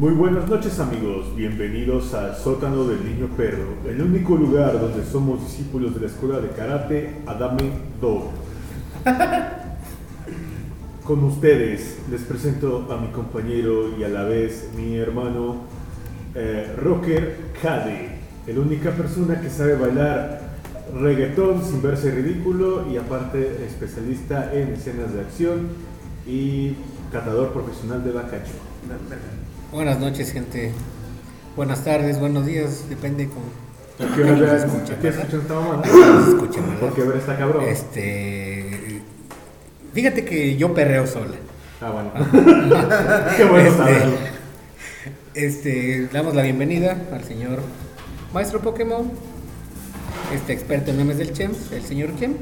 Muy buenas noches amigos, bienvenidos al sótano del niño perro, el único lugar donde somos discípulos de la escuela de karate Adame Do. Con ustedes les presento a mi compañero y a la vez mi hermano eh, Rocker Cade, la única persona que sabe bailar reggaetón sin verse ridículo y aparte especialista en escenas de acción y catador profesional de bacacho. Buenas noches, gente. Buenas tardes, buenos días, depende con. ¿Por qué nos ahora escuchan, ¿Qué escuchan, ¿verdad? Porque ver está cabrón. Este. Fíjate que yo perreo sola. Ah, bueno. Qué bueno Este, saberlo. Este, damos la bienvenida al señor Maestro Pokémon, este experto en memes del Chem, el señor Chem.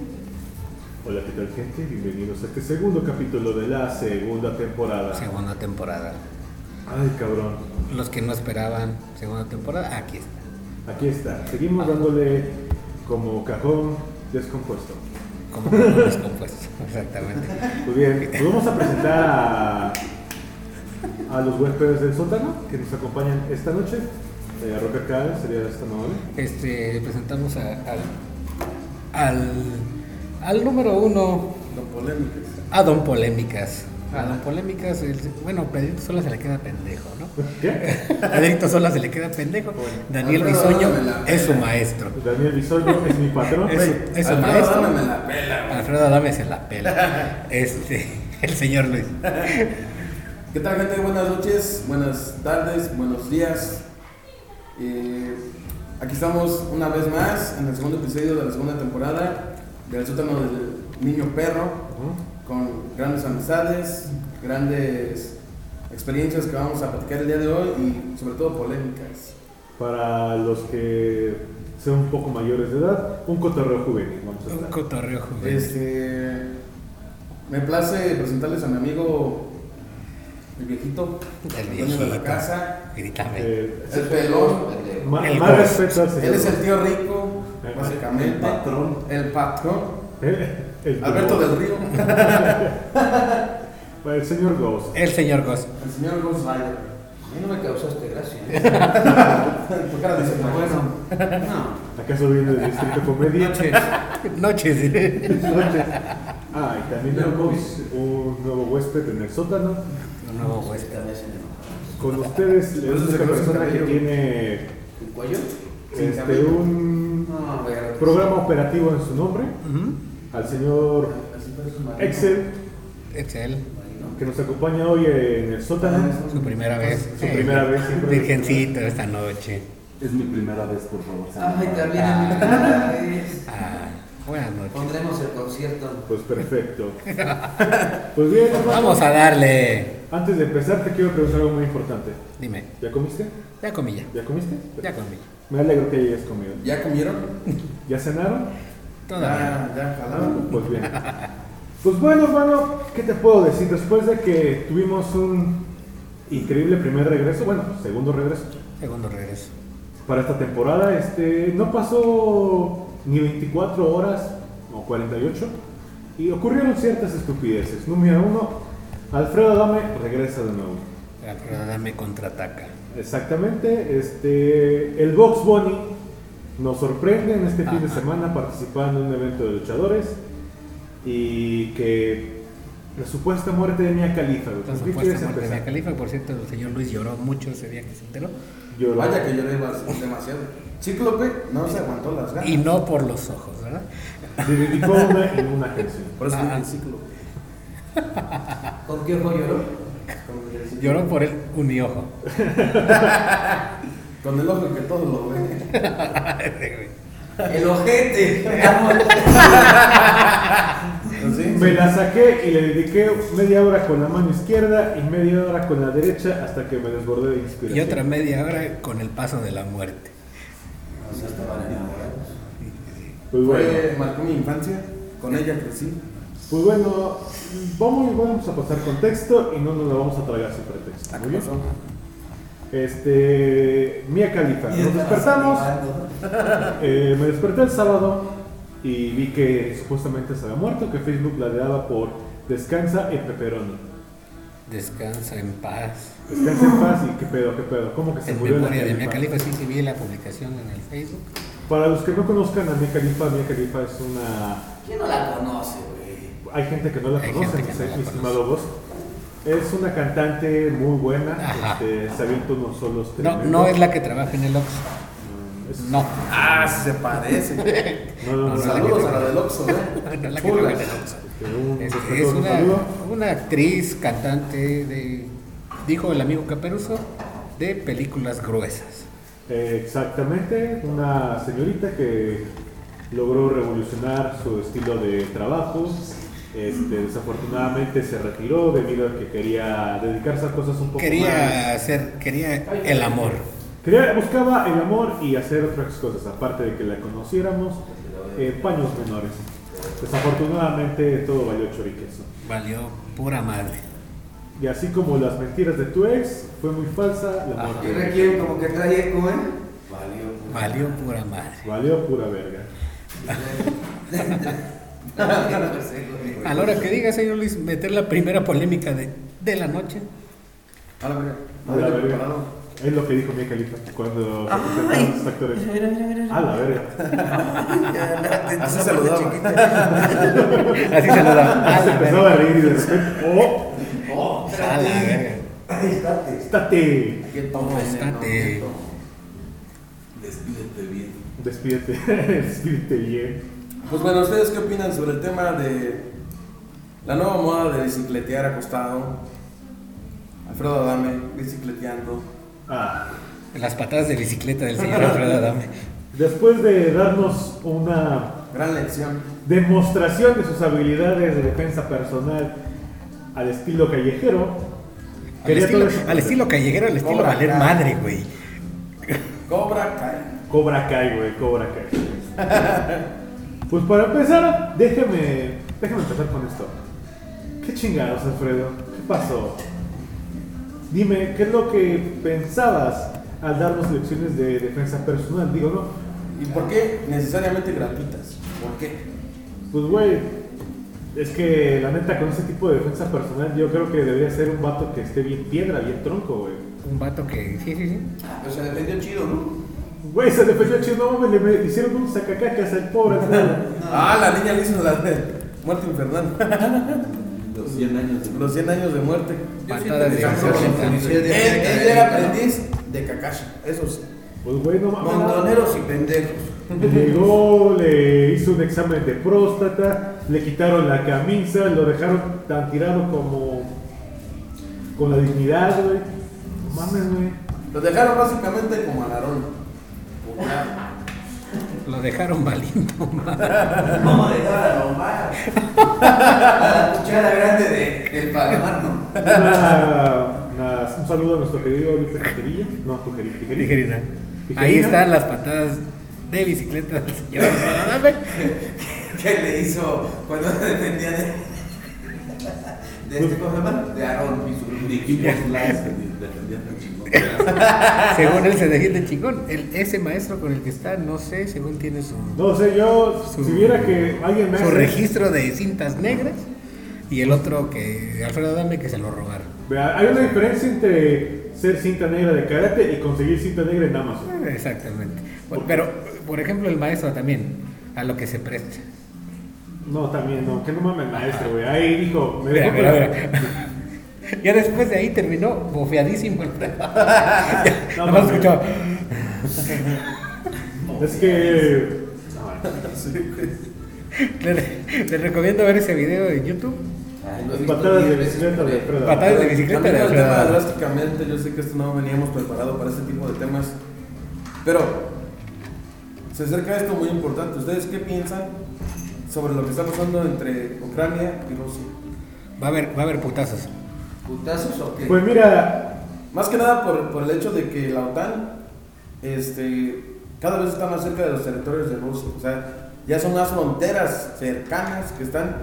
Hola, ¿qué tal gente? Bienvenidos a este segundo capítulo de la segunda temporada. Segunda temporada. Ay, cabrón. Los que no esperaban segunda temporada, aquí está. Aquí está. Seguimos dándole como cajón descompuesto. Como cajón descompuesto, exactamente. Muy bien, pues vamos a presentar a, a los huéspedes del sótano que nos acompañan esta noche. Eh, Rocker Cal sería esta amable. Este, presentamos a- al, al, al número uno, Don Polémicas. a Don Polémicas. A Don Polémicas, el- bueno, Pedrito Sola se le queda pendejo, ¿no? ¿Qué? Pedrito Sola se le queda pendejo. Daniel Bisoño es su maestro. Daniel Bisoño es mi patrón. Es, es su Alfredo, maestro. dame la pela, güey. Alfredo Adame se la pela. Este, el señor Luis. ¿Qué tal, gente? Buenas noches, buenas tardes, buenos días. Eh, aquí estamos una vez más en el segundo episodio de la segunda temporada del sótano del niño perro. Con grandes amistades, grandes experiencias que vamos a platicar el día de hoy y sobre todo polémicas. Para los que sean un poco mayores de edad, un cotorreo juvenil. Vamos a Un estar. cotorreo juvenil. Este, me place presentarles a mi amigo el viejito, El dueño de la viejito. casa, Grítame. Eh, el pelón. El más respeto al señor. Él es el tío rico, El- básicamente. el patrón. El patrón. Eh, el Alberto Ghost. del Río. El señor Ghost. El señor Ghost. El señor Ghost Rider. A mí no me causaste gracia. Tu cara dice, bueno. No. ¿Acaso viene del distrito comedia? Noches. Noches. Noches. Ah, y también tenemos un nuevo huésped en el sótano. Un nuevo huésped. Con ustedes, la única persona que tiene el cuello. Este, un programa operativo en su nombre. Al señor. Excel, él. que nos acompaña hoy en el sótano. Su primera vez. Su primera vez, siempre. Virgencito esta noche. Es mi primera vez, por favor. Ay, también es mi primera vez. Ah, buenas noches. Pondremos el concierto. Pues perfecto. Pues bien, Vamos a darle. antes de empezar te quiero preguntar algo muy importante. Dime. ¿Ya comiste? Ya comí ya. ¿Ya comiste? Ya comí. Me alegro que hayas comido. ¿Ya comieron? ¿Ya cenaron? Todavía. Ya, ya jalaron. Pues bien. Pues bueno, hermano, ¿qué te puedo decir? Después de que tuvimos un increíble primer regreso, bueno, segundo regreso Segundo regreso. para esta temporada, este, no pasó ni 24 horas o 48 y ocurrieron ciertas estupideces. Número uno, Alfredo Adame regresa de nuevo. Alfredo Adame contraataca. Exactamente, este, el Box Bunny nos sorprende en este fin de semana participando en un evento de luchadores y que la supuesta muerte de Mia Khalifa. güey. La ¿Con qué supuesta muerte de Mia? Khalifa. Por cierto, el señor Luis lloró mucho ese día que se enteró. Vaya que lloré demasiado. Cíclope no se aguantó las ganas. Y no por los ojos, ¿verdad? Le dedicó una en una canción. Por eso Ah. dije Cíclope. ¿Con qué ojo lloró? Lloró por el uniojo. Con el ojo que todo lo ve. El ojete. ¿Sí? Me la saqué y le dediqué media hora con la mano izquierda y media hora con la derecha hasta que me desbordé de Y inspiración. otra media hora con el paso de la muerte. O sea, estaban enamorados. Pues bueno, Fue, marcó mi infancia. Con ella crecí. pues bueno, vamos, vamos a pasar contexto y no nos la vamos a tragar sin pretexto. ¿A Muy bien. Este, Mia Khalifa. Nos despertamos. Eh, me desperté el sábado y vi que supuestamente se había muerto, que Facebook la daba por descansa en pepperoni. Descansa en paz. Descansa en paz y qué pedo, qué pedo. ¿Cómo que se En murió la de Mia Khalifa? Sí, sí vi la publicación en el Facebook. Para los que no conozcan a Mia Khalifa, Mia Khalifa es una... ¿Quién no la conoce, güey? Hay gente que no la Hay conoce, no no mi conoce. estimado vos. Es una cantante muy buena, este, se avienta unos solos No, tremendos. no es la que trabaja en el Oxxo. Mm, No. Ah, sí se parece. No, no, no, Saludos a la del Oxxo, No ¿eh? es la que trabaja en el Oxxo. Este, un Es, una, actriz, cantante de, dijo el amigo Caperuso, de películas gruesas. Eh, Exactamente, una señorita que logró revolucionar su estilo de trabajo. Este, desafortunadamente se retiró debido a que quería dedicarse a cosas un poco más. Quería hacer, quería el amor. Quería, buscaba el amor y hacer otras cosas, aparte de que la conociéramos, eh, paños menores. Desafortunadamente todo valió choriqueso. Valió pura madre. Y así como las mentiras de tu ex, fue muy falsa la Ah, muerte. Como que trae eco, ¿eh? Valió. Valió pura madre. Valió pura verga. A la hora que diga, señor Luis, meter la primera polémica de, de la noche. A la verga. A la verga. Es lo que dijo Mia Khalifa cuando se presentaron los actores. A la verga. Así saludaba. Así se lo da. A Se empezó a reír y de repente, ¡oh! Oh, A la verga. Ahí estate. ¡Estate! Estate. Despídete bien. Despídete, despídete bien. Pues bueno, ¿ustedes qué opinan sobre el tema de la nueva moda de bicicletear acostado? Alfredo Adame, bicicleteando. Ah, Las patadas de bicicleta del señor Alfredo Adame. después de darnos una Gran lección. demostración de sus habilidades de defensa personal al estilo callejero, Al estilo, todo al estilo callejero, al estilo Cobra valer Kai. madre, güey. Cobra Kai. Cobra Kai, güey, Cobra Kai. pues para empezar, déjeme, déjeme empezar con esto. ¿Qué chingados, Alfredo? ¿Qué pasó? Dime, ¿qué es lo que pensabas al darnos lecciones de defensa personal? Digo, no, ¿Y por qué necesariamente gratuitas? ¿Por qué? pues güey, es que la neta con ese tipo de defensa personal yo creo que debería ser un vato que esté bien piedra, bien tronco, güey. Un vato que. Sí, sí, sí. Pero se defendió chido, ¿no? Güey, se defendió chido, no mames, le me- hicieron un sacacacas al pobre. Ah, la niña le hizo la de muerte infernal. Los 100 años de Los 100 años de muerte. Él, era aprendiz de Kakashi, eso sí. Pues güey, no mames. Montoneros y pendejos. Llegó, le hizo un examen de próstata, le quitaron la camisa, lo dejaron tan tirado como con la dignidad, güey. No mames, güey. Los dejaron básicamente como a Larón. Lo dejaron valiendo. Vamos a dejar a. A la cuchara grande de, del pagamar, ¿no? Una- una- un saludo a nuestro querido Luis Tijerilla. No, Tijerilla. Tijerilla. Tijerina. Tijerina. Ahí están las patadas de bicicleta del señor. ¿Qué le hizo cuando se defendía de. De este, ¿cómo se llama? De y su. Según él se defiende chingón. El, ese maestro con el que está, no sé, según tiene su, No sé, yo, Su- si viera que alguien me su hace. registro de cintas negras y el otro que Alfredo Adame que se lo robaron. Vea, Hay una diferencia entre ser cinta negra de karate y conseguir cinta negra en Amazon. Exactamente. Bueno, Pero, por ejemplo, el maestro también, a lo que se presta. No, también, no, que no mames, maestro, güey. Ahí dijo, me Mira, dejó mira, con- mira. Ya después de ahí terminó bofeadísimo el No, Nada más mames. escuchaba. Es que. Le, le recomiendo ver ese video de YouTube. Patadas de bicicleta de Alfredo. Patadas de bicicleta de Cambiando el tema Alfredo. drásticamente, yo sé que esto no veníamos preparados para este tipo de temas, pero se acerca esto muy importante. ¿Ustedes qué piensan sobre lo que está pasando entre Ucrania y Rusia? Va a haber, va a haber putazos. ¿Putazos o qué? Pues mira, Más que nada por, por el hecho de que la OTAN este, cada vez está más cerca de los territorios de Rusia. O sea, ya son unas fronteras cercanas que están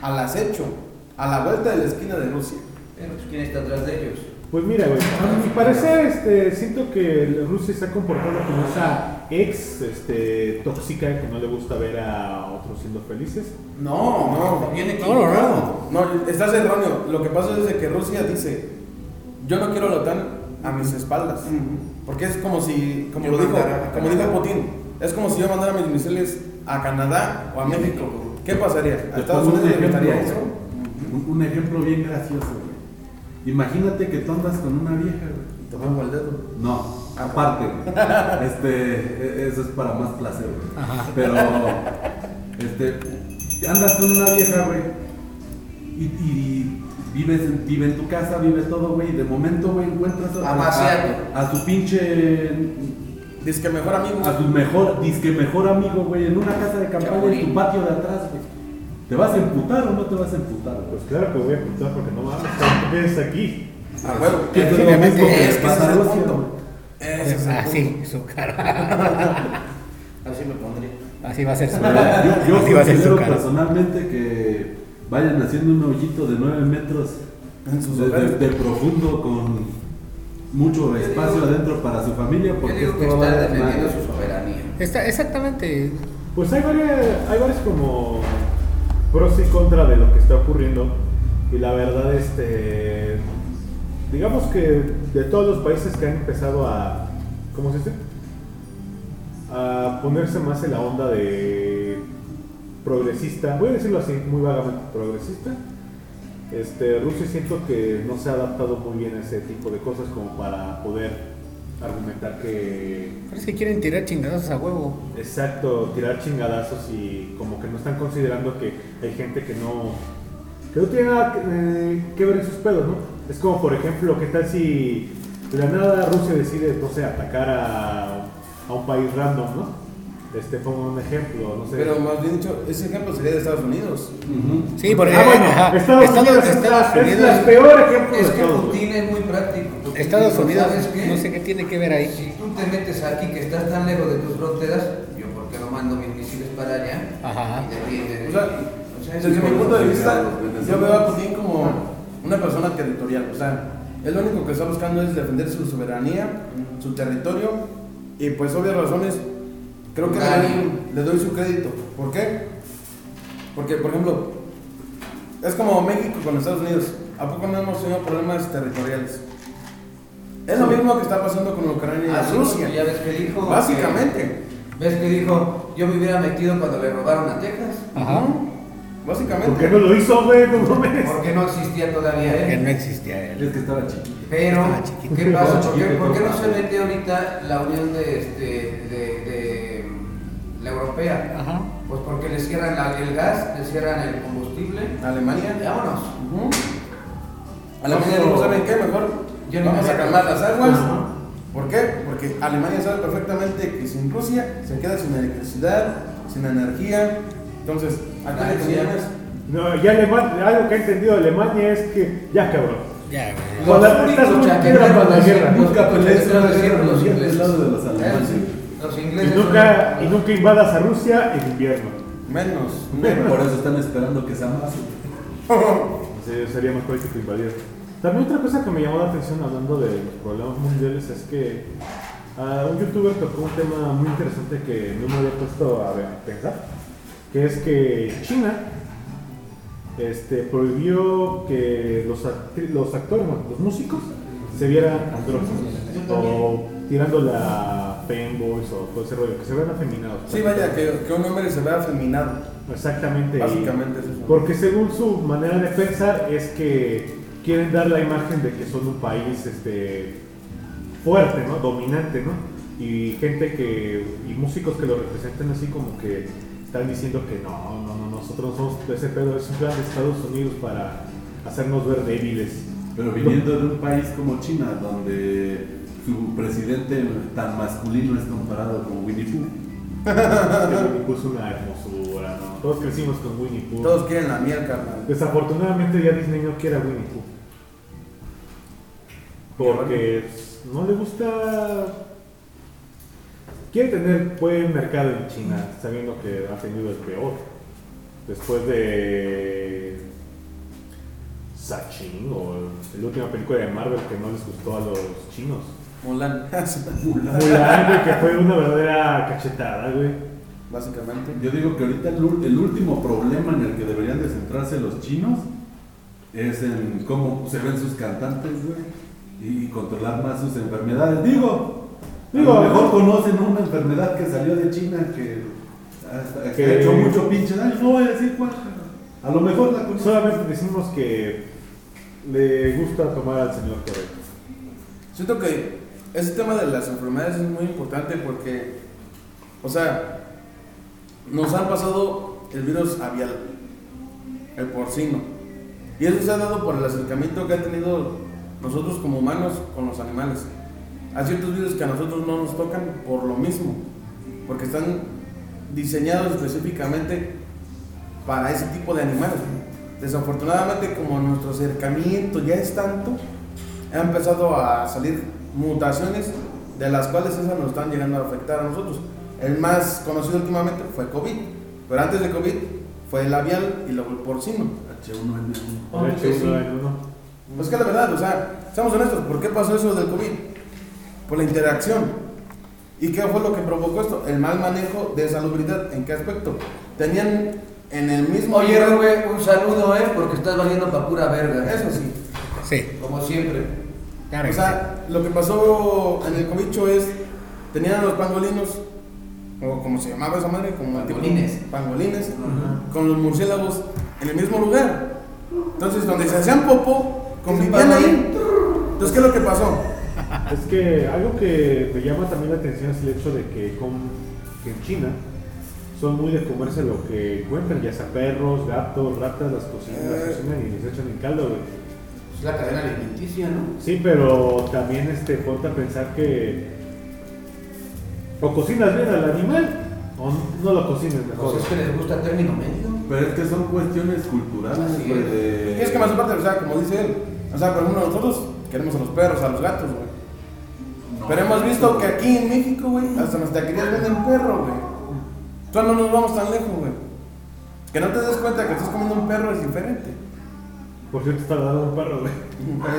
al acecho, a la vuelta de la esquina de Rusia. Pero, pues, ¿quién está atrás de ellos? Pues mira, güey, a mi parecer, este, siento que Rusia se ha comportado como esa ex este, tóxica que no le gusta ver a otros siendo felices. No, no, Viene No, no, equivocado. no, estás erróneo. Lo que pasa es de que Rusia dice, yo no quiero la OTAN a mis espaldas. Porque es como si, como Yo lo dijo, como dijo. Putin, es como si yo mandara mis misiles a Canadá o a México. ¿Qué pasaría? ¿A Estados Unidos le gustaría eso? un, un ejemplo bien gracioso. Imagínate que tú andas con una vieja, güey. Te pongo el dedo. No, aparte, güey. Este, e- eso es para más placer, güey. Pero, este, andas con una vieja, güey. Y, y vives en, vive en tu casa, vive todo, güey. Y de momento, güey, encuentras a, Amaciato. a, a su pinche. Dice que mejor amigo. A tu mejor, disque mejor amigo, güey, en una casa de campaña en tu patio de atrás, güey. ¿Te vas a emputar o no te vas a emputar? Pues claro que voy a apuntar porque no mames, ¿qué ves aquí? A huevo. Que es Obviamente, es que pasa es Rusia, es Así, punto. su cara. Así me pondría. Así va a ser su Yo, cara. yo Así va a ser su considero cara. personalmente que vayan haciendo un hoyito de 9 metros En sus de, de- hogares. de profundo con mucho espacio adentro para su familia Yo porque esto va a defendiendo su soberanía. Está, exactamente. Pues hay varias, hay varias como pros y contra de lo que está ocurriendo. Y la verdad, este, digamos que de todos los países que han empezado a, ¿cómo se dice? A ponerse más en la onda de progresista, voy a decirlo así, muy vagamente progresista. Este, Rusia siento que no se ha adaptado muy bien a ese tipo de cosas como para poder argumentar que Parece que quieren tirar chingados a huevo. Exacto, tirar chingadazos y como que no están considerando que hay gente que no que no tiene nada que, eh, que ver en sus pedos, ¿no? Es como por ejemplo, ¿qué tal si de la nada Rusia decide, no sé, atacar a, a un país random, ¿no? Este pongo un ejemplo, no sé. Pero más bien dicho, ese ejemplo sería de Estados Unidos. Ujú. Sí, porque ah, bueno, ajá, Estados, Unidos, es, Estados la- es Unidos- el peor ejemplo Es de que. Putin es muy práctico. Putin Estados Unidos, no sé qué tiene que ver ahí. Si tú te metes aquí que estás tan lejos de tus fronteras, yo por qué no mando mis misiles para allá Ajá. y defiende. O sea, O sea, es desde mi como- punto de vista, yo veo a Putin como una persona territorial. O sea, él lo único que está buscando es defender su soberanía, su territorio, y pues obvias razones, creo que le doy, le doy su crédito. ¿Por qué? Porque, por ejemplo, es como México con Estados Unidos. ¿A poco no hemos tenido problemas territoriales? Es lo mismo que está pasando con Ucrania Ah, y Rusia. Ya ves que dijo. Básicamente. que- ¿Ves que dijo? Yo me hubiera metido cuando le robaron a Texas. Ajá. Básicamente. ¿Por qué no lo hizo, güey? Porque no existía todavía Que él. no existía él. Es que estaba chiquito. Pero, Estaba chiquito. ¿qué pasa? ¿Por qué, por qué no se mete ahorita la unión de, este, de la europea? Ajá. Pues porque le cierran la- el gas, le cierran el combustible. Alemania. Vámonos. Alemania dijo, ¿saben qué? Mejor Yo ni vamos me a calmar las aguas. ¿Por qué? Porque Alemania sabe perfectamente que sin Rusia se queda sin electricidad, sin energía. Entonces, ¿a qué le Francia. convienes? No, ya Alemania, algo que ha entendido Alemania es que ya cabrón. Ya, güey. Los de guerra, siempre, nunca los los ingleses. Y nunca, son- y nunca invadas a Rusia en invierno. Menos. Por eso están esperando que sea más. Sí, sería más práctico invadir. También otra cosa que me llamó la atención hablando de los problemas mundiales es que ah, un youtuber tocó un tema muy interesante que no me había puesto a, ver- a pensar, que es que China este, prohibió que los, los actores, bueno, los músicos, se vieran andróginos o tirando la fanboys o todo ese rollo, que se vean afeminados. Sí, vaya, que, que un hombre se vea afeminado. Exactamente. Básicamente es eso. porque según su manera de pensar es que quieren dar la imagen de que son un país este, fuerte, ¿no? Dominante, ¿no? Y gente que, y músicos que lo representan así como que están diciendo que no, no, no, nosotros no somos ese pedo, es un plan de Estados Unidos para hacernos ver débiles. Pero viniendo de un país como China, donde su presidente tan masculino es comparado con Winnie Pooh. Winnie Pooh es una hermosura, ¿no? Todos crecimos con Winnie Pooh. Todos quieren la miel, carnal. Desafortunadamente ya Disney no quiere a Winnie Pooh. Porque no le gusta. Quiere tener buen mercado en China, sabiendo que ha tenido el peor. Después de Sachin o la última película de Marvel que no les gustó a los chinos. Mulan. Mulan, güey, que fue una verdadera cachetada, güey. Básicamente. Yo digo que ahorita el, último problema en el que deberían de centrarse los chinos es en cómo se ven sus cantantes, güey, y controlar más sus enfermedades. Digo, Digo, a lo mejor ¿no? conocen una enfermedad que salió de China que, hasta- que Que- ha hecho mucho pinche daño. No voy a decir cuál. A lo mejor la conocen. Solamente decimos que le gusta tomar al señor correcto. Siento que ese tema de las enfermedades es muy importante porque, o sea, nos han pasado el virus avial, el porcino. Y eso se ha dado por el acercamiento que han tenido nosotros como humanos con los animales. Hay ciertos virus que a nosotros no nos tocan por lo mismo, porque están diseñados específicamente para ese tipo de animales. Desafortunadamente, como nuestro acercamiento ya es tanto, ha empezado a salir mutaciones de las cuales esas nos están llegando a afectar a nosotros. El más conocido últimamente fue COVID, pero antes de COVID fue el labial y luego el porcino. H1N1. Oh, De hecho, que sí. uno en uno. Pues que la verdad, o sea, seamos honestos, ¿por qué pasó eso del COVID? Por la interacción. ¿Y qué fue lo que provocó esto? El mal manejo de salubridad. ¿En qué aspecto? Tenían en el mismo... Oye, Rubén, un saludo, ¿eh? Porque estás valiendo pa' pura verga. Eso sí. Sí, Como siempre. Claro O sea, lo que pasó en el cobicho es, tenían a los pangolinos, o como se llamaba esa madre, como tipo- Pangolines. con los murciélagos en el mismo lugar. Entonces, donde se hacían popo, convivían ahí. Entonces, ¿qué es lo que pasó? Es que algo que me llama también la atención es el hecho de que, con- que en China son muy de comerse lo que encuentran, ya sea perros, gatos, ratas, las cocinan, las Eh. cocinan y les echan en caldo, güey. Es la cadena alimenticia, ¿no? Sí, pero también este, ponte a pensar que o cocinas bien al animal o no lo cocines mejor. Pues es que les gusta el término medio. Pero es que son cuestiones culturales, Así güey, es. de... Y es que más aparte, o sea, como dice él, o sea, por ejemplo, nosotros queremos a los perros, a los gatos, güey. No, Pero hemos visto que aquí en México, güey, hasta en las taquerías venden perro, güey. Entonces no nos vamos tan lejos, güey. Que no te des cuenta que estás comiendo un perro es diferente. Por cierto, está dando un perro, güey.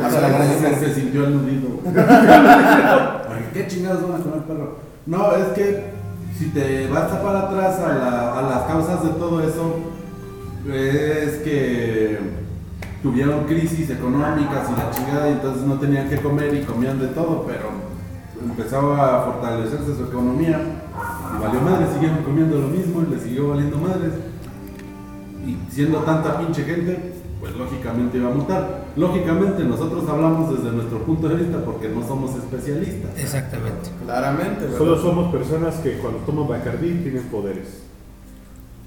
Hasta la Se, se sintió aludido. ¿Qué chingados van a comer perro? No, es que si te vas a para atrás a, la- a las causas de todo eso, es que tuvieron crisis económicas y la chingada y entonces no tenían que comer y comían de todo, pero empezaba a fortalecerse su economía y valió madre, siguieron comiendo lo mismo y le siguió valiendo madres. Y siendo tanta pinche gente, pues lógicamente iba a mutar. Lógicamente nosotros hablamos desde nuestro punto de vista porque no somos especialistas. Exactamente. Claramente, ¿verdad? Solo somos personas que cuando toman Bacardí tienen poderes.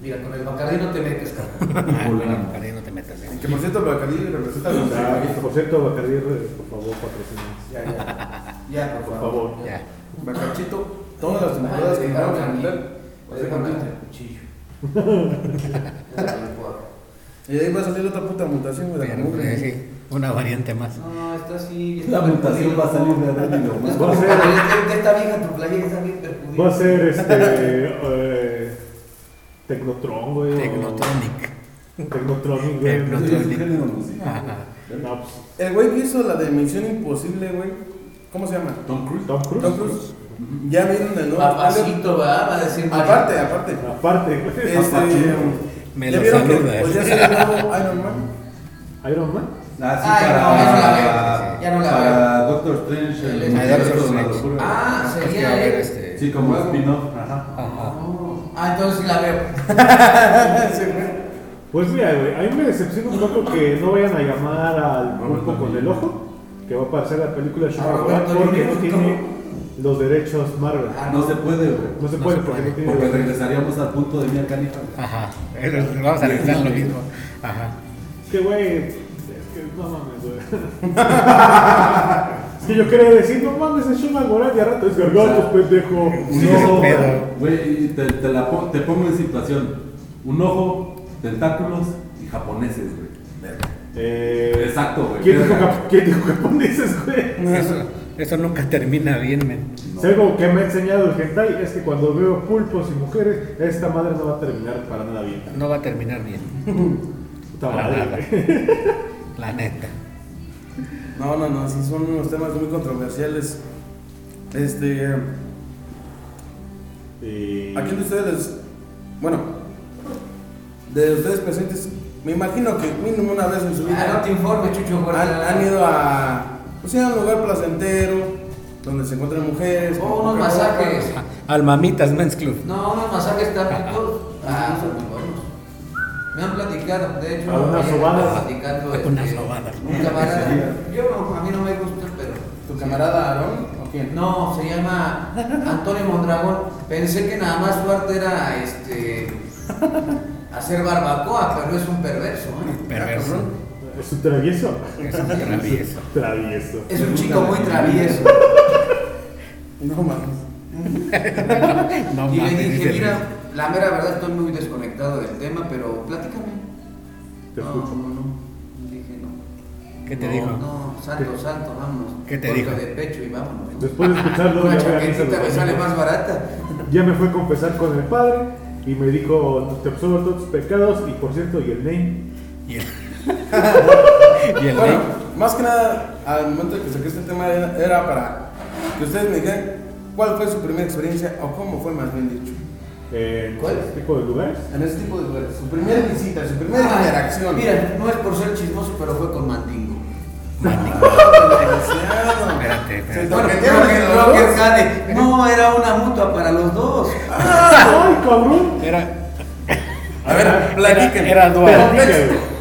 Mira, con el Bacardí no te metes, cabrón. Volando. Para ahí no te metas. ¿eh? Que por cierto, Bacardí representa los Ah, por cierto, Bacardí, por favor, patrocínanos. Ya, ya. Ya, por Por favor. favor. Ya. Bacachito, todas las temporadas que vamos a meter. Pues déjame el cuchillo. Y de ahí va a salir otra puta mutación, güey. de Pero, eh, sí, una variante más. No, está así. La mutación va a salir de adentro. Es Va a ser- de esta vieja tu playera está bien perjudicada. Va a ser este. eh, Tecnotron, güey. o- Technotronic. Tecnotronic, güey. Tecno- Sí, es un género musical. Ajá. No, pues, El güey que hizo la de Misión Imposible, güey. ¿Cómo se llama? Tom Cruise. Tom Cruise. Tom Cruise. Ya vieron el nuevo Papacito, ¿verdad? Va a decir? Aparte, aparte. Aparte, güey. Este, Me ¿Ya lo vieron que saluda. pues ya salió el nuevo Iron Man? Iron Man. Ah, sí, Ay, para, no, ya no la veo, ya no la para Doctor Strange. El- el Doctor Strange. Ah, sería él. este. Sí, como spin-off. Ajá. Ajá. Ah, entonces sí la veo. Sí. Pues mira, güey, a mí me decepciona un poco que no vayan a llamar al pulpo con el ojo, que va a aparecer la película Roberto porque no tiene los derechos Marvel. Ah, No se puede, güey. No se No puede se porque puede, no Porque regresaríamos al punto de Mia Khalifa. Ajá. Pero Vamos a regresar lo mismo. Ajá. Es que, güey, es que no mames, güey. es que yo quería decir, no mames, es Schumacher Moral y a rato es gargatos, pendejo. Sí, pedo. güey, te, te, la po- te pongo en situación. Un ojo, tentáculos y japoneses, güey. Eh, Exacto, güey. ¿Quién dijo, Verga. cap- ¿Quién dijo japoneses, güey? Eso, eso nunca termina bien, men. No. Si algo que me ha enseñado el hentai es que cuando veo pulpos y mujeres, esta madre no va a terminar para nada bien. No va a terminar bien. Puta Para madre, nada. La neta. No, no, no, sí son unos temas muy controversiales. Este, Y- ¿a quién de ustedes les, bueno, de ustedes presentes, me imagino que mínimo una vez en su Ah, no vida te informes, Chucho. por han, han ido a, pues sí, a un lugar placentero, donde se encuentran mujeres. Oh, unos masajes. Al Mamitas Men's Club. No, unos masajes ricos. Ah, son muy buenos. Me han platicado, de hecho, A unas ayer sobadas. platicando este, Unas sobadas. un camarada. Yo a mí no me gusta, pero. ¿Tu camarada Aarón o quién? No, se llama Antonio Mondragón. Pensé que nada más su arte era este hacer barbacoa, pero es un perverso. ¿eh? Perverso. ¿Es un travieso? Es un travieso. Travieso. Es un chico muy travieso. No mames. No y le dije, dice mira, la mera verdad estoy muy desconectado del tema, pero platícame. Te no, escucho. no, no. Dije, no. ¿Qué te No, dijo? No, santo, santo, vámonos. ¿Qué te dijo? de pecho y vámonos. Después de escucharlo, Una ya chaquetita me sale más barata. Ya me fue a confesar con el padre y me dijo, te absorbo todos tus pecados y por cierto, y el name. Y el, y el Bueno, ley. más que nada, al momento de que saqué este tema era, era para que ustedes me digan cuál fue su primera experiencia o cómo fue más bien dicho. ¿En ¿Cuál? este tipo de lugares? En ese tipo de lugares. Su primera visita, su primera Ah, interacción. Mira, no es por ser chismoso, pero fue con Mandingo. Desgraciado. Espérate, espérate. Bueno. No, era una mutua para los dos. ¡Ay, cabrón! Era, A ver, platíquenme. era dual.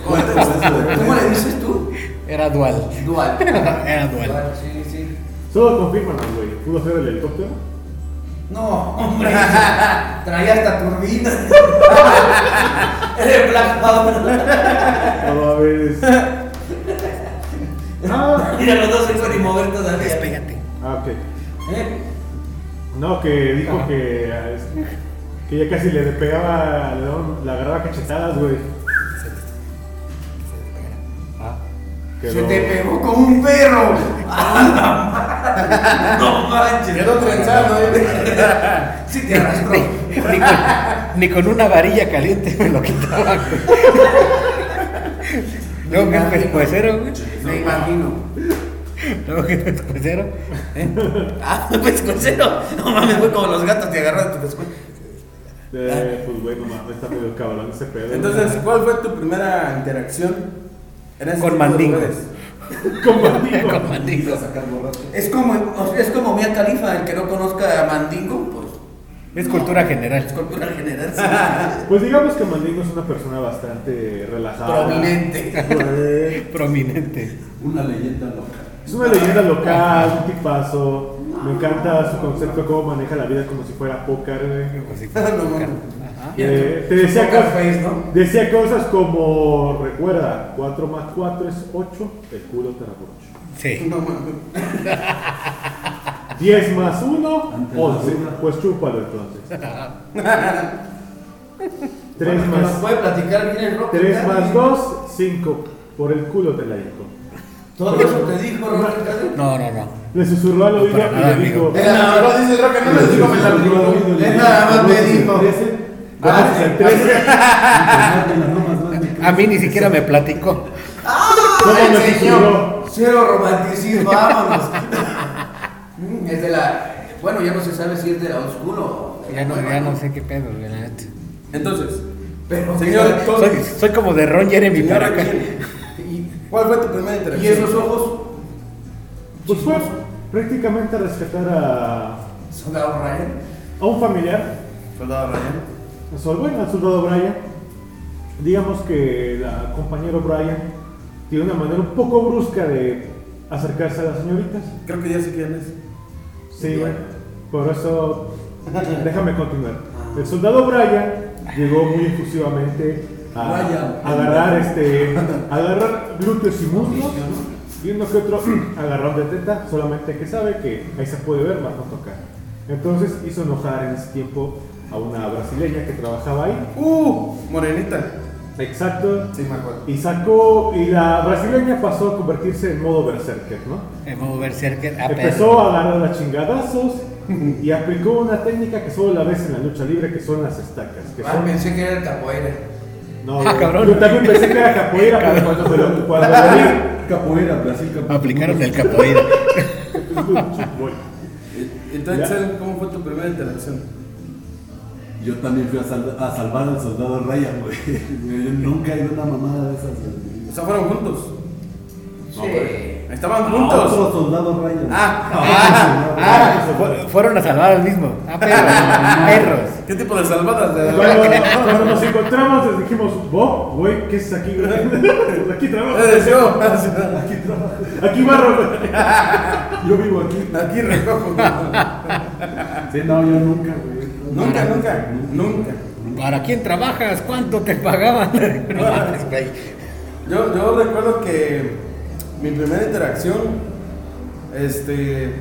¿Cómo le dices tú? Era dual. Dual. Era dual. Sí, sí. Solo confírmanos, güey. ¿Pudo ser el helicóptero? No, hombre. Traía hasta turbina. Era el Black Powder. No, a ver. es- Ah, Mira, los dos se pueden mover todavía. Despégate. ah, ok. ¿Eh? No, que dijo que, ah, que ya casi le pegaba, le daba- le agarraba cachetadas, güey. Se te pegó como un perro. no manches. Quedó trenzado, ¿eh? Sí te arrastró. Ni, ni con, ni con una varilla caliente me lo quitaba. Luego que es pescuecero, güey. Me imagino. Luego que es pescuecero. ¿eh? Ah, pescuecero. No mames, fue como los gatos te agarran de tu pescuezo. Eh, pues bueno, mames, está medio cabrón ese pedo. Entonces, ¿cuál fue tu primera interacción Con tipo de Mandingo. lugares? Con Mandingo. Con Mandingo. a sacar borracho. Es como, es como Mia Califa, el que no conozca a Mandingo, pues. Es cultura general. Es cultura general. sí. Pues digamos que Mandingo es una persona bastante relajada. Prominente. Güey. Prominente. Una leyenda loca. Es una leyenda local, un tipazo. Me encanta su concepto, cómo maneja la vida como si fuera póker. Así No. Eh, te decía, Poker cosas, face, ¿no? decía cosas como, recuerda, 4 más 4 es 8, el culo te rabrocho. Sí. No mames. 10 más 1, Ante la 11. duda. Pues chúpalo entonces. 3 Bueno, más, puede platicar bien el rock. 3 más 2, 5. Por el culo te la dijo. Todo eso te dijo Cade. No, no, no. Le susurró al oído y nada, le dijo. amigo. Eh, no, no, dice no les digo. Él nada más me dijo. El 13. A mí ni siquiera me platicó. ¿Cómo Ay, me señor. Cero romanticismo, vámonos. Es de la. Bueno, ya no se sabe si es de la old school o. de la Ya no, ya no sé qué pedo, la neta. Entonces, Pero, señor, todo- Soy, soy como de Ron Jeremy para acá. ¿cuál fue tu primera ¿Y interacción? esos ojos? Pues fue prácticamente rescatar a, Soldado Ryan. a un familiar, Soldado Ryan. bueno, al soldado Brian. Digamos que la compañero Brian tiene una manera un poco brusca de acercarse a las señoritas. Creo que ya sé quién es. Sí, bueno, por eso déjame continuar. El soldado Brian llegó muy efusivamente a, Brian. a agarrar este, a agarrar glúteos y muslos y uno que otro agarrón de teta, solamente que sabe que ahí se puede ver, más no tocar. Entonces hizo enojar en ese tiempo a una brasileña que trabajaba ahí. Uh, morenita. Exacto. Sí, me acuerdo. Y sacó, y la brasileña pasó a convertirse en modo berserker, ¿no? En modo berserker a Empezó a agarrar a chingadazos y aplicó una técnica que solo la ves en la lucha libre, que son las estacas. Que Ah, son, pensé que era el capoeira. No, Ah, cabrón. Yo también pensé que era capoeira, pero cuando cuando vi, Capoeira, Brasil, capoeira. Aplicaron el capoeira. Entonces, Ya. ¿cómo fue tu primera interacción? Yo también fui a, sal- a salvar al soldado Ryan, güey. Yo nunca he ido a una mamada de esas. güey. O sea, fueron juntos. Sí. Estaban Ah, juntos. Otro soldado Ryan. Ah, Ah, ah, fu- fueron a salvar al mismo. Ah, perros. perros. ¿Qué tipo de salvadas? De... Cuando, cuando nos encontramos les dijimos, Bob, güey, ¿qué es aquí? güey?" aquí trabajo. Eres yo. Aquí trabajo. Aquí barro. Yo vivo aquí. Aquí recojo. Sí, no, yo nunca, güey. Nunca, nunca, nunca. ¿Para quién trabajas? ¿Cuánto te pagaban? Yo, yo recuerdo que mi primera interacción, este,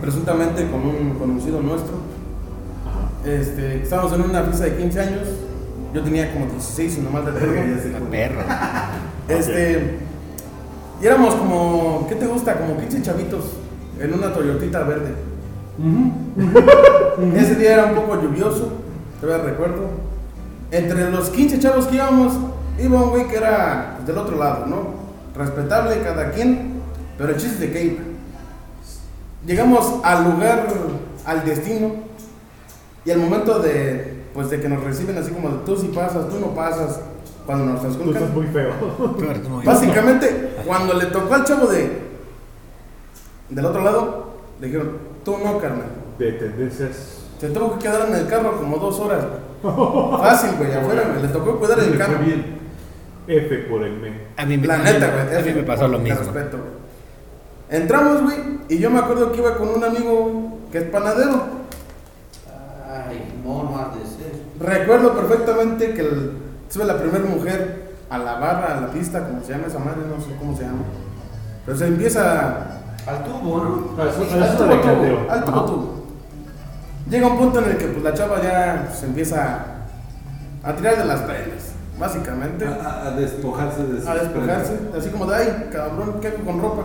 presuntamente con un conocido nuestro, este, estábamos en una fiesta de 15 años, yo tenía como 16 si no mal recuerdo. Ya sé cuál. Perro. Este, y éramos como, ¿qué te gusta? Como 15 chavitos en una Toyotita verde. Ese día era un poco lluvioso, todavía recuerdo. Entre los 15 chavos que íbamos, iba un güey que era pues, del otro lado, ¿no? Respetable cada quien, pero el chiste de que iba. Llegamos al lugar, al destino, y al momento de, pues, de que nos reciben así como de, tú sí pasas, tú no pasas, cuando nos Tú transculcan. estás muy feo. Tú Básicamente, cuando le tocó al chavo de del otro lado, le dijeron, tú no, carnal. De tendencias. Se tuvo que quedar en el carro como dos horas. Fácil, güey, afuera. Le tocó cuidar el carro. fue bien. F por el men. A mí me, La a mí- neta, güey. A mí me pasó lo te mismo. respeto. Entramos, güey, y yo me acuerdo que iba con un amigo que es panadero. Ay, mono has de ser. Recuerdo perfectamente que el- sube la primera mujer a la barra, a la pista, como se llama esa madre, no sé cómo se llama. Pero se empieza Al tubo, ¿no? Ah, Al tubo, tubo, al tubo, tubo. Llega un punto en el que pues, la chava ya se empieza a tirar de las prendas, básicamente. A, despojarse de sus A despojarse, así como de ay, cabrón, ¿qué hago con ropa?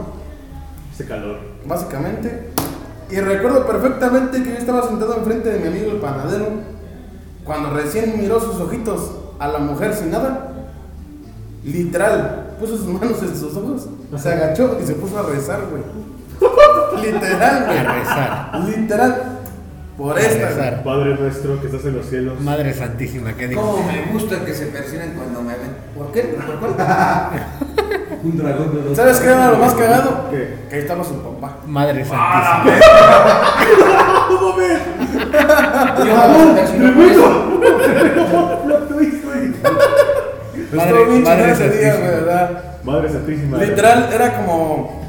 Ese calor. Básicamente. Y recuerdo perfectamente que yo estaba sentado enfrente de mi amigo el panadero, cuando recién miró sus ojitos a la mujer sin nada, literal, puso sus manos en sus ojos, se agachó y se puso a rezar, güey. Literal, güey. A rezar. Literal. Por esta. Padre nuestro que estás en los cielos. Madre santísima, ¿qué digo? ¿Cómo me gusta que se persiguen cuando me ven? ¿Por qué? ¿Por cuál? Un dragón de dos. ¿Sabes qué era lo más cagado? ¿Qué? Que ahí estaba su papá. Madre Ah, santísima. Madre- Estuvo bien madre chingón ese día, santísima. güey, ¿verdad? Madre Santísima. Literal, era como.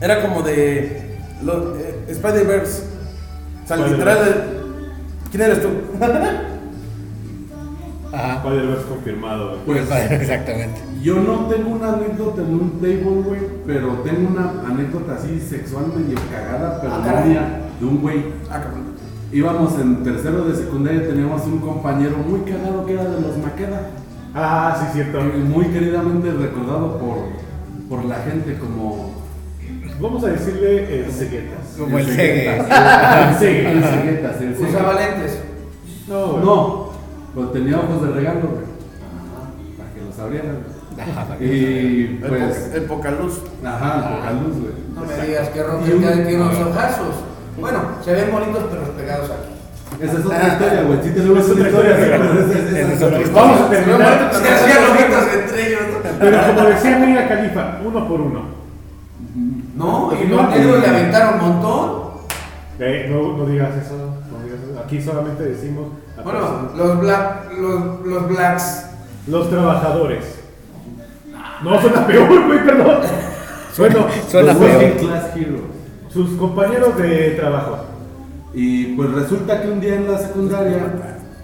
Era como de. eh, Spider-Verse. Sea, literal. eh, ¿Quién eres tú? Ajá. Padre Verse confirmado. güey. Pues Exactamente. yo no tengo una anécdota en un table, güey, pero tengo una anécdota así sexual medio cagada, pero Ah, de un güey. Ah, cabrón. Íbamos en tercero de secundaria, teníamos un compañero muy cagado que era de los Maqueda. Ah, sí, cierto. y Muy queridamente recordado por, por la gente como. Vamos a decirle el ceguetas. Como el Segue. El ceguetas, el ceguetas. Usaba lentes. No, güey. No, pero tenía ojos de regalo, güey. Para que los abrieran. Ajá, Y pues. El poca luz. Ajá, poca luz, güey. No me digas que un- cada tiene unos ojazos. Bueno, se ven bonitos pero pegados aquí. Esa es otra historia, güey. Sí Esa esa es otra historia. Vamos a terminar. Se hacían ojitos entre ellos. ¿no? Pero como decía Mía Califa, uno por uno. No, y No, los negros le aventaron un montón. Eh, no, no digas eso. No digas eso. Aquí solamente decimos a Bueno, personas- los black, los, los blacks. los trabajadores. No, suena peor, güey, perdón. Bueno, Suena Los. Working Class Heroes. sus compañeros de trabajo. Y pues resulta que un día en la secundaria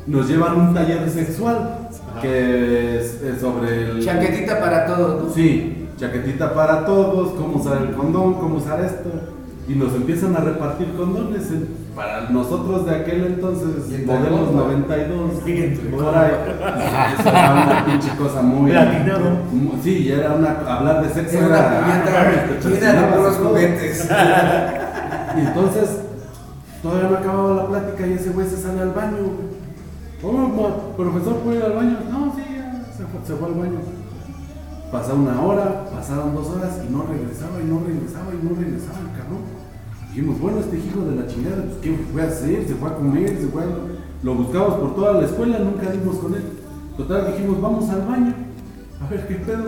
nos llevan un taller sexual que es, es sobre el. Chaquetita para todos, ¿no? Sí, chaquetita para todos, cómo usar el condón, cómo usar esto. Y nos empiezan a repartir condones. en- Para nosotros de aquel entonces, modelos todos, 92, Sí, entre por ahí. Era una pinche cosa muy. Platinado. Sí, era una. Hablar de sexo Era era- de puros juguetes. Y entonces, todavía no acababa la plática y ese güey se sale al baño. Oh, profesor, ¿puedo ir al baño? No, sí, ya. se fue, se fue al baño. Pasó una hora, pasaron dos horas y no regresaba y no regresaba y no regresaba el cabrón. Dijimos, bueno, este hijo de la chingada, pues, ¿qué fue a hacer? Se fue a comer, se fue a... Lo buscamos por toda la escuela, nunca dimos con él. Total, dijimos, vamos al baño, a ver qué pedo.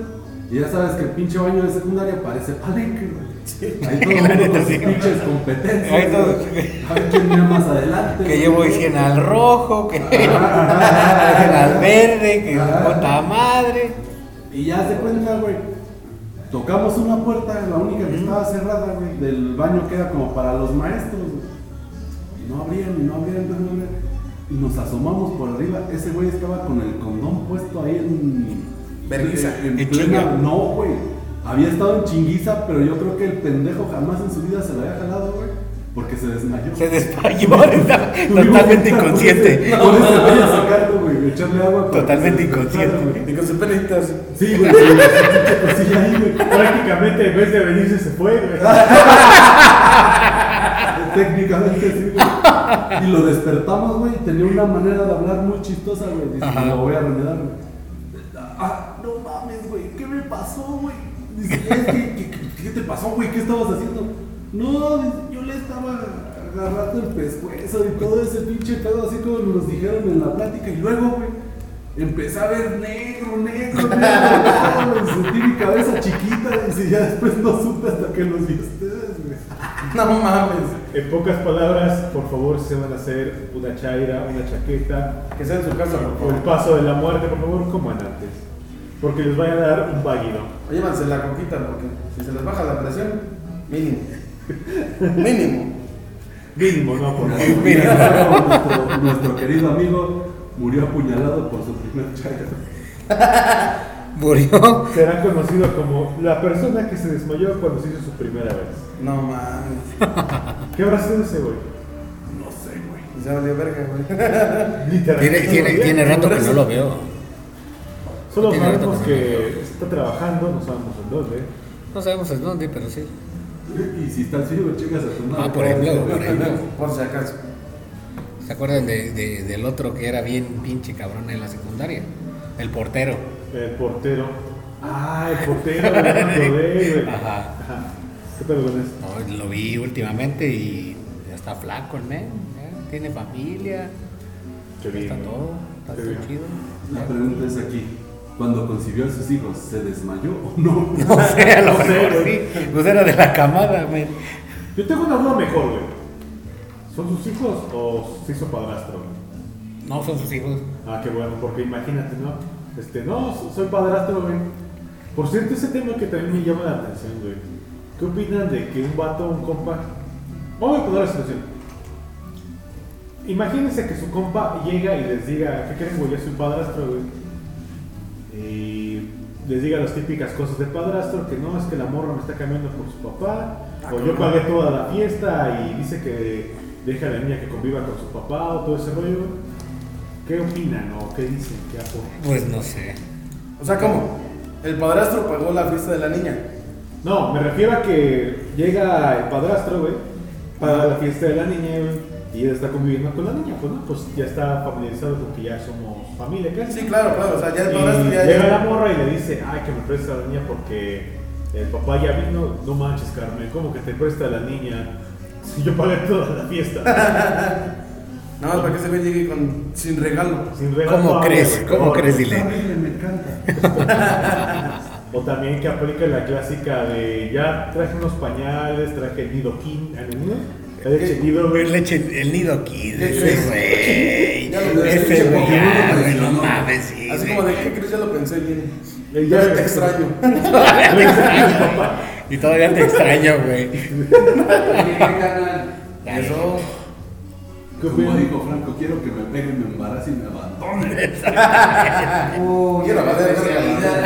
Y ya sabes que el pinche baño de secundaria parece palenque, güey. Ahí todo el mundo con sus pinches competencias. Ahí todo-. A ver quién mira más adelante. Que güey. llevo 100 al rojo, que 100 Ajá. al verde, que puta madre. Y ya se cuenta, güey. Tocamos una puerta, la única que estaba cerrada, güey, del baño que era como para los maestros, güey. Y no abrían, y no abrían, no abrían. Y nos asomamos por arriba. Ese güey estaba con el condón puesto ahí en. En, En plena- chinga. No, güey. Había estado en chinguiza, pero yo creo que el pendejo jamás en su vida se lo había jalado, güey. Porque se desmayó. Se desmayó, totalmente inconsciente. Por eso voy a sacarlo, güey. Echarle agua. Totalmente inconsciente. Y con sus pelitas. Sí, güey. sí, ahí, güey. Prácticamente en vez de venirse se fue, güey. Técnicamente sí, güey. Y lo despertamos, güey. y Tenía una manera de hablar muy chistosa, güey. Dice, Ajá. lo voy a remedar, güey. Ah, no mames, güey. ¿Qué me pasó, güey? Dice, ¿qué, qué- qué te pasó, güey? ¿Qué estabas haciendo? No, yo le estaba agarrando el pescuezo y todo ese pinche pedo, así como nos dijeron en la plática. Y luego, güey, empecé a ver negro, negro, negro. Sentí mi cabeza chiquita. Dice, ya después no supe hasta que los vi a ustedes, güey. No mames. En pocas palabras, por favor, si se van a hacer una chaira, una chaqueta, Que sea en su casa, por o el favor. paso de la muerte, por favor, coman antes. Porque les vaya a dar un váguido. Llévanse la coquita porque si se les baja la presión, mínimo. Mínimo. Mínimo, no, por favor. nuestro, nuestro querido amigo murió apuñalado por su primer chairo. Murió. Será conocido como la persona que se desmayó cuando se hizo su primera vez. No mames. ¿Qué habrá sido ese güey? No sé, güey. Y se valió verga, güey. Literalmente. Tiene, tiene, tiene rato que no lo veo. Solo sabemos que que está trabajando, no sabemos en dónde. No sabemos en dónde, pero sí. Y si estás vivo, chicas a tu madre. Ah, por ejemplo, por ejemplo. Por si acaso. ¿Se acuerdan de, de- del otro que era bien pinche cabrón en la secundaria? El portero. El portero. Ah, el portero, güey. Ajá. Ajá. ¿Qué pedo con eso? No, lo vi últimamente y ya está flaco el men. Tiene familia. Qué bien. Está todo. Está todo chido. La pregunta es aquí. Cuando concibió a sus hijos, ¿se desmayó o no? No sé, a lo No sé, mejor güey. sí. Pues era de la camada, men. Yo tengo una duda mejor, güey. ¿Son sus hijos o se hizo padrastro? güey? No son sus hijos. Ah, qué bueno, porque imagínate, ¿no? Este, no, so- soy padrastro, güey. Por cierto, ese tema que también me llama la atención, güey. ¿Qué opinan de que un vato, un compa... Vamos a poner la situación. Imagínense que su compa llega y les diga, ¿qué creen, güey? Yo soy padrastro, güey. Y les diga las típicas cosas de padrastro, que no, es que la morra me está cambiando por su papá, o yo pagué toda la fiesta y dice que deja a la niña que conviva con su papá o todo ese rollo. ¿Qué opinan o qué dicen? ¿Qué? Pues no sé. O sea, ¿cómo? El padrastro pagó la fiesta de la niña. No, me refiero a que llega el padrastro, güey, para la fiesta de la niña, güey, y él está conviviendo con la niña, pues no, pues ya está familiarizado porque ya somos familia casi. Sí, claro, claro. O sea, ya el Y ya. llega ya- la morra y le dice, ay, que me presta a la niña porque el papá ya vino. No manches, Carmen, ¿cómo que te presta a la niña? Si yo pagué toda la fiesta. Nada más para que ese güey llegue con, sin regalo. Sin regalo ¿Cómo crees? ¿Cómo ¿cómo crees? Dile. me encanta. O también que aplica la clásica de ya traje unos pañales, traje el nido king, ¿el nido? El nido, el nido aquí, ¿Qué ese güey. Ese güey, no mames, sí. Así como de, ¿qué crees? Ya lo pensé bien. Ya te extraño. Y todavía te extraño, güey. Eso. ¿Qué Como dijo Franco, quiero que me pegue, me embarace y me abandone. Uh, Quiero valer especialidad.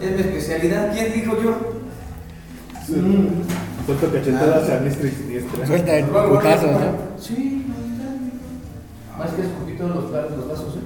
es mi especialidad. ¿Quién dijo yo? Suelto cachetadas a diestra y siniestra. Suelta el putazo, ¿no? Sí, no está. Más que escupí todos los, va- los vasos, ¿eh?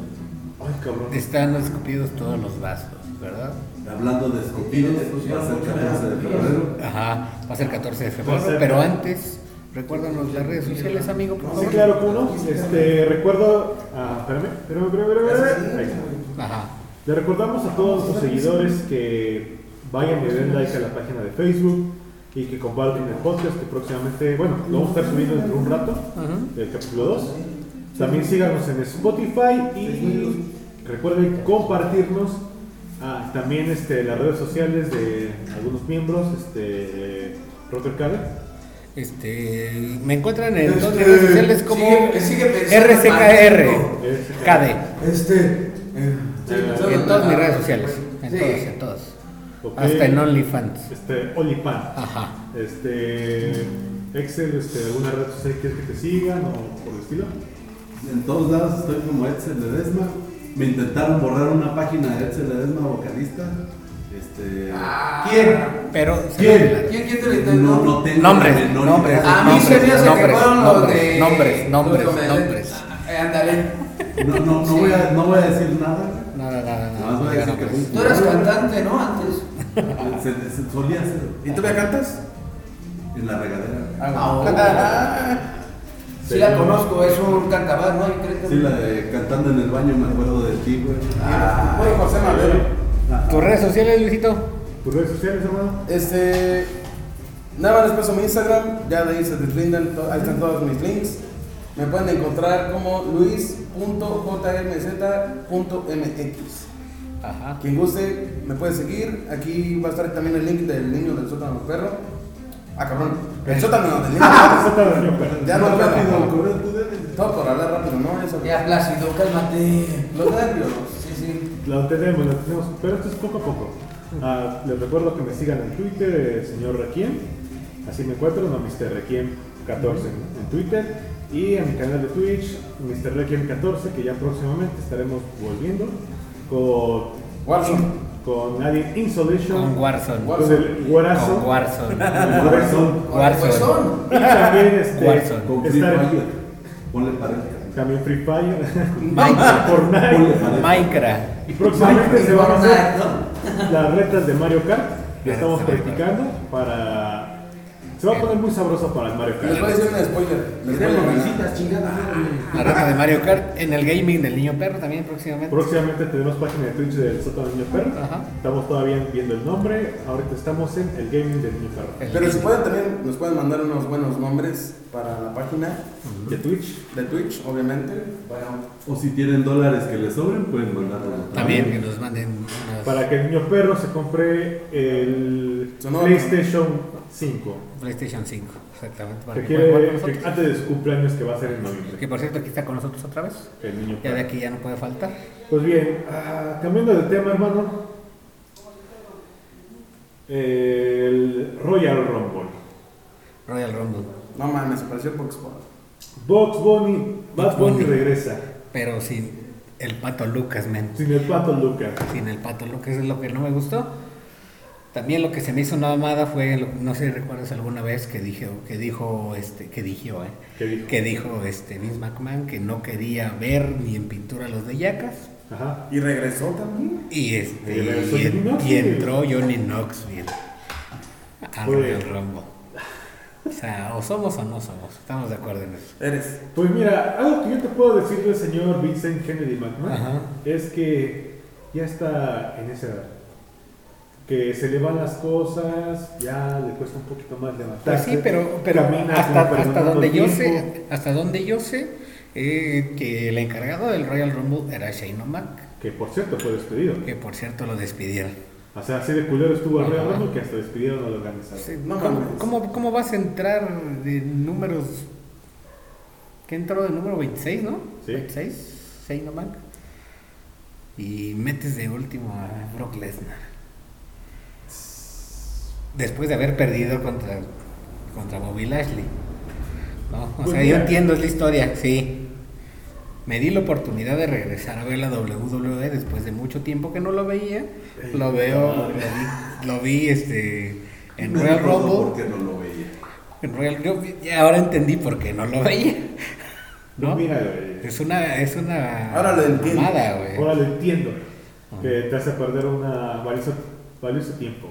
Ay, cabrón. Están escupidos todos los vasos, ¿verdad? Hablando de escupidos, va a ser 14 de febrero. Ajá, va a ser 14 de febrero, pero antes Recuérdanos las redes sociales, amigo, por Sí, favor. claro, ¿cómo no? Este, recuerdo. Ah, espérame, espérame, espérame, espérame. Ahí está. Ajá. Le recordamos a todos los seguidores que vayan y den like a la página de Facebook y que compartan el podcast que próximamente, bueno, lo vamos a estar subiendo dentro de un rato, Ajá. el capítulo 2. También síganos en Spotify y recuerden compartirnos. Ah, también este, las redes sociales de algunos miembros, este, Rocker Cabe. Este, me encuentran en todas mis redes sociales como Sigue- sigue pensando, RCKR. Este, KD. Este. En todas mis redes sociales. En Sí. todas, en todas. Hasta en OnlyFans. Este, Olipan. Ajá. Este, Excel, este, alguna red social quieres que te sigan o por el estilo. En todos lados estoy como Edsel Ledesma. Me intentaron borrar una página de Edsel Ledesma, vocalista. Este. Ah, ¿Quién? Pero. ¿Quién? ¿Quién, quién te lo intentó? No, no tengo Nombres, nombres. A mí se me hace que Nombres, fueron los nombres, de. nombres, nombres, nombres. Eh, ándale. No, no, no, voy a, no voy a decir nada. Nada, nada, Nada más voy a decir que nombres. Tú eras cantante, ¿no? Antes. Se, se solía hacer ¿Y tú me cantas? en la regadera. Ah, Sí la conozco, es un cantabar, ¿no? Creo Sí, la de cantando en el baño, me acuerdo de ti, güey. Ah, bueno, José Madero. Ajá. ¿Tus redes sociales, Luisito? ¿Tus redes sociales, hermano? Este. Nada más les paso mi Instagram, ya de ahí se deslindan, ahí están todos mis links. Me pueden encontrar como luis.jmz.mx. Ajá. Quien guste, me puede seguir. Aquí va a estar también el link del niño del sótano del perro. Ah, cabrón. El sótano del niño. Ya no rápido, rápido. correr, tú debes. Todo por hablar rápido, ¿no? Eso. Ya, Plácido, cálmate. Los nervios. Sí, sí. Lo tenemos, lo tenemos, pero esto es poco a poco. Ah, les recuerdo que me sigan en Twitter, eh, señor Requiem, así me encuentro, no Mr. Requiem 14 en, en Twitter, y en mi canal de Twitch, Mr. Requiem 14, que ya próximamente estaremos volviendo con, Warzone. con Alien Insolation, Con Warzone. con el Guarazo, Con Warzone. Warzone, Warzone. y también este, Warzone. Con Free Fire. Ponle pared. también Free Fire, Minecraft. Fortnite. Minecraft. y próximamente se van a hacer las retas de Mario Kart que estamos practicando para se va a poner muy sabroso para el Mario Les voy a Kart decir un spoiler. Les voy a ganar. chingada. La rata de Mario Kart. En el gaming del niño perro también próximamente. próximamente tenemos página de Twitch del Sótano Niño Perro Ajá. estamos todavía viendo el nombre ahorita estamos en el gaming del Niño Perro El Pero si pueden también, nos pueden mandar unos buenos nombres para la página de Twitch de Twitch, obviamente. Bueno, O si tienen dólares que les sobren, pueden mandarlo. También que nos manden para que el Niño Perro se compre el PlayStation 5 PlayStation 5. Exactamente. Para que quiere que antes de su cumpleaños que va a ser en noviembre Que por cierto aquí está con nosotros otra vez. el Niño Ya de Perro aquí ya no puede faltar. pues bien ah, cambiando de tema hermano el Royal Rumble Royal Rumble. No mames, se pareció Box Bunny. Box Bunny, Bad Bunny. regresa Pero sin el pato Lucas, men. sin el pato Lucas. Sin el pato Lucas es lo que no me gustó. También lo que se me hizo una mamada fue, no sé si recuerdas alguna vez que dije, que dijo, este, que dijo, eh, ¿Qué dijo? que dijo este Vince McMahon que no quería ver ni en pintura los de Yacas. Ajá. Y regresó también. Y este, Y regresó y, Johnny Knoxville. y entró Johnny Knoxville a. Rumble. O sea, o somos o no somos, estamos de acuerdo en eso. Eres. Pues mira, algo que yo te puedo decir del señor Vincent Kennedy McMahon Ajá. es que ya está en esa edad. Que se le van las cosas, ya le cuesta un poquito más Pues levantarse. sí, pero, hasta, donde yo sé, hasta donde yo sé, eh, que el encargado del Royal Rumble era Shane O'Mac, Que por cierto fue despedido. que por cierto lo despidieron. O sea, así de culero estuvo el Ajá. Rumble que hasta despidieron a los organizadores. Sí, No ¿Cómo, mames. cómo, cómo vas a entrar de números? ¿Qué entró de número 26, no? Sí. 26, Shane O'Mac. Y metes de último a Brock Lesnar. Después de haber perdido contra, contra Bobby Lashley. ¿no? O Pues sea, mira. yo entiendo la historia, sí. Me di la oportunidad de regresar a ver la WWE después de mucho tiempo que no lo veía. Lo veo, lo vi, lo vi, este, en Royal Rumble. Porque no lo veía. En Royal yo ya ahora entendí por qué no lo veía. Pues ¿No? mira, güey, Es una, es una Ahora lo entiendo. mamada, güey. ahora lo entiendo. Que te hace perder una valioso, valioso tiempo.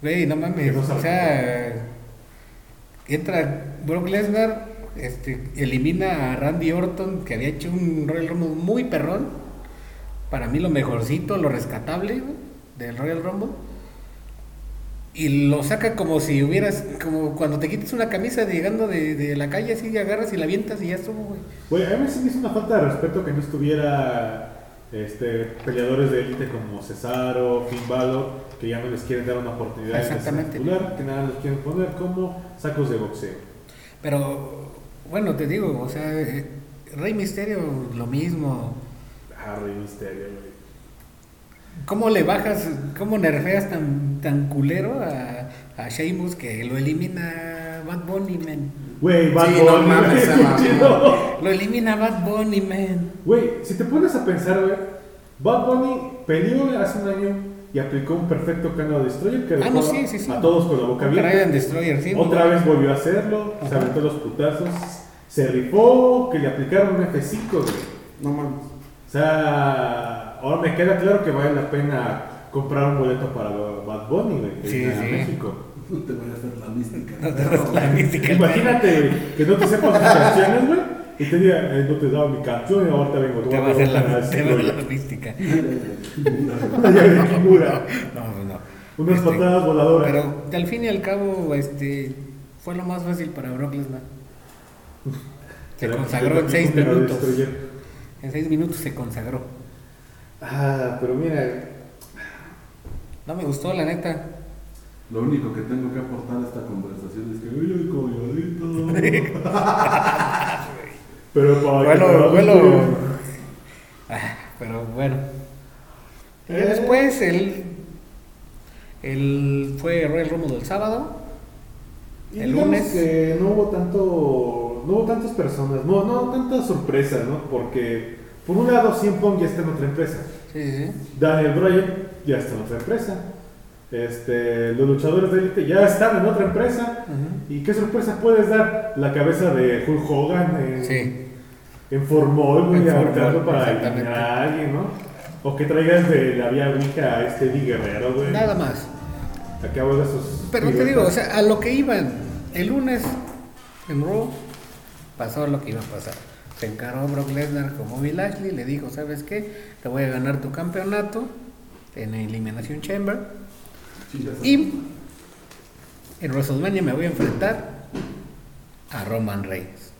güey. No mames. No o sea, entra Brock Lesnar, este, elimina a Randy Orton, que había hecho un Royal Rumble muy perrón. Para mí lo mejorcito, lo rescatable güey, del Royal Rumble. Y lo saca como si hubieras, como cuando te quitas una camisa llegando de, de la calle, así agarras y la avientas y ya estuvo, güey. Güey, a mí sí me hizo una falta de respeto que no estuviera este, peleadores de élite como Cesaro, Finn Balor, que ya no les quieren dar una oportunidad de Exactamente. que nada los quieren poner como sacos de boxeo. Pero, bueno, te digo, o sea, eh, Rey Misterio, lo mismo. Ah, Rey Misterio, güey. ¿Cómo le bajas, cómo nerfeas tan, tan culero a, a Sheamus que lo elimina Bad Bunny, man? Güey, Bad Sí, no Bunny, mames, mamó. chido. Lo elimina Bad Bunny, man. Güey, si te pones a pensar, güey, Bad Bunny peleó hace un año y aplicó un perfecto Canal Destroyer que Ah, no, sí, sí, sí. a todos con la boca abierta. Destroyer, sí. Otra vez volvió a hacerlo, se aventó los putazos, se rifó, que le aplicaron un F5, güey. No mames. O sea, ahora me queda claro que vale la pena comprar un boleto para Bad Bunny, güey, que Sí, a sí. México. No te voy a hacer la mística. No te das la mística. Imagínate, que no te sepas tus canciones, güey, y te diga, eh, no te he dado mi canción y ahorita vengo. Te va a hacer la, te va a hacer la mística. Kimura. No, pues no. Unas Este, patadas voladoras. Pero al fin y al cabo, este, fue lo más fácil para Brock Lesnar. Se consagró en seis minutos. En seis minutos se consagró. Ah, pero mira, No me gustó, la neta. Lo único que tengo que aportar a esta conversación es que, oye, colladito. pero para Bueno, bueno. Ah, Pero bueno. Eh. después, el, el fue Royal Rumble del sábado. Y el lunes. que no hubo tanto, no hubo tantas personas, no, no tantas sorpresas, ¿no? Porque por un lado, CM Punk ya está en otra empresa, Sí, sí, sí. Daniel Bryan ya está en otra empresa, este, los luchadores de élite ya están en otra empresa. ¿Y qué sorpresa puedes dar? La cabeza de Hulk Hogan en, Sí. en Formol, En Formol, para eliminar a alguien, ¿no? O que traigas de la vía Ouija a este Eddie Guerrero, güey. Nada más. Acabo de esos. Pero te digo, o sea, a lo que iban el lunes en Raw, pasó lo que iba a pasar. Se encargó Brock Lesnar con Bobby Lashley, le dijo, ¿sabes qué? Te voy a ganar tu campeonato en Elimination Chamber y en WrestleMania me voy a enfrentar a Roman Reigns.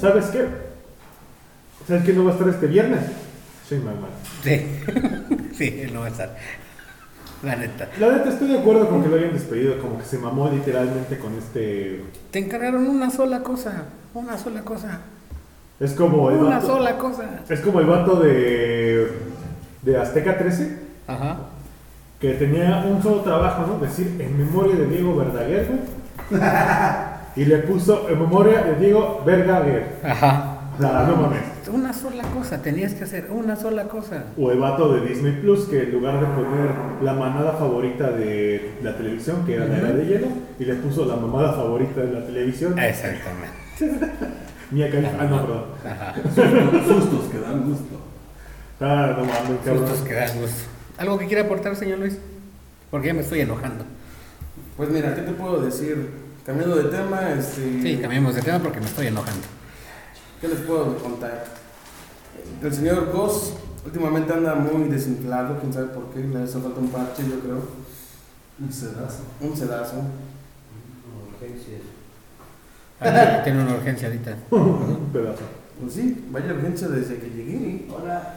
¿Sabes qué? ¿Sabes quién no va a estar este viernes? Shane McMahon. Sí, sí, él no va a estar. La neta. La neta estoy de acuerdo con que lo hayan despedido, como que se mamó literalmente con este... Te encargaron una sola cosa, una sola cosa, Es como el una vato, sola cosa. Es como el vato de, de Azteca 13, Ajá. que tenía un solo trabajo, ¿no? Decir, en memoria de Diego Verdaguer, y le puso, en memoria de Diego Verdaguer. Ajá. O sea, no mames. Una sola cosa, tenías que hacer una sola cosa. O el vato de Disney Plus, que en lugar de poner la manada favorita de la televisión, que era la era de hielo, y le puso la mamada favorita de la televisión, Exactamente. Khalifa. Ah, no, perdón. Ajá. Sustos que dan gusto. Ah, no mames, cabrón. Sustos que dan gusto. ¿Algo que quiera aportar, señor Luis? Porque ya me estoy enojando. Pues mira, ¿qué te puedo decir? Cambiando de tema, este. Sí, cambiemos de tema porque me estoy enojando. ¿Qué les puedo contar? El señor Goss últimamente anda muy desinflado, quién sabe por qué, le hace falta un parche, yo creo. Un sedazo. Un sedazo. Urgencias. Ah, Tiene una urgencia ahorita. Un pedazo. Pues sí, vaya urgencia desde que llegué. Hola.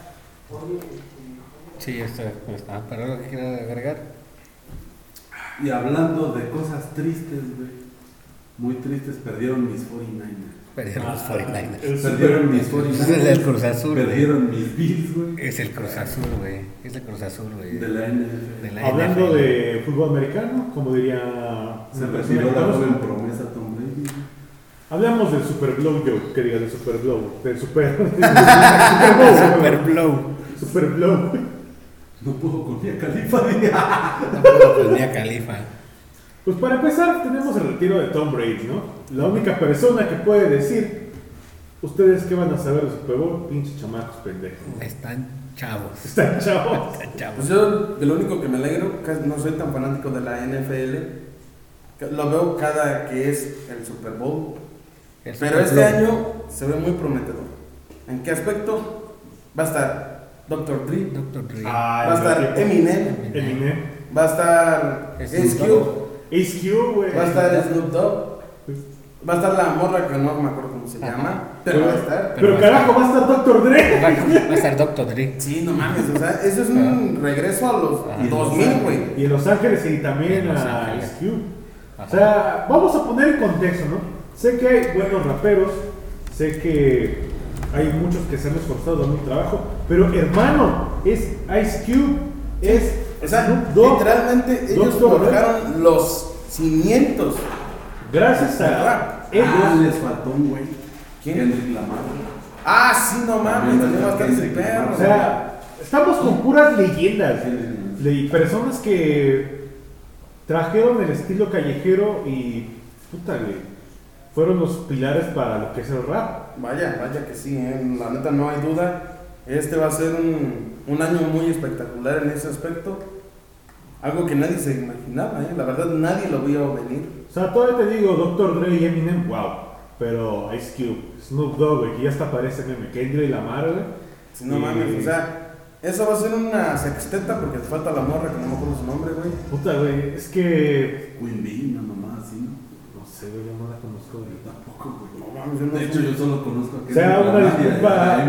Oye, Sí, esto está. ¿Pero algo que quiera agregar? Y hablando de cosas tristes, güey. Muy tristes, perdieron mis 49ers. Perdieron los 49ers. El Perdieron mis super- 49ers. Es el Cruz Azul, güey. Perdieron mis Bills, güey. Es el Cruz Azul, güey. Es el Cruz Azul, güey. De la NFL. De la Hablando NFL. de fútbol americano, como diría... Se retiró la joven promesa Tom Brady. Hablamos del Super Blow Joe, que diga del Super Blow, del Super... del Super Blow, Super Blow. Super Blow. No puedo con mi califa. No puedo con Mia Khalifa. Pues para empezar, tenemos el retiro de Tom Brady, ¿no? La única persona que puede decir, ustedes qué van a saber de Super Bowl, pinches chamacos pendejos. Están Chavos. Están chavos. Están chavos. Pues yo, de lo único que me alegro, que no soy tan fanático de la NFL, lo veo cada que es el Super Bowl. El Pero Super este Bowl. año se ve muy prometedor. ¿En qué aspecto? Va a estar Dr. Dre, Dr. Dre. Ah, va a estar Eminem, Eminem. va a estar. Cube, Ace Cube, güey. va a estar Snoop Dogg, va a estar la morra que no me acuerdo cómo se Ajá. llama, pero va a estar. Pero carajo, va a estar Dr. Dre. Va, a estar Dr. Dre. Sí, no mames, o sea, eso es un regreso a los Ajá. 2000, güey. Y en Los Ángeles y también En Los a Ángeles. Ice Cube. Ajá. O sea, vamos a poner en contexto, ¿no? Sé que hay buenos raperos, sé que hay muchos que se han esforzado dando un trabajo, pero hermano, es Ice Cube, es O sea, Snoop Dogg. literalmente ellos forjaron los cimientos. Gracias Rap. a ellos. Ah, les faltó un güey. ¿Quién? Kendrick Lamar. Ah, sí, no mames, También perro. O sea, estamos con puras leyendas. De personas que trajeron el estilo callejero y puta, güey, fueron los pilares para lo que es el rap. Vaya, vaya que sí, eh, la neta no hay duda. Este va a ser un, un año muy espectacular en ese aspecto. Algo que nadie se imaginaba, ¿eh? la verdad nadie lo vio venir. O sea, todavía te digo, Dr. Dre y Eminem, wow. Pero Ice Cube, Snoop Dogg, güey, que ya hasta parece meme, Kendrick Lamar, güey. Si no Y- mames, o sea, eso va a ser una sexteta porque te falta la morra que no me acuerdo su nombre, güey. Puta, güey, es que. Queen Bee, una mamá así, ¿no? No sé, güey, yo no la conozco, güey. Tampoco, güey. No mames, yo no De hecho, yo solo conozco a O sea, Kendrick una y disculpa.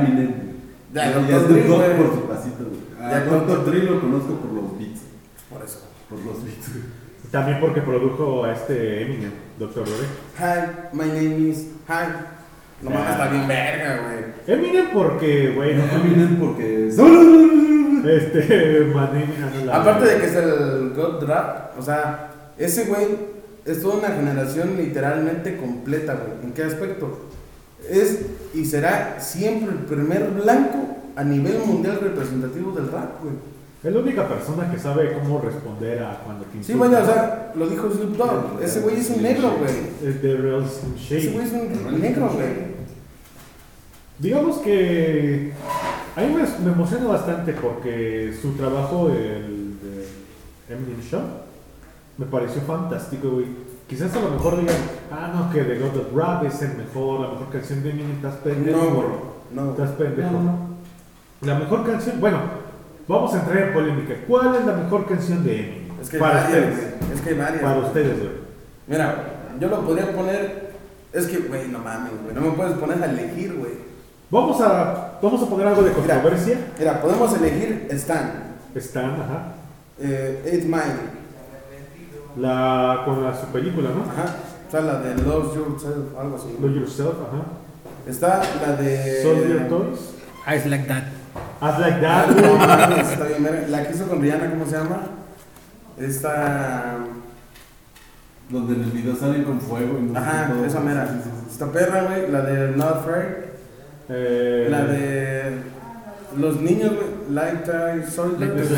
A Eminem. Ya, Y a Dr. Snoop Dre, Dogg güey. por su pasito, güey. Ya, A Dr. Dr. Dre lo conozco por los beats. Por eso. Por los beats, güey. También porque produjo a este Eminem, Dr. Dre. Hi, my name is. Hi. No mames, Ah. está bien verga, güey. Eminem porque, güey, no Eminem porque. Este, Eminem, la- Aparte de que es el God Rap, o sea, ese güey es toda una generación literalmente completa, güey. ¿En qué aspecto? Es y será siempre el primer blanco a nivel mundial representativo del rap, güey. Es la única persona que sabe cómo responder a cuando te Sí, insultan. vaya, o sea, lo dijo Snoop Dogg. Ese güey es un negro, güey. Es de Real Shady. Ese güey es un negro, güey. Digamos que a mí me, me emociona bastante porque su trabajo, el de Eminem Show, me pareció fantástico, güey. Quizás a lo mejor digan, ah, no, que The God of Rap es el mejor, la mejor canción de Eminem, estás pendejo. No, güey. No. Estás pendejo. No, no. La mejor canción, bueno, vamos a entrar en polémica. ¿Cuál es la mejor canción de Eminem? Es que hay para varias, ustedes. güey. Es que hay varias. Para güey. ustedes, güey. Mira, yo lo podría poner. Es que, güey, no mames, güey. No me puedes poner a elegir, güey. Vamos a, vamos a poner algo de Mira. controversia. Mira, podemos elegir Stan, Están, ajá. eh, Eight Mile, La, con la, su película, ¿no? ajá. Está la de Love Yourself, algo así. Know Yourself, ajá. Está la de. Soldier Toys. Eyes like that. Like Ah, That. no mames, está bien. La que hizo con Rihanna, ¿cómo se llama? Esta. Donde en el video salen con fuego y no Ajá, todo. esa mera. Esta perra, güey. La de Not Fair. Eh, La de. Los niños, güey. Lifetime Soldier. Chris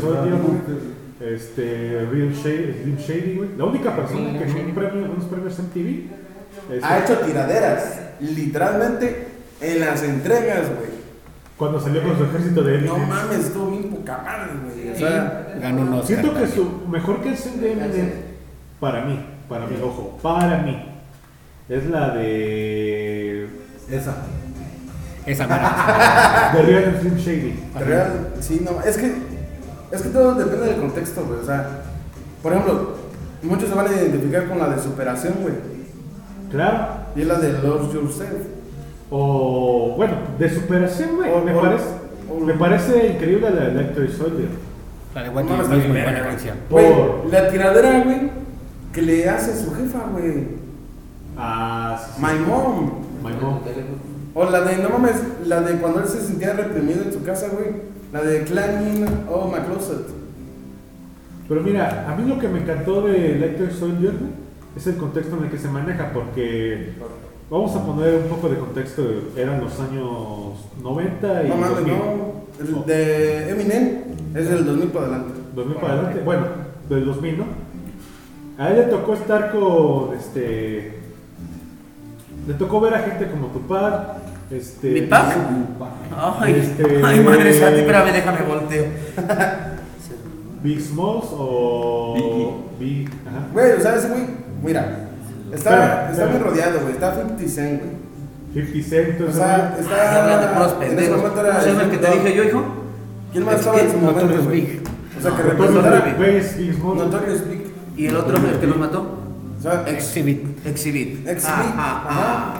Soldier, güey. Este, Real Shady, Slim Shady, güey. La única persona que en un premio, unos premios MTV. este, Ha hecho tiraderas. Literalmente en las entregas, güey. Cuando salió con su ejército de No Eminem. mames, estuvo bien poca madre, güey. O sea, ganó un Oscar. Siento que también. su mejor canción de Eminem, para mí, para mi ojo, para mí, es la de. Esa. Esa mera. de Real Slim Shady. real, sí, no. Es que. Es que todo depende del contexto, güey. O sea, por ejemplo, muchos se van a identificar con la de superación, güey. Claro. Y es la de Love Yourself. O, bueno, de superación, güey. O- Me o- parece, o- me parece increíble la de Electric Soldier. La de No What muy buena canción. Güey, Por- la tiradera, güey, que le hace a su jefa, güey. Ah, sí, sí. My mom. My mom. O la de, no mames, la de cuando él se sentía reprimido en su casa, güey. La de Climbing Oh My Closet. Pero mira, a mí lo que me encantó de Electric Soldier es el contexto en el que se maneja, porque vamos a poner un poco de contexto, eran los años 90 y No mames, 2000. no. El de Eminem es del 2000 para adelante. 2000 para adelante, bueno, del 2000, ¿no? A él le tocó estar con, este, le tocó ver a gente como Tupac, Este, ¿Mi pack? Ay, Este- ay, madre santa, espérame, déjame volteo. Big Smalls o Big. Ajá. Güey, o sea, ese güey, mira, está, está bien rodeado, güey. Está 50 Cent, güey. 50 Cent, O sea, está. Hablando de puros en ese pendejos. momento ¿Cómo era. se llama el que te dije yo, hijo? ¿Quién más estaba en su momento, Notorious güey? Big. O sea, que representara. Big, Big Smalls. Notorious Big. ¿Y el otro, el que los mató? Exhibit. Exhibit. Exhibit. Ajá, ajá.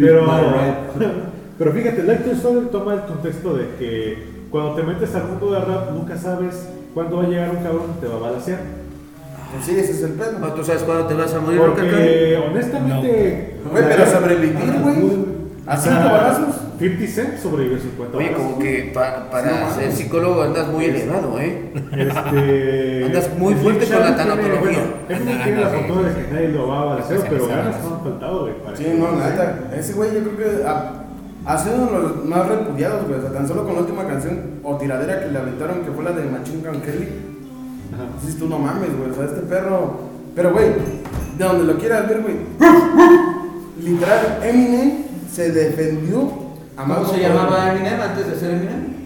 Pero, pero fíjate, Lighter Soldier toma el contexto de que cuando te metes al mundo de rap nunca sabes cuándo va a llegar un cabrón y te va a balasear. Pues sí, ese es el. ¿O ¿Tú sabes cuándo te vas a morir? Porque honestamente. Güey, pero sobrevivir, güey. ¿A cinco balazos? 50 Cent sobrevivió 50 Oye, como que pa- para ser psicólogo andas muy elevado, ¿eh? Este, Andas muy fuerte con la tanatología. tiene- Bueno, él no tiene la fortuna de que nadie lo va a Pues pero ganas no han faltado, güey. Sí, no, neta. Ese güey yo creo que ha, ha sido uno de los más repudiados, güey. O sea, tan solo con la última canción o tiradera que le aventaron, que fue la de Machine Gun Kelly. Ajá. Dices tú, no mames, güey. O sea, este perro. Pero, güey, de donde lo quieras ver, güey. Literal, Eminem se defendió ¿Cómo se llamaba Eminem antes de ser Eminem?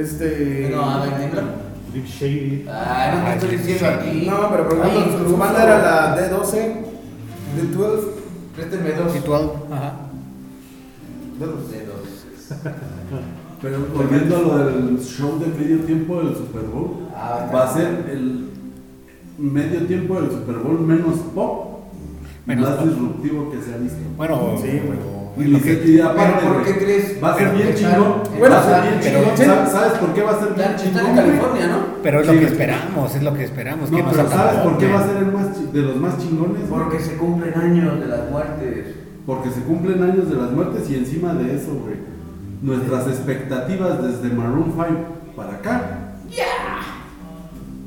Este. No, a ver, Eminem. Slim Shady. Ay, no te estoy diciendo aquí. No, pero por ejemplo, su- banda era la D12, D12. Présteme dos. Ritual. Ajá. D12. De dos. Pero volviendo a lo del show de medio tiempo del Super Bowl, Ah, va a ser el medio tiempo del Super Bowl menos pop Menos más pop. disruptivo que se ha visto. Bueno, Sí, güey. Y, lo que- y aparte, Pero, ¿por güey, qué crees? Va a ser bien chingón. Bueno, va a ser bien chingón. ¿Sabes- ¿Sabes por qué va a ser bien chingón? en? California, ¿no? pero es lo que esperamos, es lo que esperamos. No, pero ¿sabes por qué va a ser el más de los más chingones? Porque se cumplen años de las muertes. Porque se cumplen años de las muertes y encima de eso, güey, nuestras expectativas desde Maroon 5 para acá.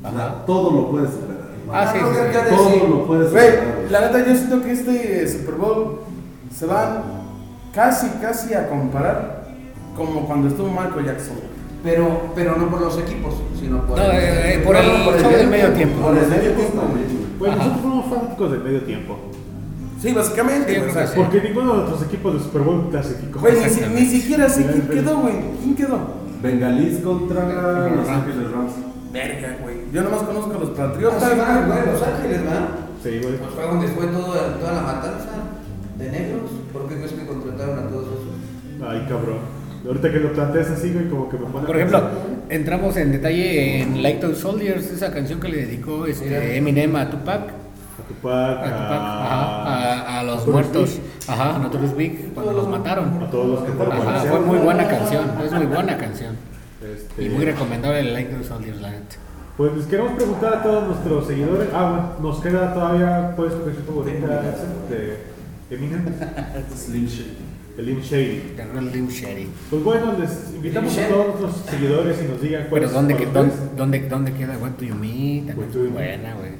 O sea, todo lo puedes superar. Ah, sí, sí, Rocker, sí. ¿qué ha de Todo lo puedes superar. güey. la neta yo siento que este Super Bowl se van casi, casi a comparar como cuando estuvo Michael Jackson. Pero, pero no por los equipos, sino por No, el, eh, eh, por el medio tiempo. Por el medio tiempo. Bueno, nosotros somos fanáticos del medio tiempo. Sí, básicamente, Sí, o sea, sí. Porque ninguno de nuestros equipos de Super Bowl clasificó. Güey, ni, ni siquiera sé quién quedó, güey. ¿Quién quedó? Bengalís contra Los Ángeles Rams. Verga, güey. Yo nomás conozco a los Ah, Patriotas. sí, van, güey. güey, Los Ángeles, ¿verdad? Sí, güey. Pues fue donde fue todo, toda la matanza de negros. ¿Por qué crees que contrataron a todos esos? Ay, cabrón. Ahorita que lo planteas así, güey, como que me pone. Por ejemplo, pensar. entramos en detalle en Light of Soldiers, esa canción que le dedicó este, Eminem a Tupac. A Tupac, A, Tupac, a, ajá, a, a los muertos, ajá, a Notorious Big, cuando los mataron. a todos los que fueron Ajá, fue muy buena canción, es muy buena canción. Este, Y muy recomendable el Light of Soldiers, la neta. Pues les queremos preguntar a todos nuestros seguidores. Ah, bueno, nos queda todavía, pues, tu favorita de Eminem, Slim Shady. el Lim Shady. The Real Lim Shady. Pues bueno, les invitamos a todos nuestros seguidores y nos digan cuál Pero es ¿dónde, cuál que- es. dónde, dónde, dónde queda What Do You es Mean. buena, güey.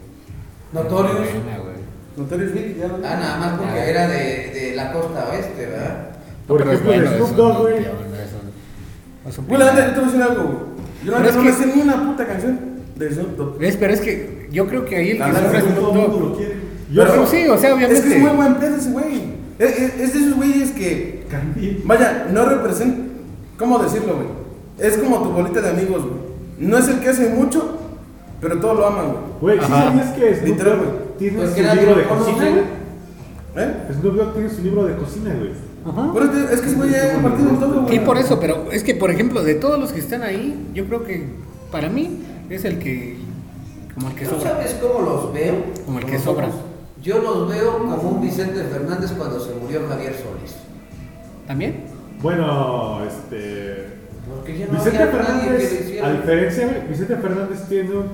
Notorious. Buena, güey. Notorious Big, ya lo Ah, nada más porque era de, de la costa oeste, ¿verdad? Por es ejemplo, bueno, el Snoop es Dogg, güey. es es campeón. yo te voy a decir algo. Yo es no que- me sé ni una puta canción de Snoop Dogg. ¿Ves? Pero es que yo creo que ahí el que sufre es Snoop el Dogg. Yo Pero sí, o sea, obviamente. Es que es muy buen pedo ese güey. Es, es- es de esos güeyes que, Cambie. vaya, no representa. ¿Cómo decirlo, güey? Es como tu bolita de amigos, güey. No es el que hace mucho, pero todos lo aman, güey. Güey, ¿sí Ajá. sabías que Snoop Literal, güey. tiene su libro de cocina, güey? ¿Eh? Snoop Dogg tiene su libro de cocina, güey. Pero es que- es güey ya ha partido en todo, güey. Sí, por eso, pero es que, por ejemplo, de todos los que están ahí, yo creo que para mí es el que. Como el que ¿Tú sobra. sabes cómo los veo? Como el que sobra. Yo los veo como un Vicente Fernández cuando se murió Javier Solís. ¿También? Bueno, este. Porque ya no Vicente había nadie que le Fernández, hiciera. a diferencia, Vicente Fernández tiene un.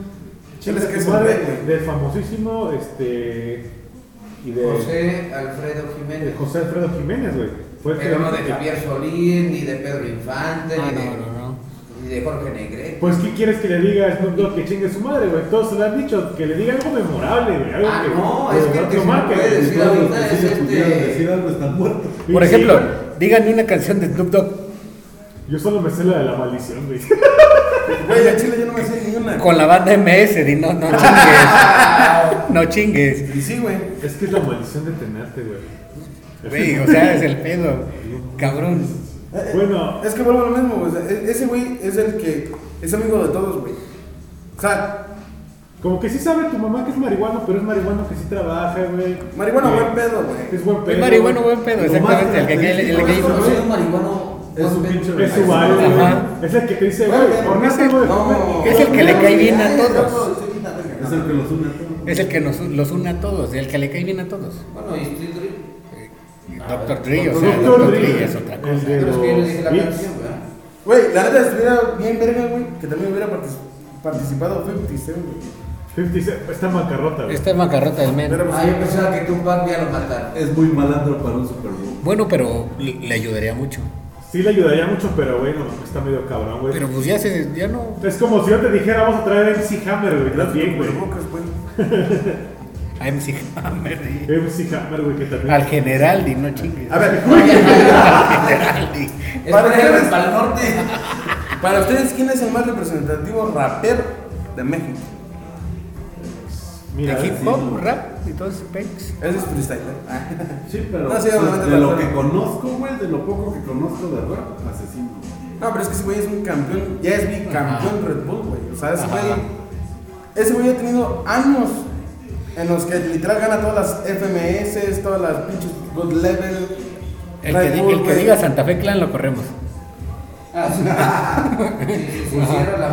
Chinga que ven, güey. de famosísimo, este. Y de. José Alfredo de Jiménez. José Alfredo Jiménez, güey. Fue el que- Pero no de Javier Solís, ni de Pedro Infante, Ah, ni, de, no, no, no. De Jorge Negrete. Pues, ¿qué quieres que le diga a Snoop Dogg que chingue su madre, güey? Todos se lo han dicho, que le diga algo memorable, güey. Algo Ah, que, no, que es que que lo se marque, puede decir ahorita que es este- decir algo están muertos. Por ejemplo, díganme una canción de Snoop Dogg Yo solo me sé la de la maldición, güey. Güey, a Chile yo no me sé ni una. con la banda MS, di no, no chingues. no chingues. Y sí, güey. Es que es la maldición de tenerte, güey. Güey, o sea, es el pedo. Cabrón. Eh, eh, Bueno. Es que vuelvo a lo mismo, güey. e- ese güey es el que es amigo de todos, güey. O sea, Como que sí sabe tu mamá que es marihuano, pero es marihuano que sí trabaja, güey. marihuana Que buen pedo, güey. Es buen pedo. Es marihuano, buen pedo, exactamente. El que, el, el, el hizo. marihuano. Es pinche. Es su baile, güey. Es el que te dice, güey, por nada, güey. no. Es el que le cae bien a todos. Es el que los une a todos. Es el que nos, los une a todos, el que le cae bien a todos. Bueno, y. Doctor Dre, o sea. Doctor Dre, es otra el cosa. de Pero es que yo le dije la canción, ¿verdad? Güey, la neta estuviera bien verga, güey, que también hubiera partic- participado 50 Cent, güey. 50 Cent, está en bancarrota, güey. Esta es macarrota del men. Pero, pues, Ah, yo pensaba que Tupac ya lo mataron. Es muy malandro para un Super Bowl. Bueno, pero le, le ayudaría mucho. Sí le ayudaría mucho, pero bueno, está medio cabrón, güey. Pero pues ya se, ya no. Es como si yo te dijera, vamos a traer MC Hammer, güey. Estás bien, güey. güey. A MC Hammer. y- MC Hammer, güey, que también. Al general, y no chingues. A ver, Al general, y- Es Para ustedes- para el norte. para ustedes, ¿quién es el más representativo rapero de México? Mira, de hip sí, hop, rap y todos esos pex. Ese es freestyler. Ah. Sí, pero No, sí, pues, de lo que conozco, güey, de lo poco que conozco de rap, asesino. No, pero es que ese güey es un campeón, ya es bicampeón Red Bull, güey. O sea, ese güey, ese güey ha tenido años en los que literal gana todas las FMS, todas las pinches good level. El que, di- Bull, el que güey. diga Santa Fe Clan lo corremos. Ah,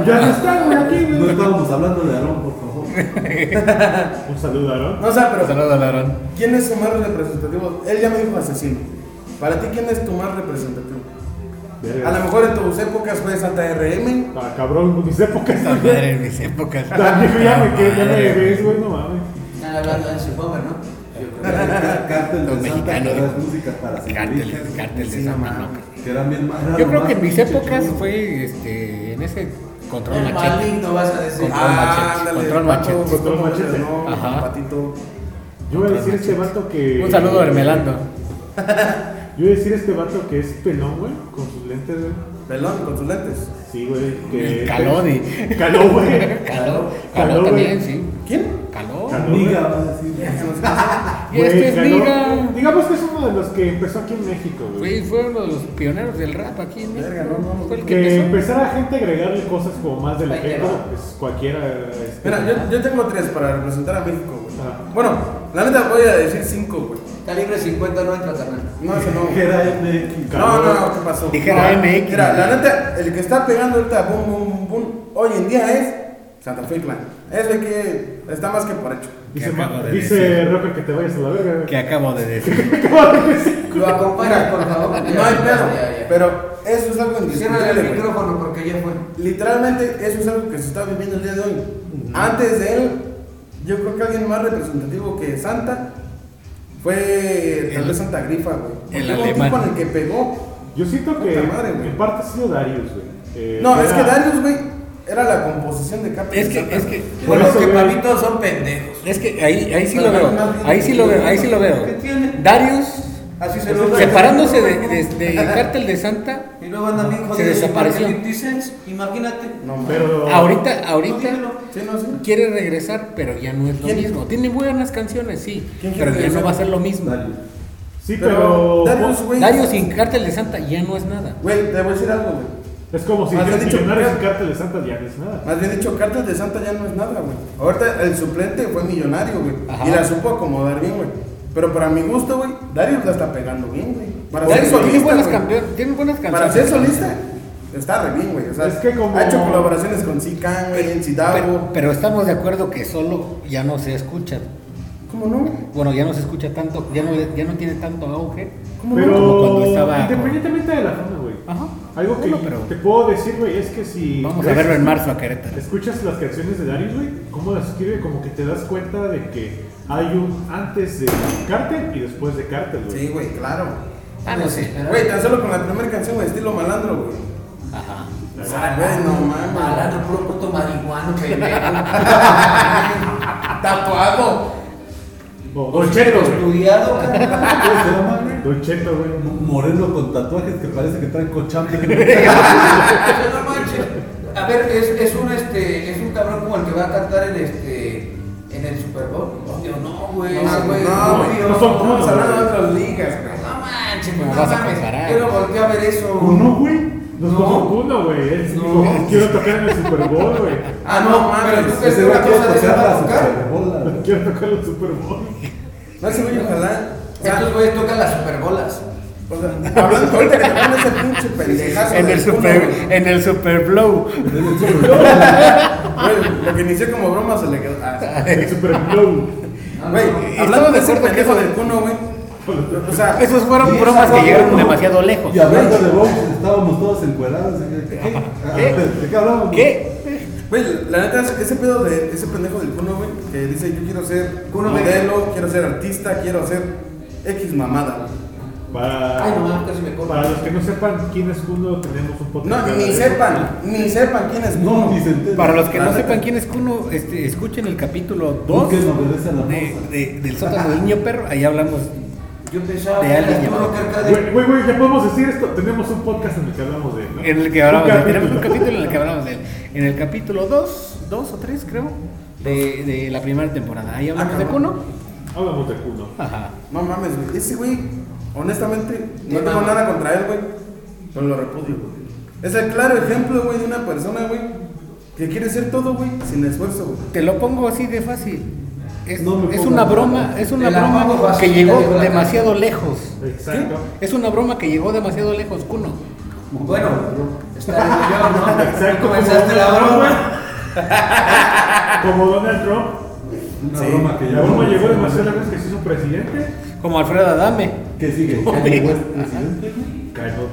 Ya no güey, aquí, No estábamos hablando de Aarón, por favor. Un saludo, Aaron. No, o sea, pero Saludos a Larón. ¿quién es su más representativo? Él ya me dijo asesino. Para ti, ¿quién es tu más representativo? Verga. A lo mejor en tus épocas fue Santa RM. Ah, cabrón, mis épocas. En mis épocas. Tan viejo ya me, que ya me Madre. ves, güey, no mames. Están hablando de Nancy Homer, ¿no? Yo creo que- Cá- Cártel Los de Santa, mexicanos. que era música para Cártel, señoritas, cártel Sí, de no Santa mames. no. que eran bien ma- era Yo lo creo más que en mis épocas fue este, en ese control El machete. maligno vas a decir. Control machete, control machete. Control machete. No, Ajá. patito. Yo voy a decir este vato que. Un saludo a Hermelando. Yo voy a decir a este vato que es pelón, güey, con sus lentes, güey. Pelón con sus lentes. Sí, güey. Que. Caló, di. Caló, güey. Caló. Caló, Caló también, sí. ¿Quién? Caló. Caló. Niga, va a decir. Y este es Caló. Niga. Digamos que es uno de los que empezó aquí en México, güey. Fue, fue uno de los pioneros del rap aquí en México. Verga, no, no, Fue el que Que empezó. empezara a gente a agregarle cosas como más efecto, va. pues cualquiera. este, Mira, yo, yo tengo tres para representar a México, güey. Ah. Bueno, la neta voy a decir cinco, güey. Calibre 50 no entra, carnal. No, ese no. Era MX. No, no, no, ¿qué pasó? Dijera No, MX. Mira, la neta, el que está pegando ahorita boom, boom, boom, hoy en día es Santa Fe Clan. Es el que está más que por hecho. Dice, de dice. Rocker que te vayas a la verga, güey. Que acabo de decir. Lo acompañas, por favor. No hay pedo, pero eso es algo Cierra el micrófono porque ya fue. Literalmente, eso es algo que se está viviendo el día de hoy. Antes de él, yo creo que alguien más representativo que Santa fue tal El- vez Santa Grifa, güey. el alemán. el que pegó. Yo siento que madre, en parte ha sido Darius, güey. Eh, No, es era- que Darius, güey, era la composición de Capri. Es que, es que, Por Por lo eso, que güey. para mí todos son pendejos. es que ahí, ahí sí lo veo. Ahí sí lo veo, ahí sí lo veo. ¿Qué tiene? Darius, Así se Eso lo es separándose de, de, de Cártel de Santa, Y luego anda bien Se jodido. desapareció. igual que 50 Cent, Imagínate. No. Pero. ahorita, ahorita dímelo. Sí, no, sí. quiere regresar, pero ya no es lo mismo. Tiene buenas canciones, sí, ¿Quién quiere pero ya no va a ser lo mismo. Sí, Pero pero. Darius. Darius sin Cártel de Santa ya no es nada. Güey, te voy a decir algo, güey. Es como si Más bien dijeras dicho, millonarios creo- y cártel de Santa ya no es nada. Más bien dicho, Cartas de Santa ya no es nada, güey. Ahorita el suplente fue millonario, güey. Y la supo acomodar bien, güey. Pero para mi gusto, güey, Darius la está pegando bien, güey. Para ser Darius tiene solista, buenas, tiene buenas canciones. Para ser solista, está re bien, güey. O sea, Es que como- ha hecho colaboraciones con Sican, güey, en Pero, pero estamos de acuerdo que solo ya no se escucha. ¿Cómo no? Bueno, ya no se escucha tanto, ya no, ya no tiene tanto auge. ¿Cómo Pero. no? Como cuando estaba- Independientemente de la fama, güey. Ajá. Algo que Bueno, pero te puedo decir, güey, es que si. vamos a verlo en marzo a Querétaro. Escuchas las canciones de Darius, güey, cómo las escribe, como que te das cuenta de que hay un antes de Cártel y después de Cártel, güey. Sí, güey, claro. Ah, no sé. Güey, tan solo con la primera canción, güey, estilo malandro, güey. Ajá. O sea, güey, no mames. Malandro, puro puto marihuano, pendejo. Tatuado. Don Cheto. Estudiado. ¿Cómo se llama, güey? Don Cheto, güey. Moreno con tatuajes que parece que traen cochambre. No manches. A ver, es, es un este, es un cabrón como el que va a cantar en este güey. No, güey, no, güey, no son Estamos hablando de otras ligas, güey. No manches. ¿Cómo no vas a mames, comparar? Yo no volteé a ver eso. ¿Uno, güey? Nos No. Kuno, güey. Él sí No. dijo, quiero tocar en el Super Bowl, güey. Ah, no, pero tú crees que Ese una güey quiere cosa de esa tocar va a la tocar. Super Bowl, la- Quiero tocar en el Super Bowl. No, ese güey, ojalá. O sea, Estos güeyes tocan las superbolas. o sea, hablando ahorita que te pones el pinche pendejazo. En el super, güey. en el super blow. Güey, lo que inicié como broma se le quedó. Ah, El Super Bowl. Güey, Y hablando de que pendejo del cuno, güey. O sea, Esos fueron bromas que llegaron demasiado lejos. Y hablando de estábamos todos encuerados. ¿Qué? ¿Qué? Ah, ¿De qué hablamos? ¿Qué? Güey, la neta, ese pedo de ese pendejo del cuno, güey, que dice yo quiero ser Cuno de- modelo, quiero ser artista, quiero ser X mamada. güey. Para, Ay, no mames, casi me corto. para los que no sepan quién es Kuno, tenemos un podcast. No, ni sepan, ni sepan quién es No, se entera. Para los que no sepan quién es Kuno, este, escuchen el capítulo 2 Busquen, obedece a la de, del sótano del niño perro. Ahí hablamos. Yo pensaba De alguien llamado. Güey, güey, güey, ya podemos decir esto. Tenemos un podcast en el que hablamos de él, ¿no? En el que hablamos de Un él. Tenemos un capítulo. en el que hablamos de él. En el capítulo 2, 2 o 3 creo, de, de la primera temporada. Ahí hablamos Ah, de. Kuno. Hablamos de Kuno. Ajá. No mames, güey. Ese güey, honestamente, no tengo nada contra él, güey. Pero lo repudio, güey. Es el claro ejemplo, güey, de una persona, güey, que quiere ser todo, güey, sin esfuerzo, güey. Te lo pongo así de fácil. Es, No me es una broma, es una broma que llegó demasiado lejos. Exacto. Es una broma que llegó demasiado lejos, Kuno. Bueno, está yo, ¿no? Exacto, comenzaste la Donald broma. Como Donald Trump. Una Sí. broma que La ya broma llegó demasiado lejos que se hizo presidente. Como Alfredo Adame, ¿Qué sigue? ¿Kanye West presidente?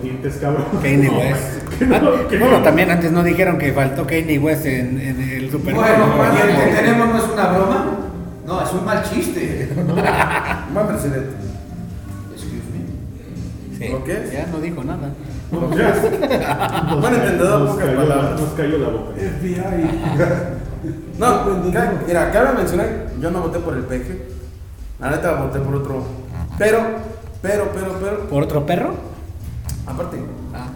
dientes, cabrón. Kanye West. Ah, bueno, no. también antes no dijeron que faltó Kanye West en, en el Super Bowl. Bueno, ¿no? ¿y el que tenemos no es una broma? No, es un mal chiste. Buen presidente. Excuse me. Sí, ¿Lo que es? Ya no dijo nada. No, ya. Nos Buen ca- entendedor, nos pocas cayó, palabras. nos cayó la boca. FBI. No, mira, cabe mencionar, yo no voté por el peje. La neta voté por otro. Pero, pero, pero, pero, ¿Por otro perro? aparte, Ah.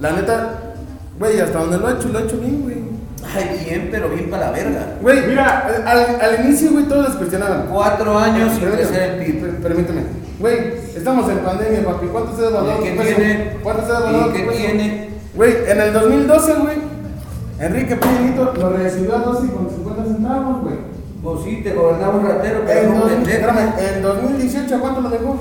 la neta, güey, hasta donde lo he hecho, lo he hecho bien, güey. Ay, bien, pero bien para la verga. Güey, Mira. al, al inicio, güey, todos les cuestionaban. Cuatro años sin Permíteme, crecer el PIB. Permíteme. Güey, estamos en pandemia, papi. ¿Cuánto se ha devaluado ¿Y qué tiene? ¿Cuánto se ha devaluado ¿Y qué tiene? Güey, en el 2012, güey, Enrique Peña Nieto lo recibió a 12 con 50 centavos, güey. Pues sí, te gobernaba un ratero, pero En, no en 2018, ¿a cuánto lo dejó?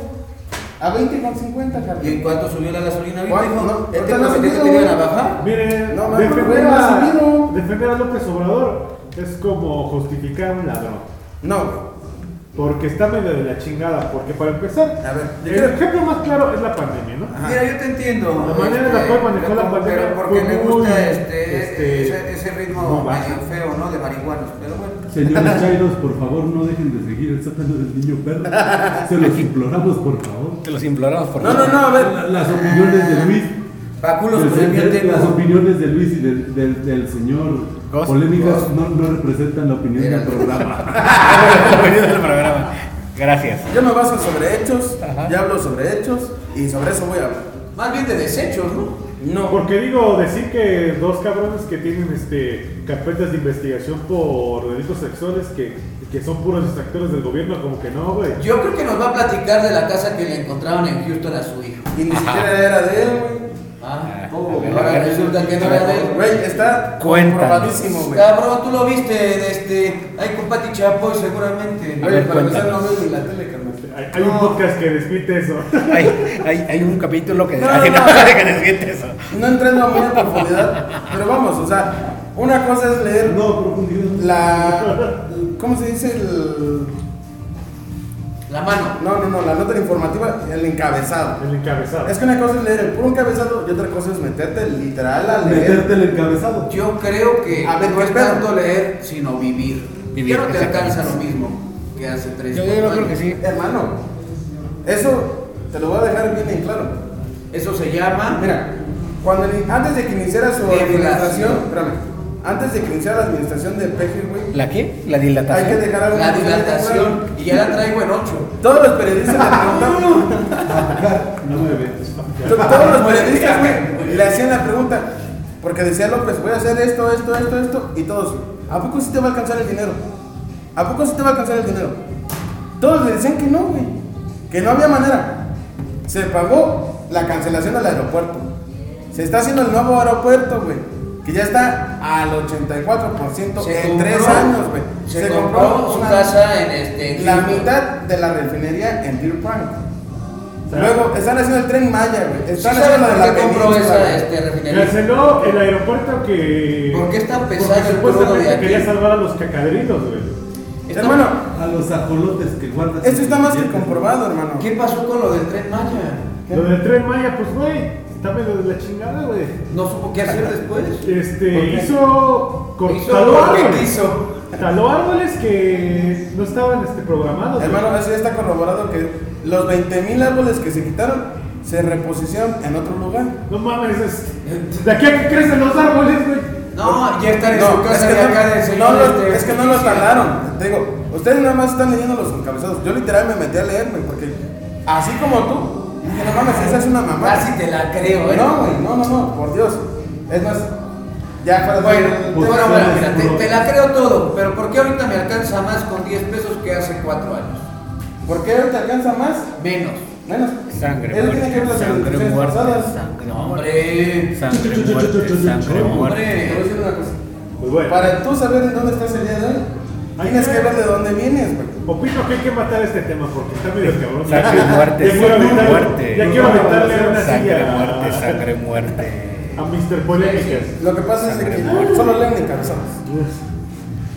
A 20 con 50, ¿Y en cuánto subió la gasolina ahorita, ¿Cuánto? No, ¿Ya te ahorita no ha prometí que te iban a bajar? Miren, No, mames, defender, no a, subido. defender a López Obrador es como justificar a un ladrón. No. Porque está medio de la chingada. Porque para empezar, A ver, el ejemplo más claro es la pandemia, ¿no? Ajá. Mira, yo te entiendo. La manera en la cual manejó la pandemia Pero porque le muy, gusta este, este, ese, ese ritmo medio feo, ¿no? De marihuanos. Pero bueno. Señores Chairos, por favor, no dejen de seguir el sótano del niño perro. Se los imploramos, por favor. Te los imploramos por No, no, no, a ver. La- Las opiniones de Luis, con el las opiniones de Luis y del, del, del señor Ghost. polémicas Ghost. no, no representan la opinión Mira. del programa. La venida del programa. Gracias. Yo me baso sobre hechos, Ajá. ya hablo sobre hechos y sobre eso voy a hablar. Más bien de desechos, ¿no? No, Porque digo, decir que dos cabrones que tienen este carpetas de investigación por delitos sexuales que, que son puros distractores del gobierno, como que no, güey. Yo creo que nos va a platicar de la casa que le encontraron en Houston a su hijo. y ni siquiera era de él, güey. Ah, Ah, oh, a ver, ahora a resulta que no era de él. Güey, está comprobadísimo, güey. Cabrón, tú lo viste, de este, ahí con Pati Chapoy seguramente. A Oye, ver, para empezar no veo ni la tele, carnal. Hay, hay un podcast que desmite eso. Hay, hay, hay un capítulo que No, que eso. No entrando muy en profundidad, pero vamos, o sea, una cosa es leer No, profundidad. la. ¿Cómo se dice? El, La mano. no, no, no, la nota informativa, el encabezado. El encabezado. Es que una cosa es leer el puro encabezado y otra cosa es meterte literal a leer. Meterte el encabezado. Yo creo que A ver, no ¿qué es pedo? tanto leer, sino vivir. Vivir, te exactamente. alcanza lo mismo que hace tres Yo, yo creo que sí. Hermano, eso te lo voy a dejar bien en claro. Eso se llama. Mira, cuando antes de que iniciara su administración, espérame, antes de que iniciara la administración de Peje, güey, ¿La qué? La hay que dilatación. dejar algo La dilatación. Y ya la traigo en ocho. Todos los periodistas le preguntaban, No me ves. to- todos los periodistas, güey, le hacían la pregunta, porque decía López, voy a hacer esto, esto, esto, esto, y todos, ¿a poco sí te va a alcanzar el dinero? ¿A poco sí te va a alcanzar el dinero? Todos le decían que no, güey, que no había manera. Se pagó la cancelación del aeropuerto. Se está haciendo el nuevo aeropuerto, güey. Que ya está al 84% Se en compró- tres años, güey. Se, compró su una- casa en este. en la mitad de la refinería en Deer Park. Luego están haciendo el tren Maya, güey. ¿Sí Están saben haciendo lo por de la qué compró esa este, refinería? Canceló el aeropuerto que. ¿Por qué está porque pesado el de aquí? quería salvar a los cacadrilos, güey. Está- Hermano, A los ajolotes que guardas. esto está más que comprobado, hermano. ¿Qué pasó con lo del tren Maya? Lo del tren Maya, pues, güey, está medio de la chingada, güey. No supo qué hacer después. Este, hizo. Hizo taló árboles. Taló árboles que no estaban este, programados. Hermano, eso ya está corroborado que los 20.000 árboles que se quitaron se reposicionaron en otro lugar. No mames, es. De aquí a que crecen los árboles, güey. No, ya están en su No, es casa que de acá del no, señor. no lo- este, es que no lo justicia. talaron. Te digo, ustedes nada más están leyendo los encabezados. Yo literal me metí a leerme porque así como tú, dije, no mames, esa es una mamá. Casi te la creo, ¿eh? No, güey, no, no, no, por Dios. Es más, ya de- Bueno, Pues, bueno, bueno, mira, te, te la creo todo, pero ¿por qué ahorita me alcanza más con 10 pesos que hace 4 años? ¿Por qué ahorita alcanza más? Menos. Menos. Sangre Eso tiene que ver muerte, las sangre muerte, pasadas. sangre No, muerte. hombre. Sangre muerte, sangre muerte. Te voy a decir una cosa. Pues bueno. Para tú saber en dónde estás el día de hoy, tienes que ver de dónde vienes, güey. Opino que hay que matar este tema porque está medio cabrón. Sangre muerte, Ya quiero sangre aventarle- muerte. Ya quiero aventarle una Sangre silla muerte, sangre muerte. a Mr. Polémicas. Lo que pasa es de que solo leen encabezados.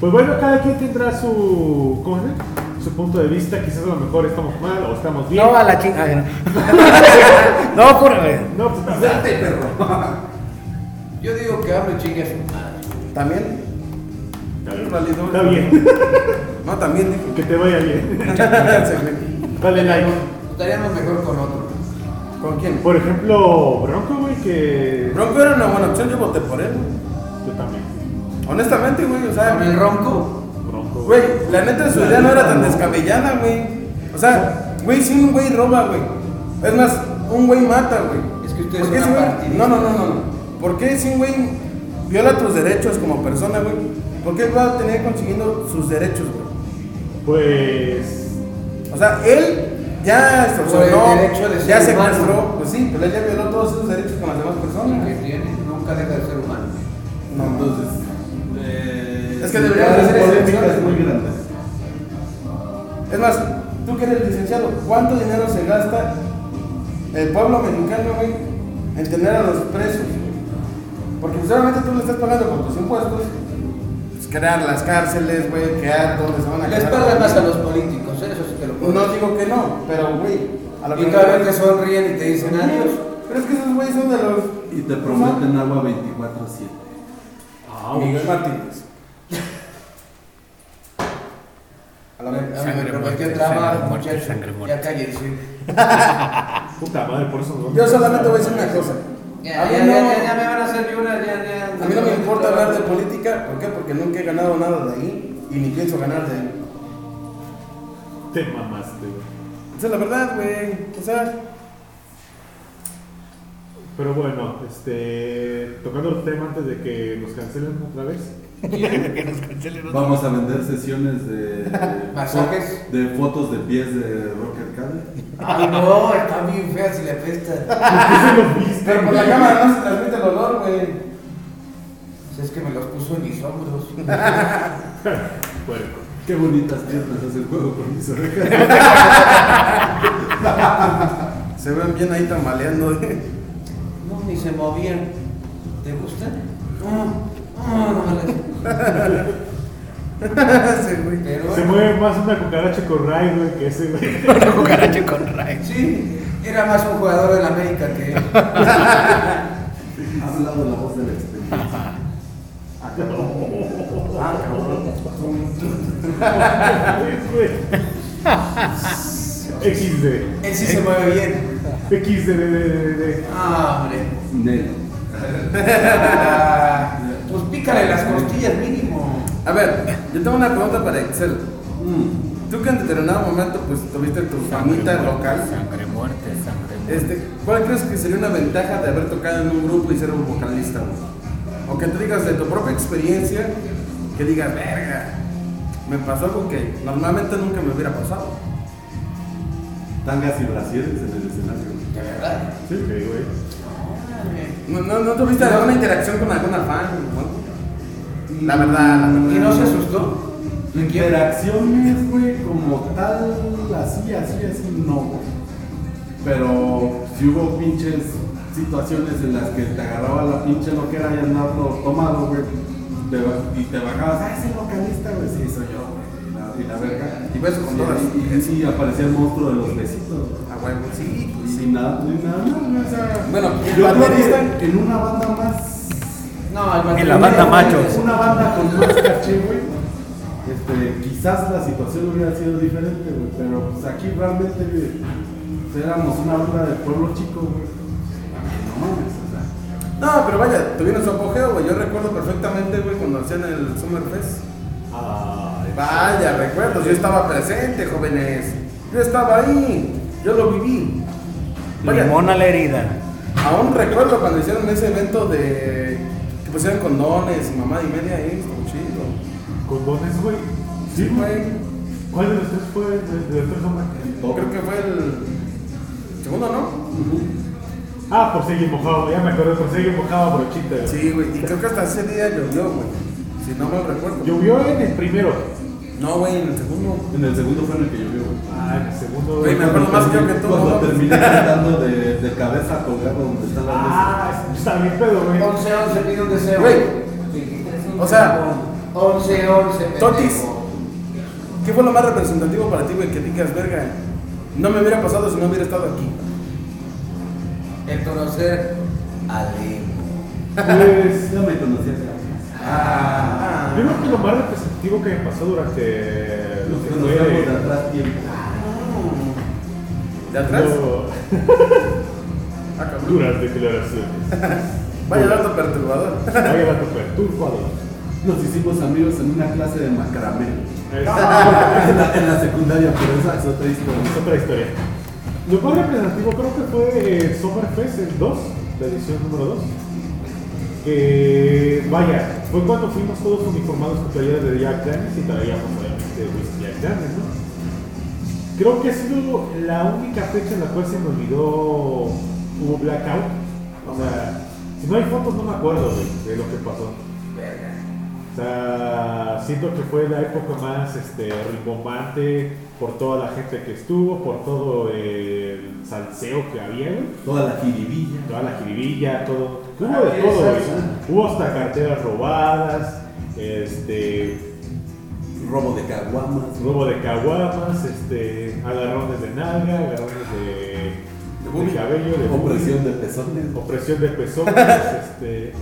Pues bueno, cada quien tendrá su, ¿cómo se llama? su punto de vista. Quizás a lo mejor estamos mal o estamos bien. No a la chingada. No, no vez. No, pues, Yo digo que hable chingue a su madre. También. Está bien. Válido. Está bien. No, también dije. Que te vaya bien. Dale like. Estaríamos mejor con otro. ¿Con quién? Por ejemplo, Bronco, güey, que. Bronco era una buena opción, yo voté por él. güey. Yo también. Honestamente, güey, o sea, Con el ronco. Bronco. güey, la neta su idea no era tan descabellada, güey. O sea, güey, si un güey roba, güey. Es más, un güey mata, güey. Es que ustedes ¿Por qué son ese güey- apartidistas. No, no, no, no. no. ¿Por qué si un güey viola tus derechos como persona, güey? ¿Por qué va a tener consiguiendo sus derechos, güey? Pues. O sea, él ya extorsionó, de ya ser humano. secuestró, pues sí, pero él ya violó todos esos derechos con las demás Que personas. tiene, nunca deja de ser humano. No, Entonces. eh, Es que deberían de ser polémicas excepciones. muy grandes. Es más, tú que eres licenciado, ¿cuánto dinero se gasta el pueblo mexicano, güey, en tener a los presos? Porque pues, obviamente tú le estás pagando con tus impuestos, pues, crear las cárceles, güey, crear donde se van a Les pagan más a los políticos, ¿eh? eso sí te lo puedo No digo que no, pero güey, a Y cada vez te sonríen y te dicen adiós. Pero es que esos güeyes son de los. Y te prometen agua 24-7. Ah, Miguel Martínez. A la vez. me Sangre prometió muerte, trabajo, sangre muerte, muchacho. Ya cállense. puta madre, por eso no. Yo solamente voy a decir una cosa. Ya, A mí ya, no- ya, ya, ya me van a hacer llorar, ya, ya. A mí no me importa hablar de política, ¿por qué? Porque nunca he ganado nada de ahí y ni pienso ganar de ahí. Te mamaste, güey. Esa es la verdad, güey. O sea, Pero bueno, este. Tocando el tema antes de que nos cancelen otra vez. Que nos cancelen otra Vamos a vender sesiones de. Masajes. De fotos de pies de Rocker Cade. Ay, no, está bien fea si le apesta. pero por la cámara no se transmite el olor, güey. Pues es que me los puso en mis hombros. Bueno, Qué bonitas piernas hace el juego con mis orejas. Se ven bien ahí tambaleando. No, ni se movían. ¿Te gustan? No, no, no me las. Sí, güey. Pero se mueve más una cucaracha con Ray, güey, que ese, güey. Una cucaracha con Ray. Sí, era más un jugador del América que él. Ha hablado la voz de la experiencia. Ah, cabrón. XD. Él sí se mueve bien. XD de, de, de, de. Ah, hombre. Nelo. Pues pícale las costillas mínimo. A ver, yo tengo una pregunta para Excel. Mm. Tú que en determinado momento pues tuviste tu famita local, Sangre muerte, sangre muerte. este, ¿cuál crees que sería una ventaja de haber tocado en un grupo y ser un vocalista? O que tú digas de tu propia experiencia, que digas, verga, me pasó algo que normalmente nunca me hubiera pasado. tangas y brasieres en el escenario. ¿De verdad? Sí, ok, güey. ¿No, no, ¿No tuviste alguna interacción con alguna fan? La verdad, la verdad. ¿Y no se asustó? Interacciones, güey, como tal, así, así, así, no, güey. Pero si hubo pinches situaciones en las que te agarraba la pinche loquera y andando tomado, güey, y te bajabas, ah, ese vocalista, güey, sí, soy yo, güey, y la, verga. Y beso con Sí, todas. Y, y sí, aparecía el monstruo de los besitos. Ah, güey, sí, pues Y sí. sin nada, ni nada o sea, Bueno, ¿y el yo creo baterista? en una banda más No, En la banda machos. una banda con más caché, güey. Este, quizás la situación hubiera sido diferente, güey. Pero pues aquí realmente güey, pues, éramos una banda del pueblo chico, güey. No mames, o sea. No, pero vaya, tuvieron su apogeo, güey. Yo recuerdo perfectamente, güey, cuando hacían el Summerfest. Ay, Vaya, recuerdos, yo estaba presente, jóvenes. Yo estaba ahí, yo lo viví. Vaya, Limón a la herida. aún recuerdo cuando hicieron ese evento de que pusieron condones y mamá y media ahí, estuvo chido. ¿Condones, güey? Sí, güey. ¿Cuál de los tres fue? ¿De, de los? Creo que fue el segundo, ¿no? Ah, por seguir mojado, ya me acuerdo, por seguir mojado brochita. Sí, güey. Y creo que hasta ese día llovió, güey. Si no mal recuerdo. Llovió en el primero. No, güey, en el segundo. En el segundo fue en el que llovió, güey. Ah, en el segundo. Güey, me acuerdo más yo que tú, Cuando terminé cantando de, de cabeza colgado donde están las. Ah, está bien pedo, güey. 11, 11, pide un deseo. Güey. O sea, 11, 11, Totis. ¿Qué fue lo más representativo para ti, güey? Que digas, verga, no me hubiera pasado si no hubiera estado aquí. El conocer a Leo. Pues. Ya me conocías. Ah, Yo creo que lo más representativo que me pasó durante lo que conocemos de fue. atrás tiempo. ¿De atrás? Ah, cabrón. duras declaraciones. Vaya dato perturbador. Vaya dato perturbador. Nos hicimos amigos en una clase de macramé. En, la, en la secundaria, pero esa es otra historia. Es otra historia. Lo más representativo creo que fue el Summerfest, el 2, la edición número 2. Que, vaya, fue cuando fuimos todos uniformados con playeras de Jack Daniels y traíamos obviamente whisky Jack Daniels, ¿no? Creo que ha sido la única fecha en la cual se me olvidó hubo blackout. O sea, si no hay fotos no me acuerdo de, de lo que pasó. O sea, siento que fue la época más este, rimbombante por toda la gente que estuvo, por todo el salseo que había, güey. Toda la jiribilla. toda la jiribilla, todo. Hubo Ah, de todo, güey. Hubo hasta carteras robadas, este, Robo de caguamas. robo de caguamas, este, agarrones de nalga, agarrones de, de cabello, de boobie. Opresión de pezones. opresión de pezones, este,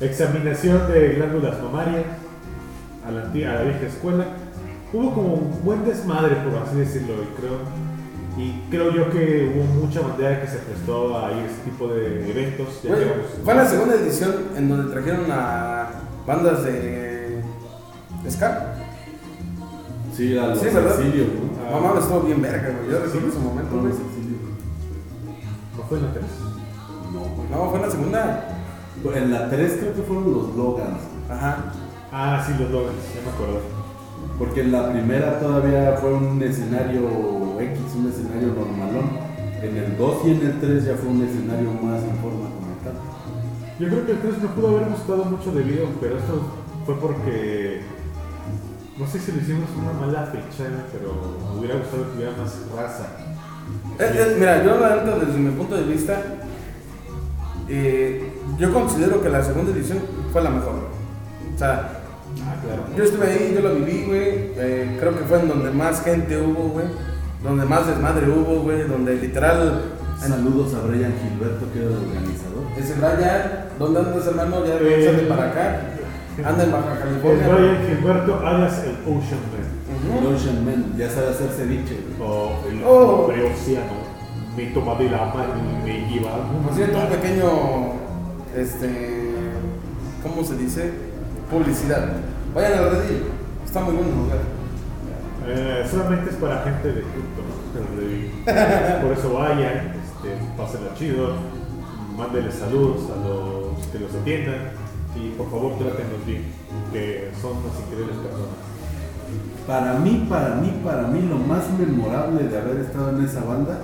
examinación de glándulas mamarias a la, antigua- a la vieja escuela. Hubo como un buen desmadre, por así decirlo, y creo, y creo yo que hubo mucha bandera que se prestó a ir a ese tipo de eventos. Ya digamos, fue la segunda edición en donde trajeron a bandas de ska. Sí, a los Sí, ¿verdad? Cecilio, ¿no? Ah. Mames, estuvo bien verga, güey. Yo recuerdo ese momento, güey. ¿No fue en la 3? No. No, fue en la segunda. En la 3 creo que fueron los Logans. Ajá. Ah, sí, los Logans, ya me acuerdo. Porque en la primera todavía fue un escenario X, un escenario normalón. En el 2 y en el 3 ya fue un escenario más en forma como tal. Yo creo que el 3 me pudo haber gustado mucho debido, pero esto fue porque no sé si lo hicimos una mala fecha, pero me hubiera gustado que hubiera más raza. Eh, eh, mira, yo la desde mi punto de vista, eh, yo considero que la segunda edición fue la mejor. O sea, claro. yo estuve ahí, yo lo viví, güey. eh, creo que fue en donde más gente hubo, güey. Donde más desmadre hubo, güey. Donde literal. Saludos a Brian Gilberto, que era el organizador. Ese Brian, ¿dónde andas, hermano? Ya Eh, sale para acá. Anda en Baja El California. Brian Gilberto alias el Ocean Man. El Ocean Man, ya sabe hacer ceviche. güey. O el Oh. hombre océano. Mi toma de la mano y me lleva. Por cierto, un pequeño. Este. ¿Cómo se dice? Publicidad. Vayan al Redil. Está muy bueno el lugar. Eh, solamente es para gente de culto, ¿no? Por eso vayan, este, pásenla chido, mándenle saludos a los que los atiendan y por favor trátenlos bien, que son unas increíbles personas. para mí, para mí, para mí, lo más memorable de haber estado en esa banda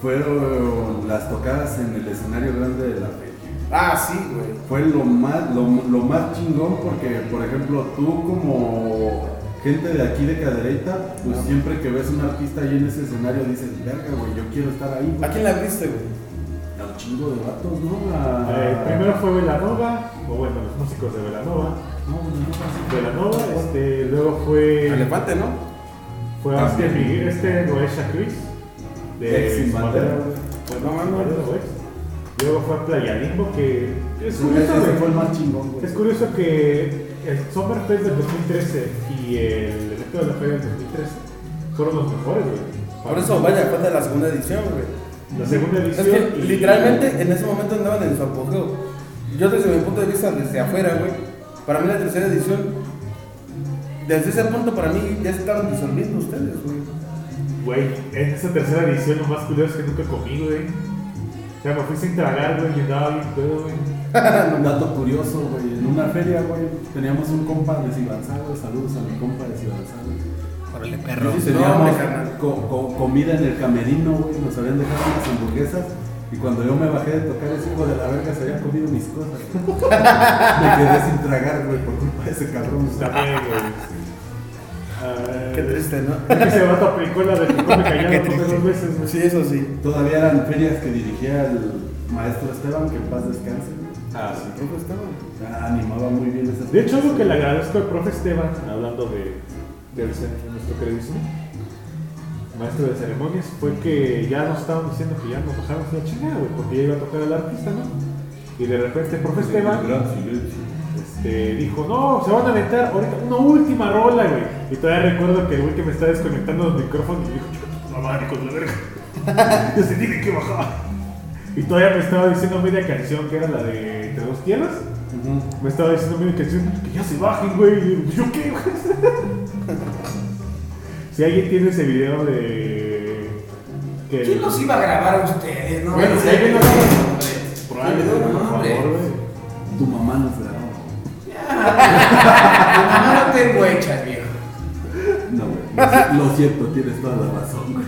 fueron las tocadas en el escenario grande de la feria. Ah, sí, güey. Fue lo más, lo, lo más chingón porque, por ejemplo, tú como gente de aquí de Cadereyta, pues siempre que ves un artista ahí en ese escenario dices, verga, güey, yo quiero estar ahí. güey". ¿A quién la viste, güey? A un chingo de vatos, ¿no? A- Eh, primero fue Velanova, o bueno, los músicos de Velanova. No, no, no. Velanova, este, luego fue. Elefante, ¿no? Fue a este, También. Miguel- este Noesha Chris. De. Pues No, no, mano. Luego fue a Playa Limbo, que es curioso, fue el más chingón, güey. Es curioso que el Summerfest del 2013 y el evento de la feria del 2013 fueron los mejores, güey. Por eso, vaya, fue de la segunda edición, güey. La segunda Es edición. que y- literalmente en ese momento andaban en su apogeo. Yo desde mi punto de vista, desde afuera, güey, para mí la tercera edición, desde ese punto para mí ya estaban disolviendo ustedes, güey. Güey, en esa tercera edición lo más curioso es que nunca comí, güey. O sea, me fui sin tragar, güey, y andaba bien pedo, güey. Un dato curioso, güey. En una feria, güey, teníamos un compa de Cibanzado. Saludos a mi compa de Cibanzado. Órale, perro. Y No, teníamos co- co- comida en el camerino, güey. Nos habían dejado unas hamburguesas. Y cuando yo me bajé de tocar, ese hijo de la verga se había comido mis cosas. me quedé sin tragar, güey, por culpa de ese cabrón. También, güey. Qué triste, ¿no? Es que ese vato aplicó la de que come callado triste. dos veces, güey. Sí, eso sí. Todavía eran ferias que dirigía el maestro Esteban, que en paz descanse. Ah, sí. ¿Cómo estaba? Ah, Animaba muy bien esas De hecho, algo que le agradezco al profe Esteban, hablando de, ce- nuestro queridísimo maestro de ceremonias, fue que ya nos estaban diciendo que ya nos bajamos la chingada, güey, porque ya iba a tocar el artista, ¿no? Y de repente el profe Esteban Gran silencio. Este, dijo, no, se van a aventar ahorita una última rola, güey. Y todavía recuerdo que el güey que me estaba desconectando los micrófonos me dijo, tu madre con la verga. Yo se tiene que bajar. Y todavía me estaba diciendo media canción que era la de Entre dos tierras. Me estaba diciendo media canción que ya se bajen, güey. Y yo, ¿qué, güey? si alguien tiene ese video de. Que ¿Quién los iba a grabar a ustedes? No, Bueno, No, si alguien lo Probablemente, por no, favor, güey. Tu mamá nos grabó. Mamá no tengo hechas, viejo. No, güey. Lo, siento, tienes toda la razón, güey.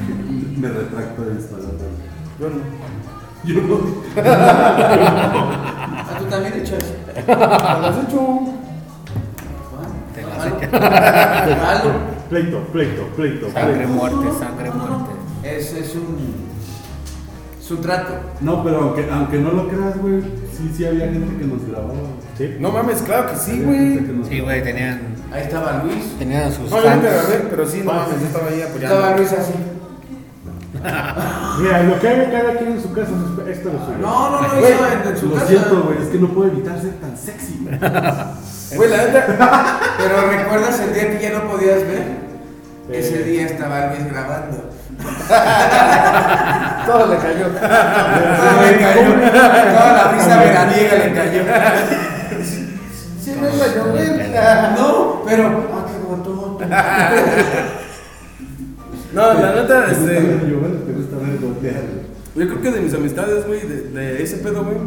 Me retracto de esta palabras. Yo no. Yo no. Ah, tú también echas. ¿Lo has hecho? Te las Malo. Malo. Pleito, pleito, pleito. Sangre muerte, sangre muerte. Es, es un. Es un trato. No, pero aunque, aunque no lo creas, güey, sí, sí había gente que nos grababa. Sí. No mames, claro que sí, güey. Sí, güey, tenían, Ahí estaba Luis. tenían sus No, yo fans. grabé, pero sí, no mames, yo estaba ahí apoyando. Estaba Luis así. Mira, lo que haga cada quien en su casa es lo suyo. No, no, no, Güey, en, su lo casa. siento, güey, es que no puedo evitar ser tan sexy, güey. Güey, la neta. Pero recuerdas el día que ya no podías ver. Eh. Ese día estaba Luis grabando. Todo le cayó. Todo le cayó. Toda la brisa veraniega le cayó. Sí, no iba a llover. No, pero. Ah, qué botón. No, la neta, ¿Te gusta ver este. llover? ¿Te gusta ver gotear? Yo creo que de mis amistades, güey, de, de ese pedo, güey.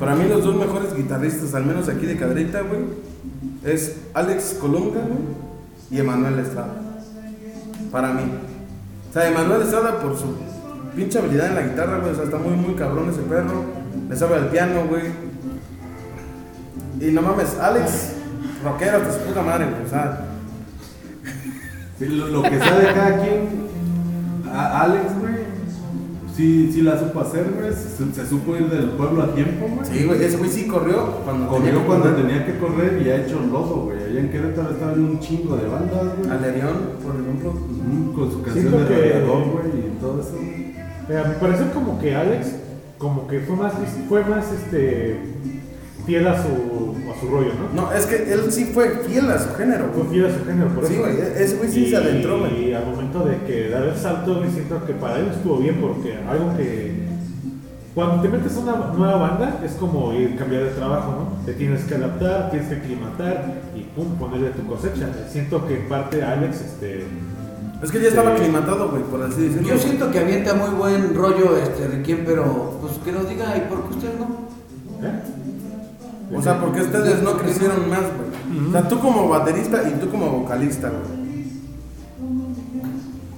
Para mí, los dos mejores guitarristas, al menos aquí de Cadrita, güey, es Alex Colunga, güey, y Emanuel Estrada. Para mí. Sea, Emanuel Estrada, por su pinche habilidad en la guitarra, güey, o sea, está muy, muy cabrón ese perro. Le sabe al piano, güey. Y no mames, Alex, rockero hasta su puta madre, güey, o sea. Lo, lo que sea de cada quien, Alex, güey, sí, sí la supo hacer, güey. Se, se supo ir del pueblo a tiempo, güey. Sí, güey, ese güey sí corrió cuando tenía Corrió que cuando correr. tenía que correr y ha hecho lodo, güey. Allá en Querétaro estaba en un chingo de bandas, güey. Alerión, por ejemplo. Con su canción Siento de que- radiador, güey, y todo eso. Eh, a mi parecer como que Alex como que fue más fue más este fiel a su a su rollo, ¿no? No, es que él sí fue fiel a su género, Fue fiel a su género, por Sí, eso. güey, ese güey sí Y- se adentró, güey. Y al momento de que dar el salto, me siento que para él estuvo bien porque algo que cuando te metes a una nueva banda es como ir cambiar de trabajo, ¿no? Te tienes que adaptar, tienes que aclimatar y pum, ponerle tu cosecha. Siento que en parte Alex este Es que ya estaba Sí. aclimatado, güey, por así decirlo. Yo siento que avienta muy buen rollo este Riquín, pero pues que nos diga, ¿y por qué usted no? ¿eh? O sea, porque ustedes no crecieron más, güey. O sea, tú como baterista y tú como vocalista, güey.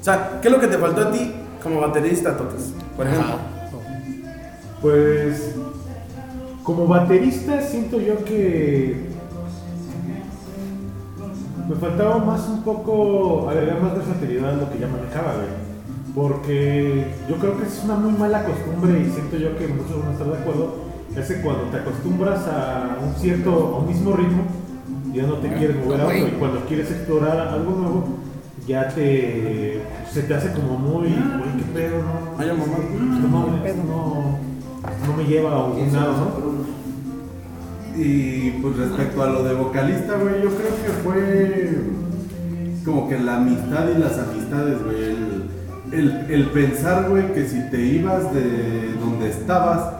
O sea, ¿qué es lo que te faltó a ti como baterista, Totes? Por ejemplo. Pues como baterista siento yo que me faltaba más un poco agregar más versatilidad a lo que ya manejaba, güey. Porque yo creo que es una muy mala costumbre y siento yo que muchos van a estar de acuerdo. Es que cuando te acostumbras a un cierto, a un mismo ritmo, ya no te quieres mover a otro. Y cuando quieres explorar algo nuevo, ya te se te hace como muy, uy, qué pedo, no, Ay, mamá. no, mames, no, no me lleva a algún lado, ¿no? Y pues respecto a lo de vocalista, güey, yo creo que fue como que la amistad y las amistades, güey. El, el, el pensar, güey, que si te ibas de donde estabas,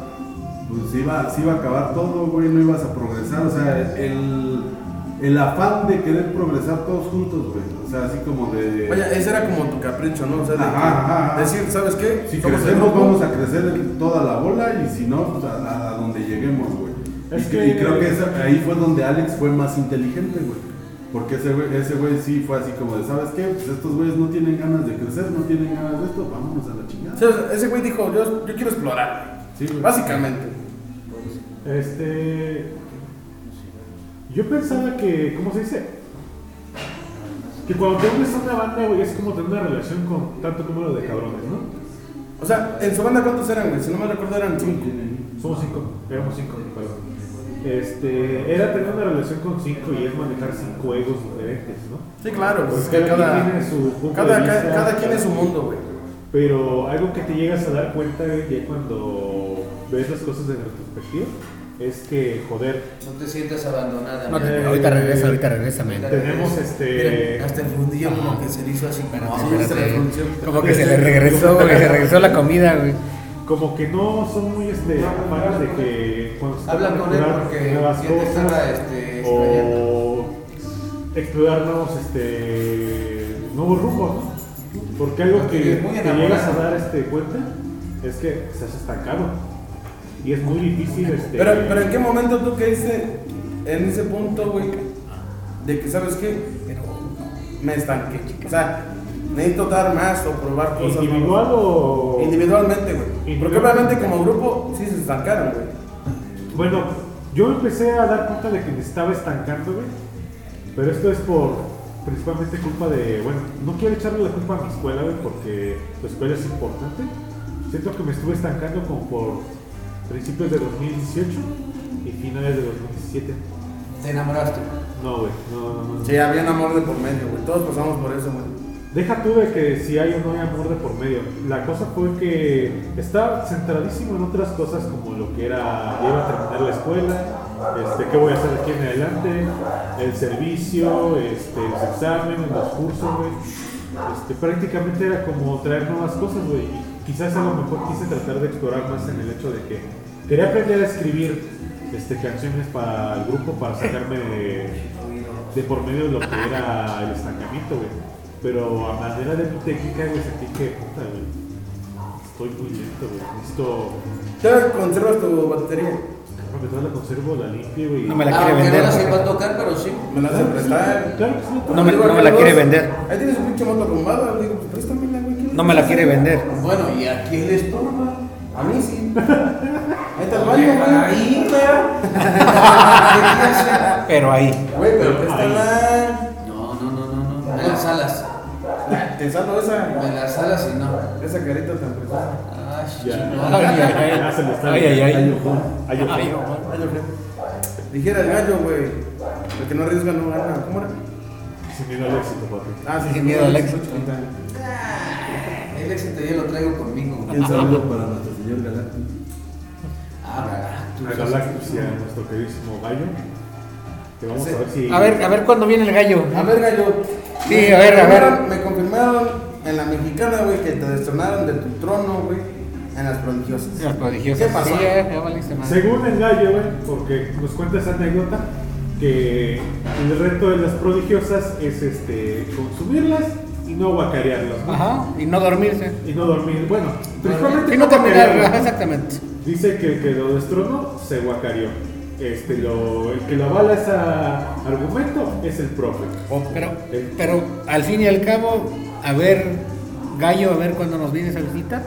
pues iba, se iba a acabar todo, güey, no ibas a progresar. O sea, el, el afán de querer progresar todos juntos, güey. O sea, así como de... Vaya, ese era como tu capricho, ¿no? O sea, de Ajá, que- ajá, ajá. decir, ¿sabes qué? Si crecemos, vamos a crecer toda la bola y si no, pues a, a donde lleguemos, güey. Es y, que- y creo que esa- ahí fue donde Alex fue más inteligente, güey. Porque ese güey, ese güey sí fue así como de, ¿sabes qué? Pues estos güeyes no tienen ganas de crecer, no tienen ganas de esto, vámonos a la chingada. O sea, ese güey dijo, yo, yo quiero explorar. Sí, güey. Básicamente. Este. Yo pensaba que, ¿cómo se dice? Que cuando te unes a una banda, güey, es como tener una relación con tanto número de cabrones, ¿no? O sea, en su banda, ¿cuántos eran, güey? Si no me recuerdo, eran cinco. Somos cinco, éramos cinco, perdón. Este, era tener una relación con cinco y es manejar cinco egos diferentes, ¿no? Sí, claro, pues cada cada, quien tiene su punto cada, de cada, vista. cada quien es su mundo, güey. Pero algo que te llegas a dar cuenta güey, ya cuando ves las cosas de retrospectiva es que, joder, No te sientas abandonada. No, te- ahorita regresa, ahorita regresa, tenemos este. Miren, hasta el fundillo como que se le hizo así. Sí, se le frunció. Como que se le regresó, güey, se regresó la comida, güey. como que no son muy este afanes de que cuando se Habla con él porque nuevas estaba cosas este, o explorar nuevos este nuevos rumbos ¿no? porque algo Porque que es muy te llegas a dar este cuenta es que estás estancado y es muy difícil este Pero, pero ¿en qué momento tú caíste en ese punto, güey? De que, ¿sabes qué? Me estanqué. O sea, necesito dar más o probar cosas individual o Individualmente, güey. Porque obviamente como grupo sí se estancaron, güey. Bueno, yo empecé a dar cuenta de que me estaba estancando, güey. Pero esto es por principalmente culpa de, bueno, no quiero echarle la culpa a mi escuela, güey, porque la escuela es importante. Siento que me estuve estancando como por principios de 2018 y finales de 2017. Te enamoraste. No, güey, no, no, no. Sí, había un amor de por medio, güey. Todos pasamos por eso, güey. Deja tú de que si hay o no hay amor de por medio. La cosa fue que estaba centradísimo en otras cosas como lo que era, ya iba a terminar la escuela, este, qué voy a hacer aquí en adelante, el servicio, este, los exámenes, los cursos, güey. Este, prácticamente era como traer nuevas cosas, güey. Quizás a lo mejor quise tratar de explorar más en el hecho de que quería aprender a escribir este, canciones para el grupo para sacarme de, de por medio de lo que era el estancamiento, güey. Pero a manera de mi técnica, güey, sentí que, puta, güey, estoy muy lento, güey. Necesito, ¿Todavía conservas tu batería? cabrón, que toda la conservo, la limpio, güey. No me la Ah, quiere vender. no la sepa tocar, pero sí. ¿Me la haces prestar? Claro que sí. No me- la quiere vender. Ahí tienes un pinche moto arrumbada. Le digo, pues. ¿qué No me la quiere vender. Bueno, ¿y a quién le estorba? A mí sí. Ahí está el baño, güey. Ahí, güey. Pero ahí. Güey, pero préstala. No, no, no, no, no. Me las alas. Te salvo esa. Me las alas y no. Esa carita tan preciosa. Ay. Ay, ay, ay. Ay, ay, ay. Ay, ojo. Ay, ojo. Ay, ojo. Ay, ok. Dijera el gallo, güey. El que no arriesga no gana. ¿Cómo era? Sin miedo al éxito, papi. Ah, sí. Sin miedo al éxito. El éxito yo lo traigo conmigo. Un saludo para nuestro señor Galáctico. Ah, A Galactus. Galactus y a nuestro queridísimo Gallo. Que vamos a ver si. A ver, a ver cuándo viene el gallo. A ver, gallo. Sí, Me a ver, a ver. confirmaron- Me confirmaron en la mexicana, güey, que te destronaron de tu trono, güey, en las prodigiosas. Las prodigiosas. ¿Qué pasó? Sí, ya, ya valiste madre. Según el gallo, güey, porque nos cuenta esa anécdota, que el reto de las prodigiosas es este consumirlas y no guacarearlas, ¿no? Ajá, y no dormirse. Y no dormir. Bueno, principalmente Y no terminar, exactamente. Dice que el que lo destronó se guacareó. este, lo, el que lo avala ese argumento es el profe. Pero, El- pero al fin y al cabo, a ver, Gallo, a ver cuándo nos vienes a visitar.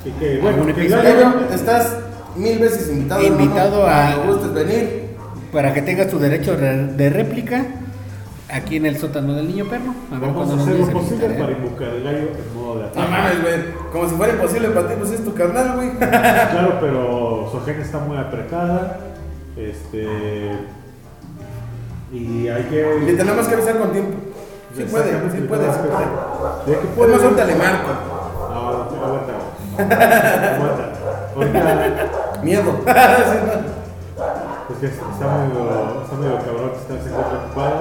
Así que, bueno, ¿Algún que? Gallo- estás mil veces invitado. Invitado hermano, a- Cuando gustes venir. Para que tengas tu derecho de, de réplica aquí en el sótano del niño perro. A ver Vamos a hacer lo posible visitar. para ¿eh? invocar al gallo en modo de No ataque. mames, güey. Como si fuera imposible para ti, pues es tu carnal, güey. Claro, pero su agenda está muy apretada. Este. Y hay que. Le tenemos que avisar con tiempo. Sí puede, sí puede, sí puede. que- puede. más, ahorita le marco. No, aguanta. Aguanta. Ahorita. Miedo. Pues que está medio, está medio cabrón que está se encuentra ocupado.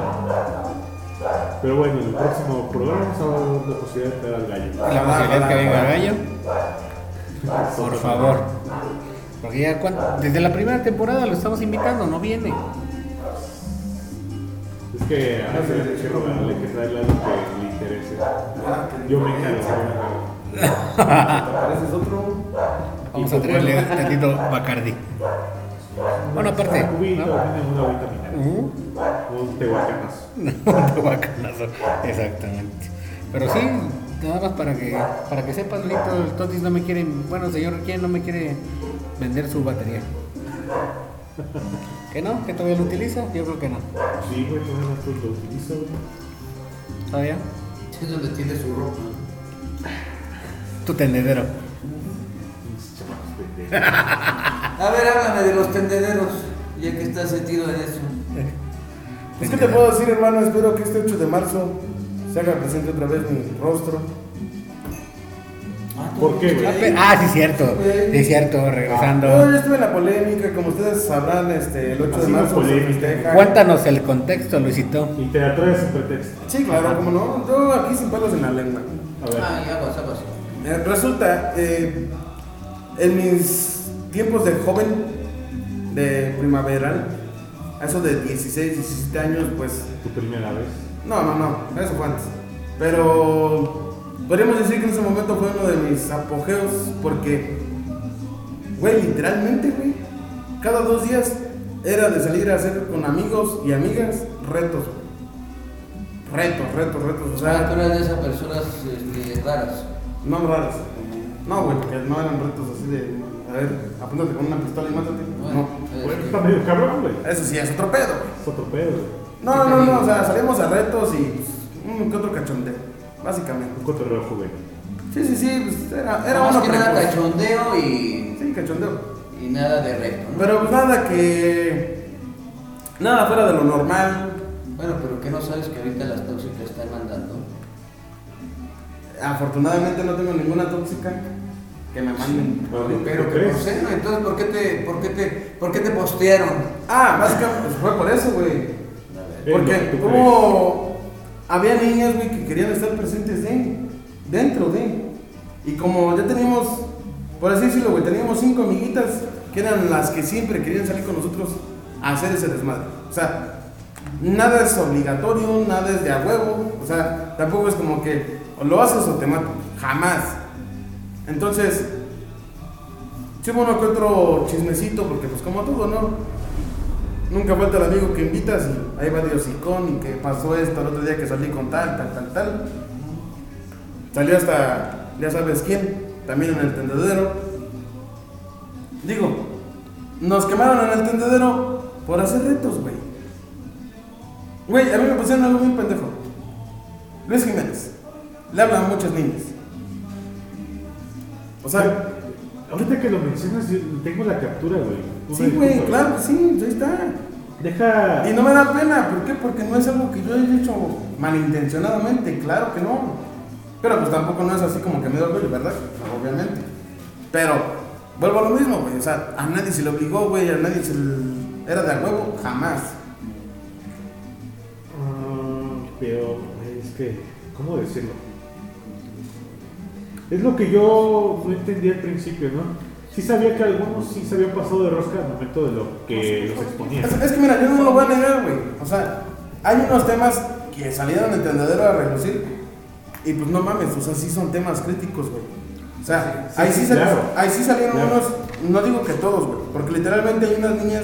Pero bueno, en el próximo programa vamos a dar la posibilidad de traer al gallo. La posibilidad que venga Gallo, por favor. Porque ya cuan- desde la primera temporada lo estamos invitando, no viene. Es que a veces hay que rogarle que traerle algo que le interese. Yo me encargo, encargo. ¿Pareces otro? Vamos a traerle tantito Bacardi. Bueno, aparte, Un cubito, ¿no? una vitamina. Ujú. Un tehuacanazo. Un bacanazo, exactamente. Pero sí, nada más para que para que sepas, Lito, el Totis no me quiere, bueno, señor, ¿quién no me quiere vender su batería? ¿Que no? ¿Que todavía lo utiliza? Yo creo que no. Sí, güey, todavía no lo utilizo, güey. ¿Todavía? Es donde tiene su ropa. Tu tendedero. A ver, háblame de los tendederos, ya que estás sentido en eso. Pues, ¿qué te puedo decir, hermano? Espero que este 8 de marzo se haga presente otra vez mi rostro. Ah, ¿Por qué, güey? Ah, Ah, sí, cierto. Sí, cierto, Yo regresando. ya estuve en la polémica, como ustedes sabrán, este, el 8 de Así no marzo polémica. Cuéntanos el contexto, Luisito. Y te atraes sin pretexto. Sí, claro, como no. Yo aquí sin palos en la lengua. A ver. Ah, ya aguas, aguas. Eh, resulta, eh, en mis tiempos de joven, de primaveral, a eso de 16, 17 años, pues Tu primera vez. No, no, no, eso fue antes. Pero podríamos decir que en ese momento fue uno de mis apogeos porque, güey, literalmente, güey, cada dos días era de salir a hacer con amigos y amigas retos, güey. Retos, retos, retos, o Ah, tú sea, eras de esas personas este, raras. no raros. No, güey, porque no eran retos así de, a ver, apúntate con una pistola y mátate. Bueno, No, Bueno, está medio cabrón, güey. eso sí es otro pedo, güey. Es otro pedo, güey. No, no, no, o sea, salimos a retos y pues, uno que otro cachondeo, básicamente. Un cotorreo juvenil. Sí, sí, sí, pues era, era más uno que nada cachondeo y, Sí, cachondeo. y nada de reto, ¿no? Pero pues nada que. Nada fuera de lo normal. Bueno, pero que no sabes que ahorita las tóxicas están mandando. Afortunadamente no tengo ninguna tóxica que me manden. Pero que crees? por cero, entonces ¿por qué te, por qué te, por qué te postearon? Ah, básicamente pues fue por eso, güey. Porque que hubo. Había niñas, güey, que querían estar presentes de, dentro de. Y como ya teníamos, por así decirlo, güey, teníamos cinco amiguitas que eran las que siempre querían salir con nosotros a hacer ese desmadre. O sea, nada es obligatorio, nada es de a huevo. O sea, tampoco es como que o lo haces o te mato. Jamás. Entonces, sí uno que otro chismecito, porque pues como todo, ¿no? Nunca falta el amigo que invitas y ahí va de hocicón y que pasó esto el otro día que salí con tal, tal, tal, tal. Salió hasta, ya sabes quién, también en el tendedero. Digo, nos quemaron en el tendedero por hacer retos, güey. Güey, a mí me pusieron algo bien pendejo. Luis Jiménez, le hablan muchas niñas. O sea, Ahorita que lo mencionas, yo tengo la captura, güey. Sí, güey, claro sí, ahí está. Deja. Y no me da pena, ¿por qué? Porque no es algo que yo haya hecho malintencionadamente, claro que no. Pero pues tampoco no es así como que me da orgullo, ¿verdad? Obviamente. Pero vuelvo a lo mismo, güey. O sea, a nadie se le obligó, güey, a nadie se le... Era de a huevo, jamás. Ah, pero es que, ¿cómo decirlo? Es lo que yo no entendí al principio, ¿no? Sí sabía que algunos sí se habían pasado de rosca al momento de lo que los exponían. Es, es que mira, yo no lo voy a negar, güey. O sea, hay unos temas que salieron de tendedero a relucir. Y pues no mames, o sea, sí son temas críticos, güey. O sea, Sí, ahí, sí, sí sal- claro. ahí sí salieron Claro. unos, no digo que todos, güey. Porque literalmente hay unas niñas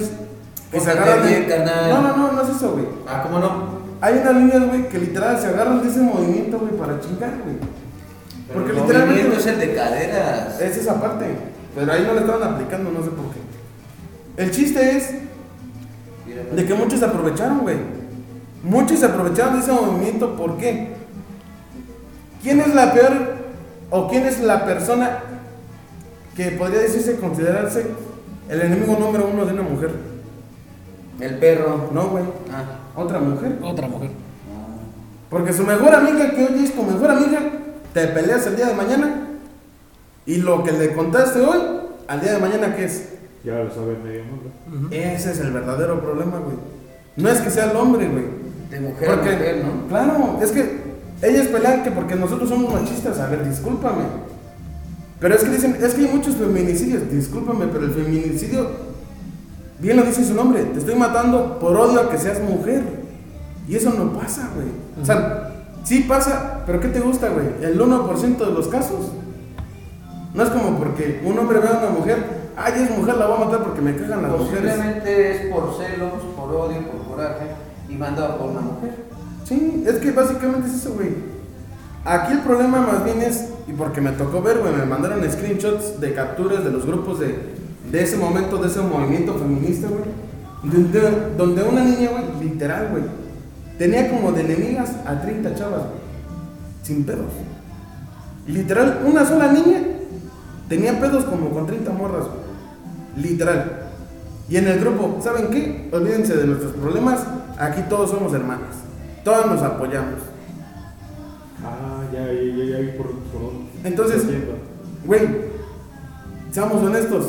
que se agarran. de-. No, no, no, no es eso, güey. Ah, ¿cómo no? Hay unas líneas, güey, que literal se agarran de ese movimiento, güey, para chingar, güey. Porque el literalmente. movimiento es el de caderas. Es esa parte. Pero ahí no le estaban aplicando, no sé por qué. El chiste es de que muchos se aprovecharon, güey. Muchos se aprovecharon de ese movimiento, ¿por qué? ¿Quién es la peor o quién es la persona que podría decirse considerarse el enemigo número uno de una mujer? El perro. No, güey. Ah. Otra mujer. Otra mujer. Porque su mejor amiga, que hoy es tu mejor amiga, te peleas el día de mañana. Y lo que le contaste hoy, al día de mañana, ¿qué es? Ya lo sabe medio mundo. Ese es el verdadero problema, güey. No es que sea el hombre, güey. De mujer Porque, a mujer, ¿no? claro, es que ellas pelean que porque nosotros somos machistas. A ver, discúlpame. Pero es que dicen, es que hay muchos feminicidios. Discúlpame, pero el feminicidio, bien lo dice su nombre, te estoy matando por odio a que seas mujer. Y eso no pasa, güey. O sea, sí pasa, pero ¿qué te gusta, güey? El 1% de los casos. No es como porque un hombre ve a una mujer, ay, es mujer, la voy a matar porque me cagan las mujeres. Posiblemente es por celos, por odio, por coraje y mandado por una mujer. Sí, es que básicamente es eso, güey. Aquí el problema más bien es, y porque me tocó ver, güey, me mandaron screenshots de capturas de los grupos de, de ese momento, de ese movimiento feminista, güey. Donde, donde una niña, güey, literal, güey, tenía como de enemigas a 30 chavas, güey. Sin pedos. Literal, una sola niña tenía pedos como con 30 morras, güey. Literal. Y en el grupo, ¿saben qué? Olvídense de nuestros problemas, aquí todos somos hermanas. Todos nos apoyamos. Ah, ya, ya, ya, ya por, por dónde. Entonces-. Güey, seamos honestos.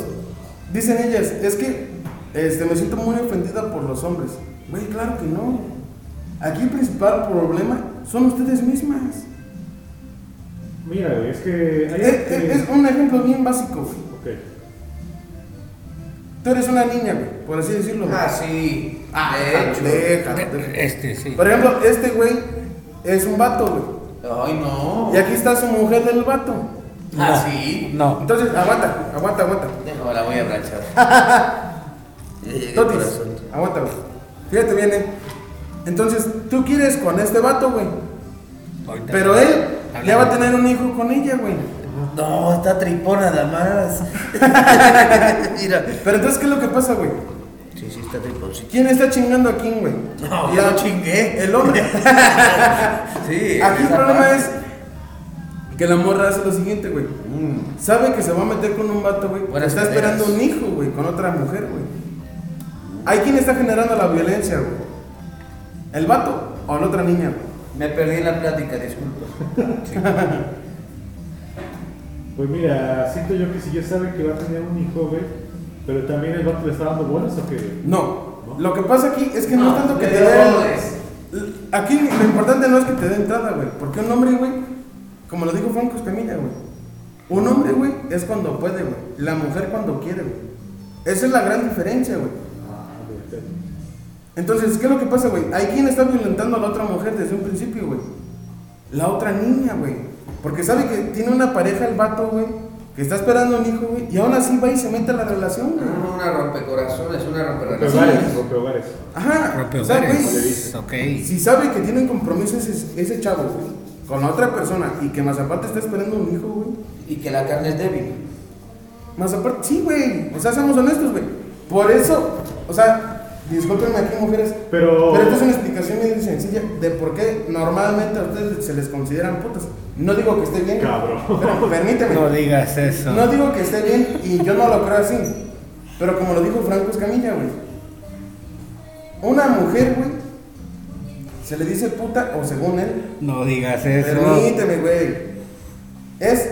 Dicen ellas, es que este, me siento muy ofendida por los hombres. Güey, claro que no. Aquí el principal problema son ustedes mismas. Mira, güey, es que hay Es, es- es un ejemplo bien básico, güey. Ok. Tú eres una niña, güey, por así decirlo. güey. Ah, sí. Ah, de hecho. déjate. Este, sí. Por ejemplo, este güey es un vato, güey. Ay, no. Y aquí está su mujer del vato. Ah, sí. No. Entonces, aguanta, aguanta, aguanta. Déjame, la voy a llegué, Totis, aguanta, güey. Fíjate bien, eh. Entonces, tú quieres con este vato, güey. Pero él ya va a tener un hijo con ella, güey. No, está tripón nada más. Mira. Pero entonces, ¿qué es lo que pasa, güey? Sí, sí, está tripón. Sí. ¿Quién está chingando a quién, güey? No, La- yo chingué. El hombre. Sí. Aquí el problema parte. es que la morra hace lo siguiente, güey. Mm. Sabe que se va a meter con un vato, güey. Está esperando un hijo, güey, con otra mujer, güey. Hay quien está generando la violencia, güey. ¿El vato o la otra niña? Me perdí en la plática, disculpa. Sí. Pues mira, siento yo que si ya sabe que va a tener un hijo, güey, pero también el vato le está dando bolas o qué. No. Lo que pasa aquí es que no, es tanto que te den. Aquí lo importante no es que te dé entrada, güey. Porque un hombre, güey, como lo dijo Franco Escamilla, güey. Un hombre, güey, es cuando puede, güey. La mujer cuando quiere, güey. Esa es la gran diferencia, güey. Entonces, ¿qué es lo que pasa, güey? Hay quien está violentando a la otra mujer desde un principio, güey. La otra niña, güey. Porque sabe que tiene una pareja el vato, güey, que está esperando un hijo, güey, y aún así va y se mete a la relación, güey. Una rompecorazones, una Rompe romperrelaciones. hogares, rompe hogares. Ajá. Rompe o sea, güey, hogares. Ok. si sabe que tiene un compromiso ese, ese chavo, güey, con la otra persona, y que más aparte está esperando un hijo, güey. Y que la carne es débil. Más aparte, sí, güey. O sea, seamos honestos, güey. Por eso, o sea, discúlpenme aquí, mujeres. Pero. Pero esta es una explicación bien sencilla de por qué normalmente a ustedes se les consideran putas. No digo que esté bien. Cabrón. Pero permíteme. No digas eso. No digo que esté bien y yo no lo creo así. Pero como lo dijo Franco Escamilla, güey. Una mujer, güey, se le dice puta o según él. No digas eso. Permíteme, güey. Es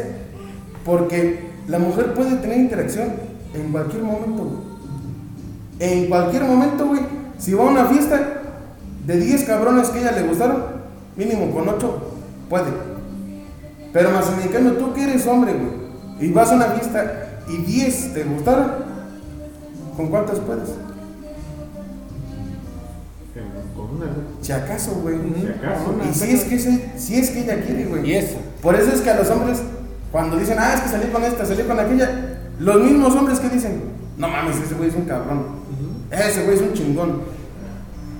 porque la mujer puede tener interacción en cualquier momento, güey. En cualquier momento, güey. Si va a una fiesta de 10 cabrones que a ella le gustaron, mínimo con 8, puede. Pero más cambio, tú que eres hombre, güey, y vas a una fiesta y 10 te gustaron, ¿con cuántas puedes? Con una, güey. Si acaso, güey. Si acaso. Y si es que, se- si es que ella quiere, güey. Y eso. Por eso es que a los hombres, cuando dicen, ah, es que salí con esta, salí con aquella, los mismos hombres que dicen, no mames, ese güey es un cabrón. Ese güey es un chingón.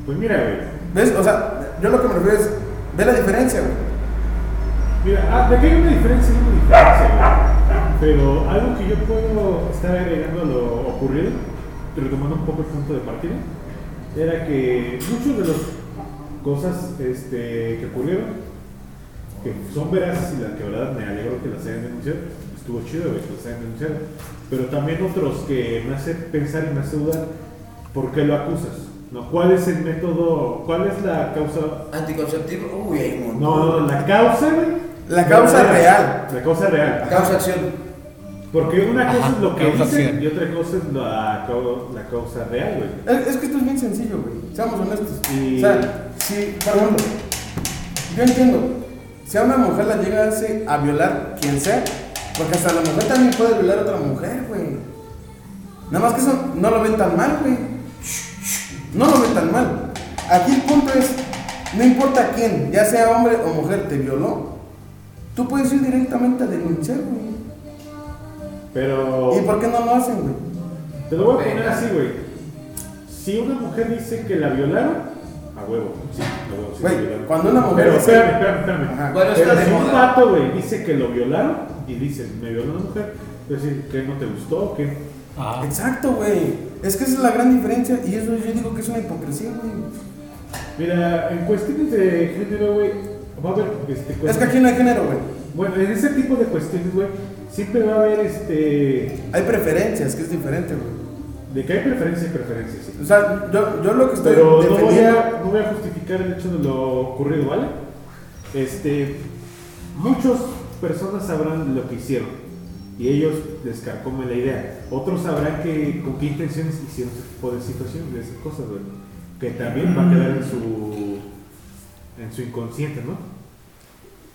Pues mira, güey. ¿Ves? O sea, yo lo que me refiero es, ve la diferencia, güey. Mira, ah, de que hay una diferencia, hay una diferencia, güey. Pero algo que yo puedo estar agregando a lo ocurrido, retomando un poco el punto de partida, era que muchas de las cosas este, que ocurrieron, que son veraces y la que verdad me alegro que las hayan denunciado, estuvo chido güey, que las hayan denunciado, pero también otros que me hacen pensar y me hacen dudar, ¿por qué lo acusas? ¿No? ¿Cuál es el método, cuál es la causa Anticonceptivo, uy, hay un montón. no, no, la causa, güey. La causa real. La causa real. Causa acción. Porque una cosa Ajá, es lo que dicen acción. y otra cosa es la, cau- la causa real, güey. Es, es que esto es bien sencillo, güey. Seamos honestos. Y- O sea, si, por ejemplo, yo entiendo, si a una mujer la llegase a violar quien sea, porque hasta la mujer también puede violar a otra mujer, güey. Nada más que eso no lo ven tan mal, güey. No lo ven tan mal. Aquí el punto es, no importa quién, ya sea hombre o mujer, te violó, tú puedes ir directamente a denunciar, güey. Pero ¿Y por qué no lo hacen, güey? te lo voy a poner así, güey. Si una mujer dice que la violaron, a huevo, sí, a huevo, sí violaron. cuando una mujer Pero dice- espérame, espérame, espérame. Bueno, Pero si un vato, güey, dice que lo violaron y dice, me violó una mujer, es decir, que no te gustó, que Ajá. Exacto, güey. Es que esa es la gran diferencia y eso yo digo que es una hipocresía, güey. Mira, en cuestiones de género, güey, va a haber este, Es que aquí no hay género, güey. Bueno, en ese tipo de cuestiones, güey, siempre va a haber este. Hay preferencias, que es diferente, güey. De que hay preferencia y preferencia, sí. O sea, yo, yo lo que estoy Pero no voy, defendiendo. a, no voy a justificar el hecho de lo ocurrido, ¿vale? Este. Muchas personas sabrán lo que hicieron y ellos les carcomen la idea. Otros sabrán que, con qué intenciones hicieron ese tipo de situaciones, de esas cosas, güey. Que también va a quedar en su. en su inconsciente, ¿no?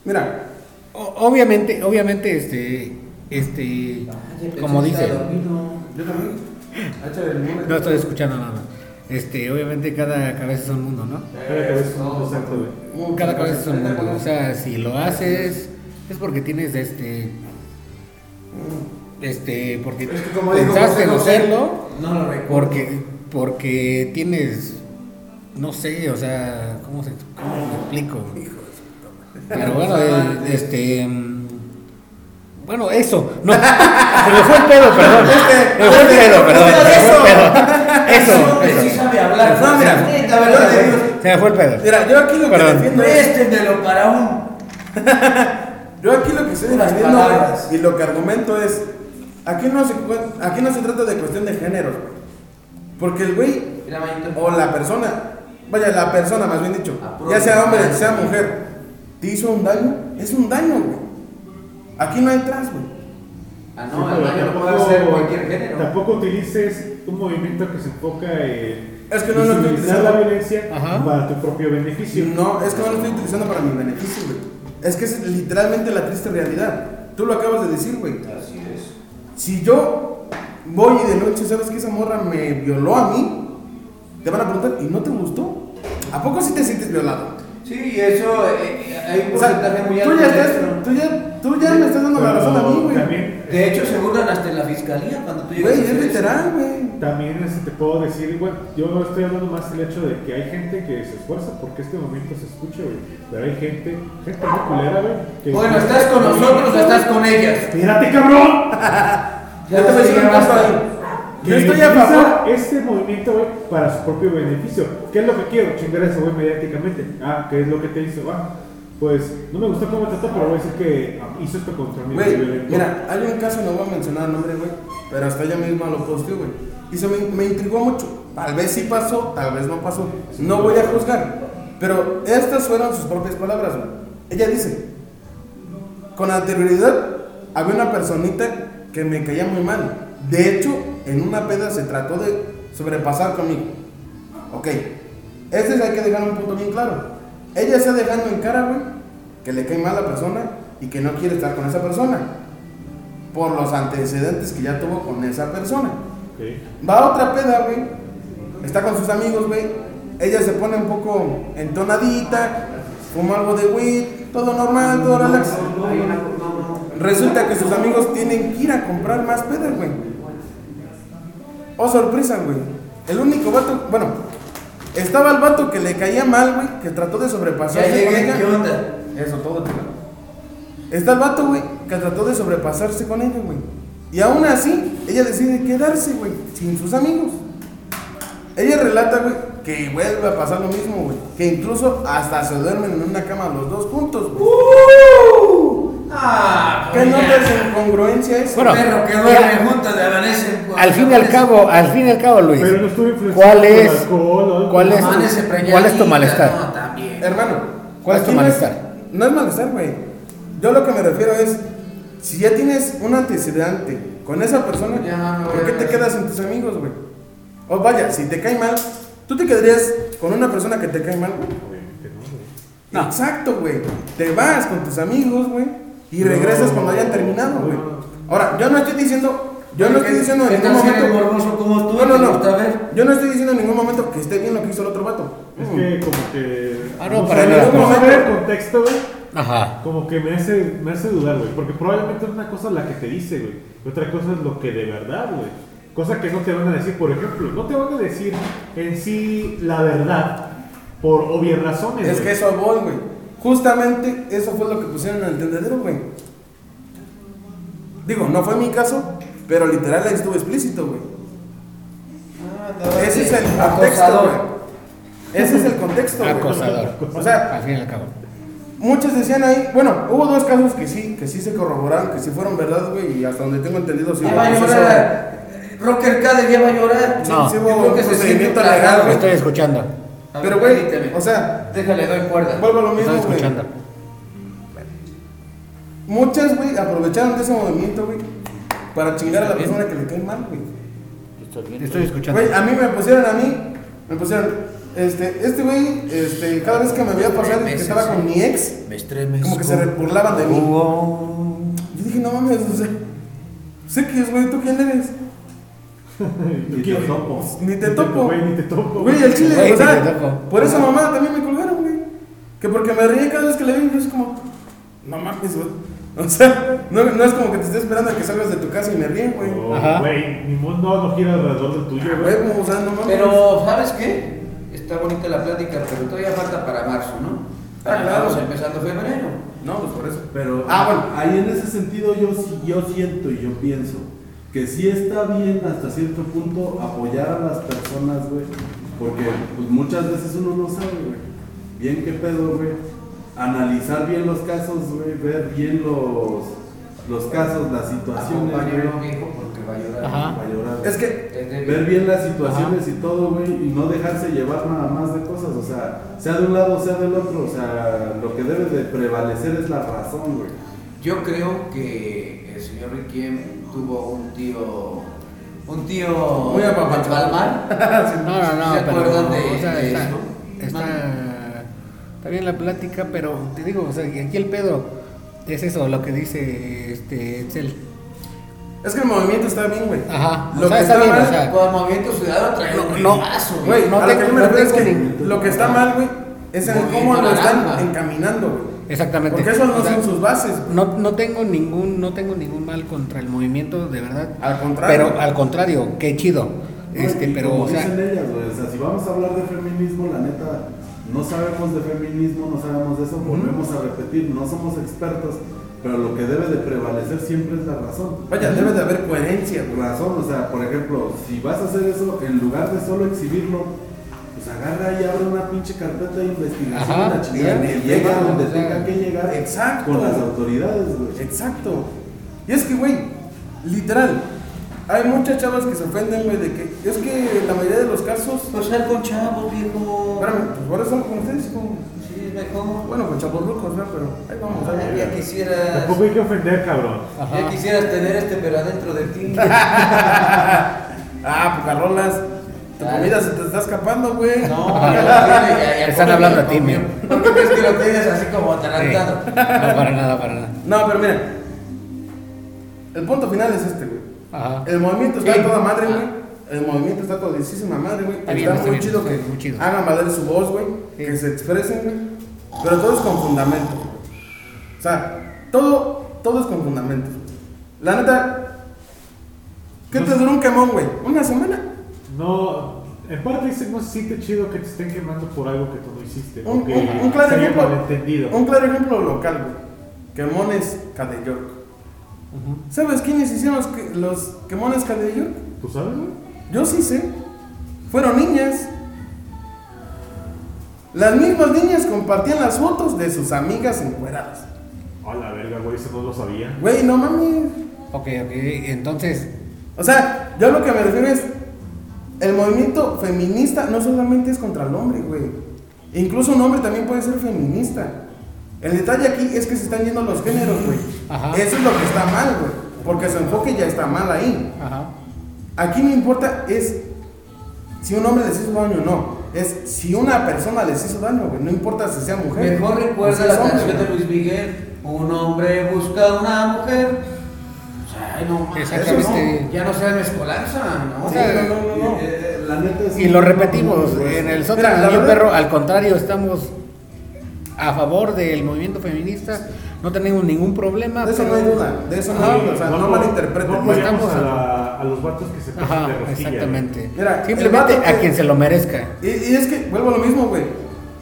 Mira, obviamente, obviamente, este, este, como dice, yo también. Échale el limón. no estoy escuchando nada. Este, obviamente cada cabeza es un mundo, ¿no? Cada cabeza es un exacto, güey. Cada cabeza es un mundo. O sea, si lo haces es porque tienes este, este, porque Es que como dijo pensaste en José José, hacerlo, No lo recuerdo. porque, porque tienes, no sé, o sea, ¿cómo se, cómo me explico? Pero bueno, este, bueno, eso, no, se me fue el pedo, perdón, se me fue el pedo, perdón, se me fue el pedo, eso, hombre sí eso, sabe hablar. No, mira, Neta, verdad de Dios. se me fue el pedo. Mira, yo aquí lo que Perdón. defiendo es. Préstenmelo para un. Yo aquí lo que estoy defendiendo y lo que argumento es. Aquí no se, aquí no se trata de cuestión de género. Porque el güey o la persona, vaya, la persona más bien dicho, ya sea hombre, sea mujer, te hizo un daño, es un daño, güey. Aquí no hay tras, güey. Ah, Sí, no, el daño lo puede tampoco- hacer cualquier género. Tampoco utilices un movimiento que se enfoca en Es que no lo estoy utilizando. la violencia Ajá. para tu propio beneficio. No, es que no lo estoy utilizando para mi beneficio, güey. Es que es literalmente la triste realidad. Tú lo acabas de decir, güey. Así es. Si yo voy y de noche sabes que esa morra me violó a mí, te van a preguntar, ¿y no te gustó? ¿A poco sí te sientes violado? Sí, eso eh, eh, hay un porcentaje muy tú alto ya, de estás, tú, ya, tú ya me estás dando la razón a mí, güey. También, De hecho, se burlan hasta en la fiscalía cuando tú llegas Güey, es literal, güey. también este, te puedo decir, bueno, yo estoy hablando más del hecho de que hay gente que se esfuerza porque este momento se escuche, güey. Pero hay gente, gente muy culera, güey. que- Bueno, ¿estás con nosotros o estás con ellas? ¡Espérate, cabrón! Ya te voy a decir ahí. Yo estoy a favor. este movimiento, güey, para su propio beneficio. ¿Qué es lo que quiero? Chingar a ese güey mediáticamente. Ah, ¿qué es lo que te hizo? Ah, pues no me gustó cómo me trató, pero voy a decir que hizo esto contra mí. Güey, mira, hay un caso, no voy a mencionar nombre, güey, pero hasta ella misma lo posteó, güey. Y se me, me intrigó mucho. Tal vez sí pasó, tal vez no pasó. No voy a juzgar. Pero estas fueron sus propias palabras, güey. Ella dice, con anterioridad había una personita que me caía muy mal. De hecho, en una peda se trató de sobrepasar conmigo. Ok, ese hay que dejar un punto bien claro. Ella está dejando en cara, güey, que le cae mal a la persona y que no quiere estar con esa persona. Por los antecedentes que ya tuvo con esa persona. Va a otra peda, güey. Está con sus amigos, güey. Ella se pone un poco entonadita, fuma algo de weed, todo normal, todo relax. Resulta que sus amigos tienen que ir a comprar más pedas, güey. Oh, sorpresa, güey. El único vato, bueno, estaba el vato que le caía mal, güey, que trató de Ya sobrepasarse con ella. ¿qué onda? Eso, todo te Está el vato, güey, que trató de sobrepasarse con ella, güey. Y aún así, ella decide quedarse, güey, sin sus amigos. Ella relata, güey, que vuelve a pasar lo mismo, güey. Que incluso hasta se duermen en una cama los dos juntos, güey. Ah, ¿Qué no es incongruencia eso? Bueno, Perro que duerme juntos de amanece. Al fin y al cabo, al fin y al cabo, Luis, Pero no estuve influenciado ¿cuál es, alcohol cuál es, Amanece tu, cuál es tu malestar? No, también. Hermano, ¿Cuál es tu malestar? No es malestar, güey. Yo lo que me refiero es, si ya tienes un antecedente con esa persona, Ya, no ¿por qué te quedas sin tus amigos, güey? O vaya, si te cae mal, ¿tú te quedarías con una persona que te cae mal, güey? No. Exacto, güey. Te vas con tus amigos, güey, y regresas No. cuando hayan terminado, güey. No. Ahora, yo no estoy diciendo, yo no estoy diciendo en ¿Qué ningún momento... como tú? No, no, ¿Te gusta no. ver? Yo no estoy diciendo en ningún momento que esté bien lo que hizo el otro vato. Es que como que... Ah, no, para sé, nada. no saber el contexto, güey. Ajá. Como que me hace, me hace dudar, güey. Porque probablemente es una cosa la que te dice, güey. Y otra cosa es lo que de verdad, güey. Cosa que no te van a decir, por ejemplo, no te van a decir en sí la verdad por obvias razones. Es que eso voy, güey. Justamente eso fue lo que pusieron en el tendedero, güey. Digo, no fue mi caso, pero literal ahí estuvo explícito, güey. Ah, no, Ese es el contexto, güey. Ese es el contexto, güey. Acosador. O sea, Al fin y al cabo. muchos decían ahí, bueno, hubo dos casos que sí, que sí se corroboraron, que sí fueron verdad, güey, y hasta donde tengo entendido sí Ya hubo va a proceso- llorar. Rocker Cade ya va a llorar. No. sí Yo hubo creo que se siente procedimiento plagado. legal, Lo güey. estoy escuchando. A Pero, güey, o sea, Déjale, doy cuerda. vuelvo a lo mismo, estoy güey. escuchando. Muchas, güey, aprovecharon de ese movimiento, güey, para chingar a la persona que le cae mal, güey. Estoy escuchando. Güey, a mí me pusieron a mí, me pusieron, este, este güey, este, cada vez que me veía pasar que estaba con mi ex, Me estremezco. como que se burlaban de mí. Yo dije, no mames, o sea, sé que es, güey, ¿tú quién eres? ¿Tú Y quién? te topo. Ni te topo. Güey, ni te topo. Güey, el chile, o sea, ni te topo. por esa mamá también me colgaron, güey. Que porque me reí cada vez que le vi, yo es como, no mames, güey. O sea, no, no es como que te esté esperando a que salgas de tu casa y me ríen, güey. Oh, Ajá. Güey, mi mundo no gira alrededor del tuyo, güey. Güey, o sea, no mames. Pero, ¿sabes qué? Está bonita la plática, pero todavía falta para marzo, ¿no? Ah, claro. Estamos empezando febrero. No, pues por eso. Pero Ah, bueno. ahí en ese sentido yo, sí- yo siento y yo pienso que sí está bien hasta cierto punto apoyar a las personas, güey, porque pues, muchas veces uno no sabe, güey, bien qué pedo, güey, analizar bien los casos, güey, ver bien los, los casos, las situaciones, Acompáñalo, güey, viejo, porque va a llorar. Ajá. para llorar. Es que, ver bien las situaciones y todo, güey, y no dejarse llevar nada más de cosas, o sea, sea de un lado, sea del otro, o sea, lo que debe de prevalecer es la razón, güey. Yo creo que el señor Riquiem tuvo un tío. Un tío. Muy apapachado. No, no, no, ¿Se pero. acuerdan de- o sea, de está, eso? está, está bien la plática, pero te digo, o sea, aquí el pedo es eso, lo que dice este Excel. es que el movimiento está bien, güey. Ajá, o Lo sea, que está está bien, mal, o sea, Con Movimiento Ciudadano trae un No, rimazo, Güey, no a lo tengo- que me no es que lo que está mal, güey, es en el cómo lo están encaminando, güey. Exactamente. Porque eso no O sea, son sus bases. No, no tengo ningún no tengo ningún mal contra el movimiento de verdad Al contrario. pero al contrario qué chido No, este pero como o sea dicen ellas, güey, o sea, si vamos a hablar de feminismo, la neta, no sabemos de feminismo, no sabemos de eso, volvemos a repetir, no somos expertos, pero lo que debe de prevalecer siempre es la razón. Vaya, debe de haber coherencia. Razón, o sea, por ejemplo, si vas a hacer eso, en lugar de solo exhibirlo, pues agarra y abre una pinche carpeta de investigación Ajá, la chingada, y llega donde o sea, tenga que llegar exacto. con las autoridades, güey. Exacto. Y es que, güey, literal, hay muchas chavas que se ofenden, güey, de que es que la mayoría de los casos. Pues sal con chavos, viejo. Espérame, pues por eso con ustedes, como. Sí, mejor. Bueno, con chavos rucos, ¿no? Pero ahí vamos, a Ay, ver. ya quisieras. Tampoco hay que ofender, cabrón. Ya quisieras tener este, pero adentro de ti. Ah, Pucarrolas. Tu comida se te está escapando, güey. No, tiene, ya, ya Están hablando a ti, mío. ¿Por qué crees que lo tienes así como sí, atarantado? no para nada para nada No, pero mira. El punto final es este, güey. ajá El movimiento está Sí. a toda madre, güey. El movimiento está todísima madre, güey. Está Está, bien, está muy bien, chido está que muy chido. hagan valer su voz, güey. Sí. Que se expresen, güey. Pero todo es con fundamentos. güey. O sea, todo, todo es con fundamentos. La neta, ¿qué te duró un quemón, güey? ¿Una semana? No, En parte dice, no se siente chido que te estén quemando por algo que tú no hiciste. Un, un- un claro se ejemplo, malentendido. un claro ejemplo local, güey. Quemones Cade York. ¿Sabes quiénes hicieron los, que- los quemones Cade York? ¿Tú sabes, güey? Yo sí sé. Fueron niñas. Las mismas niñas compartían las fotos de sus amigas encueradas. A la verga, güey, eso no lo sabía. Güey, no mames. Ok, ok, entonces, O sea, yo lo que me refiero es, el movimiento feminista no solamente es contra el hombre, güey. Incluso un hombre también puede ser feminista. El detalle aquí es que se están yendo los géneros, güey. Ajá. Eso es lo que está mal, güey. Porque su enfoque ya está mal ahí. ajá. Aquí no importa es si un hombre les hizo daño o no. Es si una persona les hizo daño, güey. No importa si sea mujer. Mejor recuerda la canción de. Luis Miguel. Un hombre busca a una mujer. Ay, no Exactamente. eso no, ya no sea mezcolanza, ¿no? O sea, Sí, no, no, no, no. Eh, eh, la neta es Y lo repetimos, en el Mira, sótano la y el verdad- perro, al contrario, estamos a favor del movimiento feminista, no tenemos ningún problema. De eso no hay duda. De eso no hay duda. O sea, no, no malinterpreten. No estamos a, a- la- a los vatos que se pasan Ajá, de rosquilla. exactamente. Mira, Simplemente que- a quien se lo merezca. Y, y es que, vuelvo a lo mismo, güey.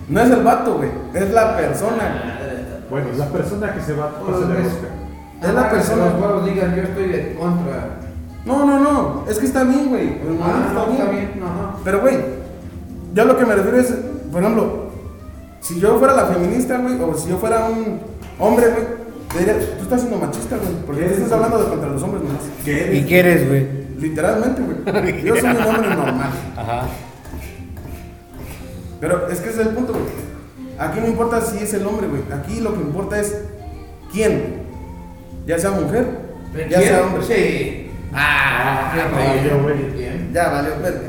No es el vato, güey. Es la persona. Bueno, la persona que se va a pasar de meses. rosca. Es la persona. Los huevos digan, yo estoy de contra. No, no, no. Es que está bien, güey. El Ah, no, está bien, ajá. Pero, güey, yo lo que me refiero es, por ejemplo, si yo fuera la feminista, güey, o si yo fuera un hombre, güey, te diría, tú estás siendo machista, güey, porque tú estás hablando de contra los hombres nomás. ¿Qué ¿Y qué eres, güey? Literalmente, güey. Yo soy un hombre normal. Ajá. Pero es que ese es el punto, güey. Aquí no importa si es el hombre, güey. Aquí lo que importa es quién. Ya sea mujer, ya ¿Quién? sea hombre. Sí. Ah, Ah, qué yo, güey. Ya valió, verga.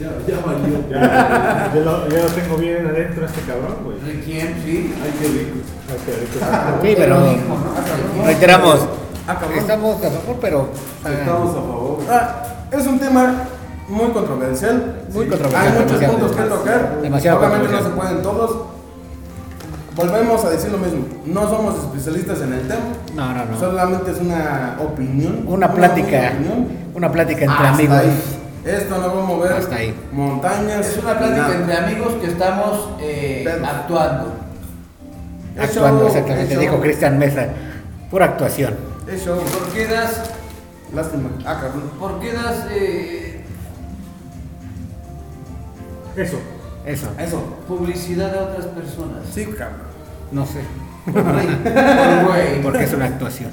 Ya, ya valió. Ya, ya lo, ya lo tengo bien adentro este cabrón, güey. ¿De quién? Sí. Ay, qué rico. Ok, ahorita- Sí, pero reiteramos, Ah, estamos a favor, pero ah, Estamos a favor. Ah, es un tema muy controversial. Muy Sí. controversial, Hay muchos puntos que tocar. Demasiado Obviamente no se pueden todos. Volvemos a decir lo mismo. No somos especialistas en el tema. no, no, no. Solamente es una opinión. Una plática, opinión. una plática entre Hasta amigos. ahí. Esto no va a mover Hasta ahí. montañas. Es una plática nada. entre amigos que estamos eh, actuando. Es Actuando, show, exactamente, dijo. Cristian Mesa. Pura actuación. Es show. ¿Por qué das, Lástima. Ah, cabrón. por qué das eh, Eso. Eso. Eso. publicidad a otras personas? Sí, cabrón. No sé. Porque es una actuación.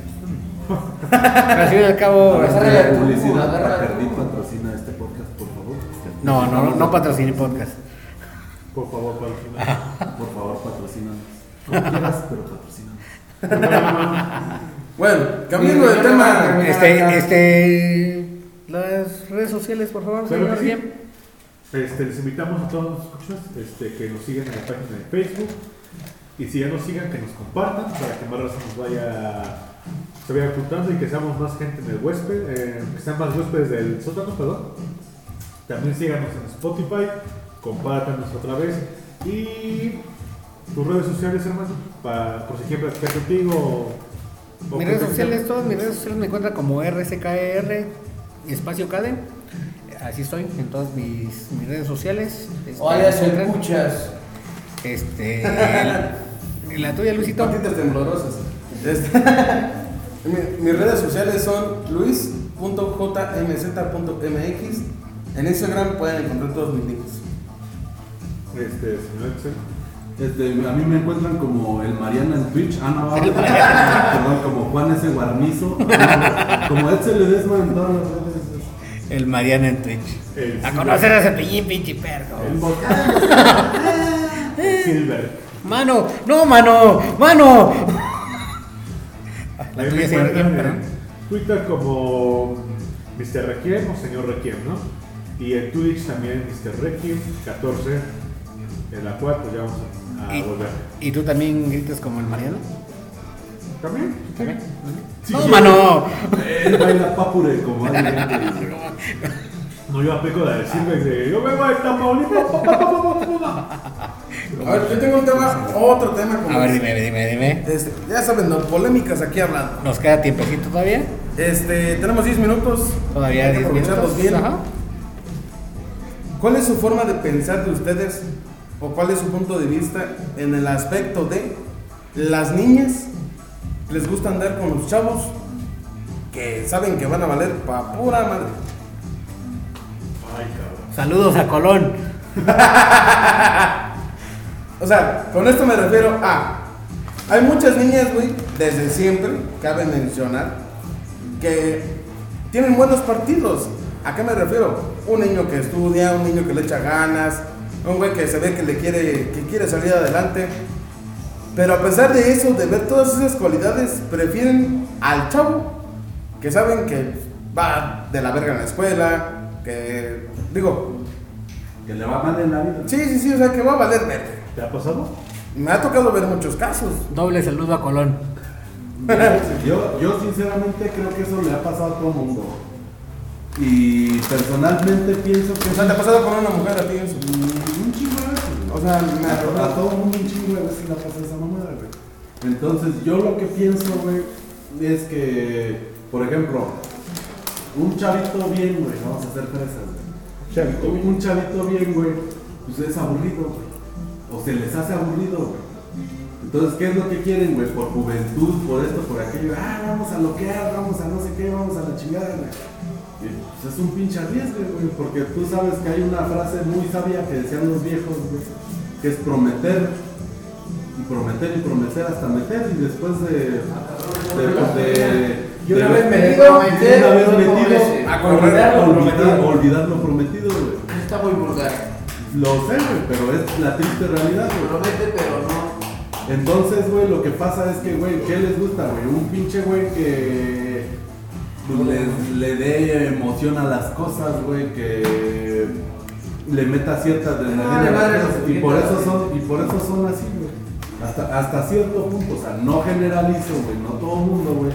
Pero al fin y al cabo. Agarra este, la- Publicidad agarra- Bacardí patrocina este podcast, por favor. no, no, no, no patrociné podcast. Por favor, patrocina. Por favor, patrocínanos. No quieras, pero patrocínanos. Bueno, cambiando de tema. Este, este. Las redes sociales, por favor, señor. Este, les invitamos a todos los escuchas este, que nos sigan en la página de Facebook. Y si ya nos sigan, que nos compartan para que más raza nos vaya, se vaya ocultando y que seamos más gente en el huésped, eh, que sean más huéspedes del sótano, perdón. También síganos en Spotify, compártanos otra vez. Y tus redes sociales, hermano, para, por si quieren platicar contigo. o- o Mis redes sociales, todas mis redes sociales me encuentran como RSKR espacio CADE. Así estoy en todas mis, mis redes sociales. Encuentran. puchas. Este. el- la tuya, Luisito. Patitas temblorosas. Este, mi- mis redes sociales son luis.jmz.mx. En Instagram pueden encontrar todos mis links. Este, señor Excel. Este, a mí me encuentran como el Mariana en Twitch. Ah, no, perdón, como Juan S. Guarnizo. Como Edsel Ledesma en todas las redes. El Mariana en Twitch. El A conocer a ese pillín, pinche perro. El Silver. Mano, no, mano, mano. La tuya, en Twitter como Mr. Requiem o Señor Requiem, ¿no? Y en Twitch también Mr. Requiem 14, en la cual pues ya vamos a, a ¿Y, volver. ¿Y tú también gritas como el Mariano? ¿También? ¿También? Sí, no, sí. mano. Él baila papure como alguien. No, yo aplico la de Silver de yo vengo de Tamaulipas. pa, pa, pa, pa, pa, pa". A ver, yo tengo un tema, otro tema. como A ver, dime, dime, dime. Este, ya saben, no, polémicas aquí hablando. ¿Nos queda tiempecito todavía? Este, tenemos 10 minutos. Todavía Hay que 10 aprovecharlos minutos. bien. Ajá. ¿Cuál es su forma de pensar de ustedes o cuál es su punto de vista en el aspecto de las niñas les gusta andar con los chavos que saben que van a valer pa' pura madre? Ay, cabrón. Saludos a Colón. O sea, con esto me refiero a. Hay muchas niñas, güey, desde siempre, cabe mencionar, que tienen buenos partidos. ¿A qué me refiero? Un niño que estudia, un niño que le echa ganas, un güey que se ve que le quiere, que quiere salir adelante. Pero a pesar de eso, de ver todas esas cualidades, prefieren al chavo que saben que va de la verga en la escuela, que digo, Que le va mal en la vida. sí, sí, sí, o sea, que va a valer verga. ¿Te ha pasado? Me ha tocado ver muchos casos. Doble saludo a Colón. Yo, yo sinceramente creo que eso le ha pasado a todo el mundo. Y personalmente pienso que O sea, te ha pasado con una mujer a ti eso. Mm, un chingo de veces. O sea, me A, ha a todo el mundo un chingo de veces le ha pasado esa mamada, güey. Entonces, yo lo que pienso, güey, es que, por ejemplo, un chavito bien, güey, vamos a hacer fresas, güey. Chavito. Un chavito bien, güey, pues es aburrido, güey. O se les hace aburrido, güey. Entonces, ¿qué es lo que quieren, güey? Por juventud, por esto, por aquello. Ah, vamos a loquear, vamos a no sé qué, vamos a la chingada, güey. Pues es un pinche arriesgue, güey, porque tú sabes que hay una frase muy sabia que decían los viejos, güey, que es prometer y prometer y prometer hasta meter y después de... de, de- Y una vez metido, una vez metido, A olvidar, correr, olvidar, olvidar lo prometido, güey. Está muy vulgar. Lo sé, güey, pero es la triste realidad, güey. Promete, pero no. Entonces, güey, lo que pasa es que, güey, ¿qué les gusta, güey? Un pinche güey que pues, les- le dé emoción a las cosas, güey, que le meta cierta adrenalina Ah, los Y por eso son, y por eso son así, güey. Hasta, hasta cierto punto, o sea, no generalizo, güey, no todo el mundo, güey.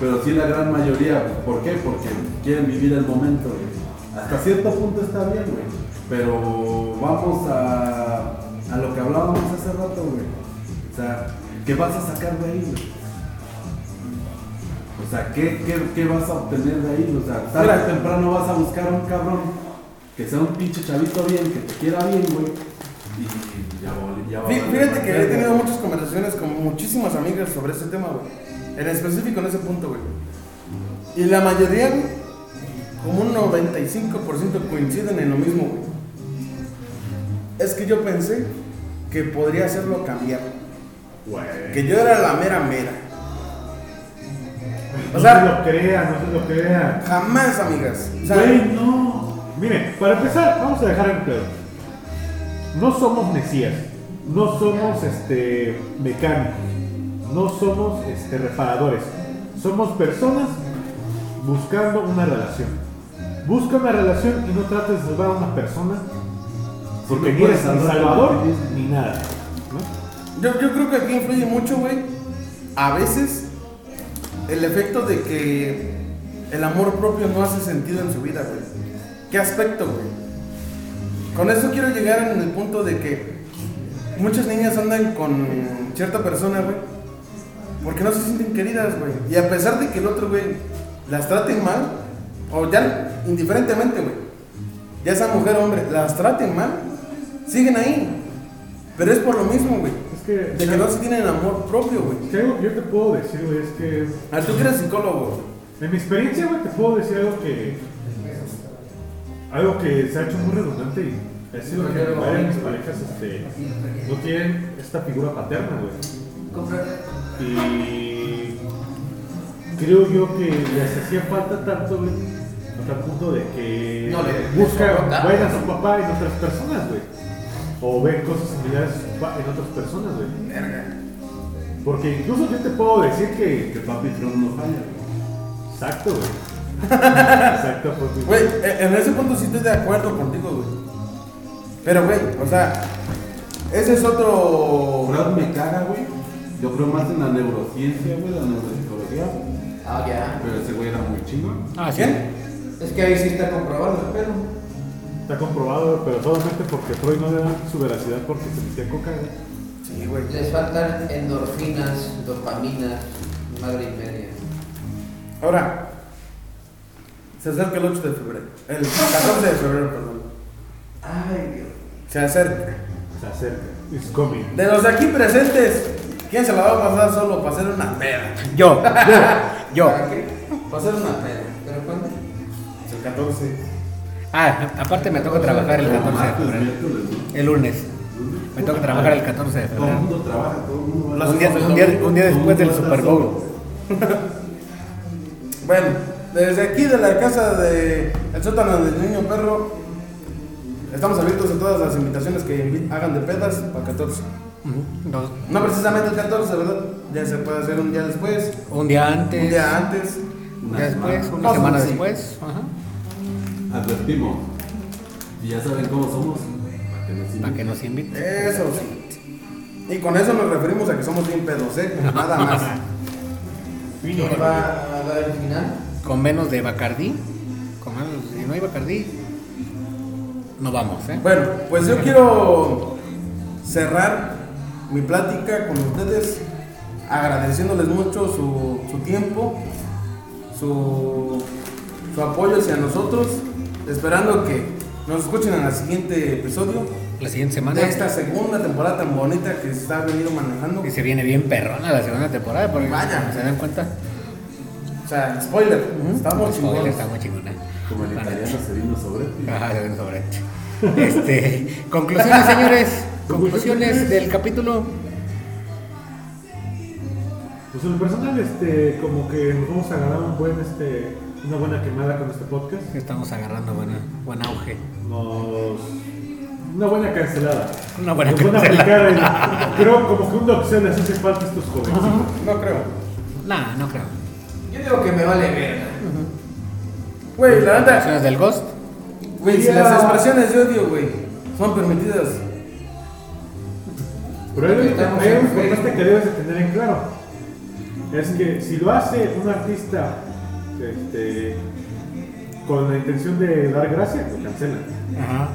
Pero sí la gran mayoría. ¿por qué? Porque quieren vivir el momento, güey. Hasta cierto punto está bien, güey. Pero vamos a, a lo que hablábamos hace rato, güey. O sea, ¿qué vas a sacar de ahí, güey? O sea, ¿qué, qué, qué vas a obtener de ahí? O sea, tarde o temprano vas a buscar a un cabrón que sea un pinche chavito bien, que te quiera bien, güey. Y ya va, ya va. Fí- Fíjate que he tenido muchas conversaciones con muchísimas amigas sobre este tema, güey. En específico en ese punto, güey. Y la mayoría, güey, como un 95% coinciden en lo mismo, güey. Es que yo pensé que podría hacerlo cambiar. Güey. Que yo era la mera mera. No O sea- se lo crean, no se lo crean. Jamás, amigas. O sea, Güey, no. Mire, para empezar, vamos a dejar en claro. No somos mesías, no somos este, mecánicos, no somos este, reparadores. Somos personas buscando una relación. Busca una relación y no trates de salvar a una persona porque no ni eres ni salvador ni nada. ¿no? Yo, yo creo que aquí influye mucho, güey. A veces el efecto de que el amor propio no hace sentido en su vida, güey. ¿Qué aspecto, güey? Con eso quiero llegar en el punto de que muchas niñas andan con cierta persona, güey, porque no se sienten queridas, güey. Y a pesar de que el otro, güey, las traten mal, o ya indiferentemente, güey, ya sea mujer o hombre, las traten mal, siguen ahí. Pero es por lo mismo, güey. Es que, De que no se tienen amor propio, güey. es que algo que yo te puedo decir, güey, es que A ver, tú que eres psicólogo. En mi experiencia, güey, te puedo decir algo que. Algo que se ha hecho muy redundante y ha sido que varias de mis parejas este, no tienen esta figura paterna, güey. Y. Creo yo que les hacía falta tanto, güey, hasta el punto de que No, le- buscan, a su papá en otras personas, güey. O ven cosas similares en otras personas, güey. Porque incluso yo te puedo decir que. Que papi Trump no falla, güey. Exacto, güey. Exacto, papi. Güey, e- en ese punto sí estoy de acuerdo contigo, güey. Pero, güey, o sea, ese es otro. Freud me caga, güey. Yo creo más en la neurociencia, güey, la neuropsicología. Ah, ya. Pero ese güey era muy chingón. Ah, sí. Es que ahí sí está comprobado el pedo. Está comprobado, pero solamente porque Freud no le da su veracidad porque se metía coca. güey. Sí, güey. Les faltan endorfinas, dopaminas, madre y media. Ahora, se acerca el 8 de febrero. El 14 de febrero, perdón. Ay, Dios. Se acerca. Se acerca. It's coming. De los de aquí presentes, ¿quién se la va a pasar solo para hacer una peda? Yo, yo. ¿Para qué? Para hacer una peda. ¿Pero cuándo? El 14. Ah, aparte me toca trabajar el 14 de febrero. El lunes. Me toca trabajar el 14 de Todo el febrero. mundo trabaja, todo el mundo va Un día, un día- un día después del Super Bowl. Bueno, desde aquí de la casa de el sótano del niño perro, estamos abiertos a todas las invitaciones que hagan de pedas para el 14. No precisamente el 14, ¿verdad? Ya se puede hacer un día después, Un día antes. un día antes. un día después, una semana así. después. Ajá. Advertimos. Y ya saben cómo somos. Para que nos Para que inviten. nos inviten. Eso sí. Y con eso nos referimos a que somos bien pedos, ¿eh? Nada más. ¿Quién va a dar el final? Con menos de Bacardí. Con menos, si no hay Bacardí, no vamos, ¿eh? Bueno, pues yo quiero cerrar mi plática con ustedes agradeciéndoles mucho su, su tiempo, su, su apoyo hacia nosotros, esperando que nos escuchen en el siguiente episodio La siguiente semana. de esta segunda temporada tan bonita que se ha venido manejando. Y se viene bien perrona la segunda temporada, porque Vaya. se dan cuenta. O sea, spoiler, estamos Spoiler, chingones. está muy chingona. Como el italiano se vino sobre ti. Ajá, se ven sobre esto. Este, conclusiones, señores. Conclusiones del capítulo. Pues en lo personal, este, como que nos vamos a ganar un buen, este, una buena quemada con este podcast. Estamos agarrando buena, buen auge. Nos... Una buena cancelada. Una buena Nos van a cancelada. el- Creo como que una opción les hace falta estos jóvenes. No creo. Nah, no creo. Yo digo que me vale verga. Güey, la neta, Conclusiones del Ghost. güey, si las expresiones de odio, güey, son permitidas. Pero hay Facebook. importante que debes de tener en claro. Es que si lo hace un artista este, con la intención de dar gracia, lo cancelan. Ajá.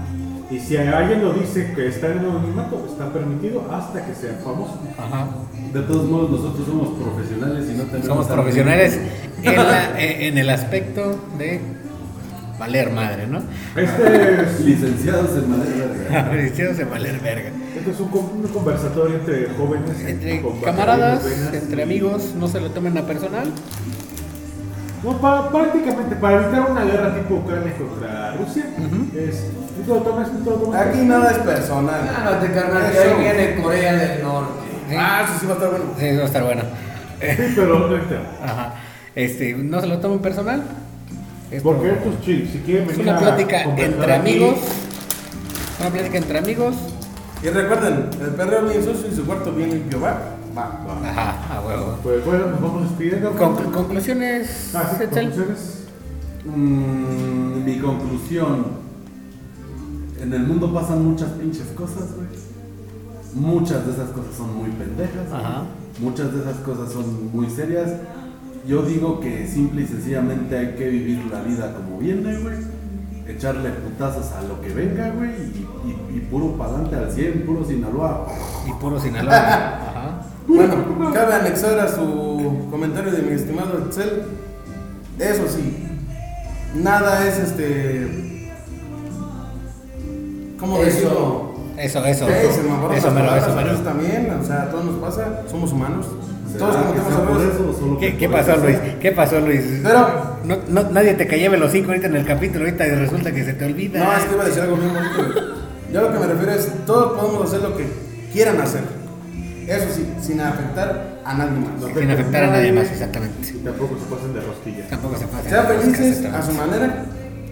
Y si alguien lo dice que está en el anonimato, está permitido hasta que sea famoso. Ajá. De todos modos, nosotros somos profesionales y no tenemos. Somos profesionales en, la- eh, en el aspecto de valer madre, ¿no? Este es, Licenciados en madera verga. Cristianos en valer verga. Este es un, con- un conversatorio entre jóvenes, Entre camaradas, entre amigos, no se lo tomen a personal. No, pa- prácticamente para evitar una guerra tipo Ucrania contra Rusia. Es, tú lo tomas, tú lo tomas. Aquí nada es personal. Cálmate, carnal, que Eso. ahí viene Corea del Norte. Ah, eso sí va a estar bueno. Sí, va a estar bueno. Sí, pero no entero. Ajá. Este, no se lo tomen personal. Esto Porque estos chicos, si quieren es venir una a plática entre aquí, amigos. Una plática entre amigos. Y recuerden, el perreo bien sucio y su cuarto bien limpio, ¿va? Va. Ajá, a huevo. Pues bueno, nos vamos despidiendo. Conclu- conclusiones. Ah, sí, conclusiones. Mm, mi conclusión. En el mundo pasan muchas pinches cosas, güey. Muchas de esas cosas son muy pendejas. Ajá. Muchas de esas cosas son muy serias. Yo digo que simple y sencillamente hay que vivir la vida como viene, güey. Echarle putazos a lo que venga, güey. Y, y- y puro pa'lante al 100, puro Sinaloa. Y puro Sinaloa. Ajá. Bueno, cabe anexar a su comentario de mi estimado Excel. Eso sí, nada es este. ¿Cómo Eso. decirlo? Eso, eso. Se me Eso, eso, también, o sea, a todos nos pasa, somos humanos. Todos ¿Será que cometemos errores. eso ¿Qué, qué pasó, eso Luis? ¿Qué pasó, Luis? Pero- No, no, nadie te callaba los cinco ahorita en el capítulo, ahorita y resulta que se te olvida. No, es que iba a decir algo bien bonito. Yo lo que me refiero es, todos podemos hacer lo que quieran hacer. Eso sí, sin afectar a nadie más. Sin afectar a nadie más, exactamente. Y tampoco se pasen de rosquilla. Tampoco se pasa. Sean felices a su manera,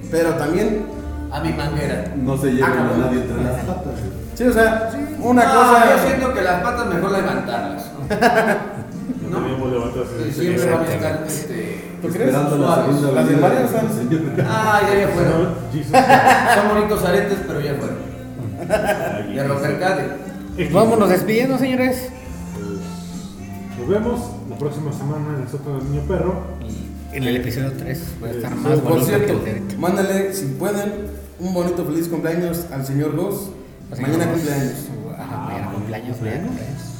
pero también, A mi manguera. No se llevan Ah, a nadie entre las patas. sí, o sea, una No, cosa. Yo siento que las patas mejor levantarlas. No teníamos levantados Y en siempre van a estar este, ¿Tú crees? Las de son- Señor. Ah, ya, ya fueron. Son bonitos aretes, pero ya fueron. Ya lo percate. Pues vámonos despidiendo, señores. Pues, Nos vemos la próxima semana en el sótano del niño perro. En el episodio 3 va a estar Sí, más Por bonito que cierto, de mándale, si pueden, un bonito feliz cumpleaños al señor Goss. Mañana cumpleaños. Ajá, mañana cumpleaños, mañana cumpleaños.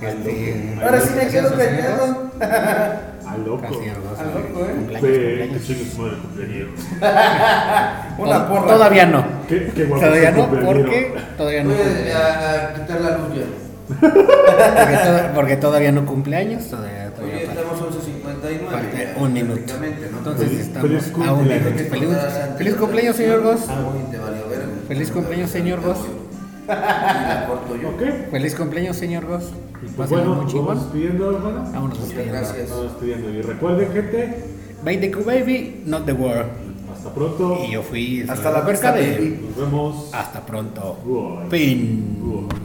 Este, Ahora sí me quedo callado. Ah, loco. Ah, loco, ¿eh? Cumpleaños, Fue que cumpleaños. chingue su madre cumpleañero. Una porra. Todavía no. Qué, qué guapo Todavía no, porque todavía no. Voy a, quitar la luz ya. Porque, toda- porque todavía no cumpleaños, todavía, todavía Oye, estamos 11.59. falta ya, un minuto. Entonces Feliz- estamos feliz a un cumpleaños. minuto. Feliz, feliz cumpleaños, señor Goss. Ah. Feliz cumpleaños, señor Goss. Y la corto yo. Ok. Feliz cumpleaños, señor Goss. Pues bueno, muy nos vamos despidiendo, hermano. Vámonos Muchas despidiendo. gracias. Vamos despidiendo. Y recuerden, gente, Bye the baby, not the world. hasta pronto. Y yo fui. Hasta la Mercade. baby. Nos vemos. Hasta pronto. Bye. Fin. Bye.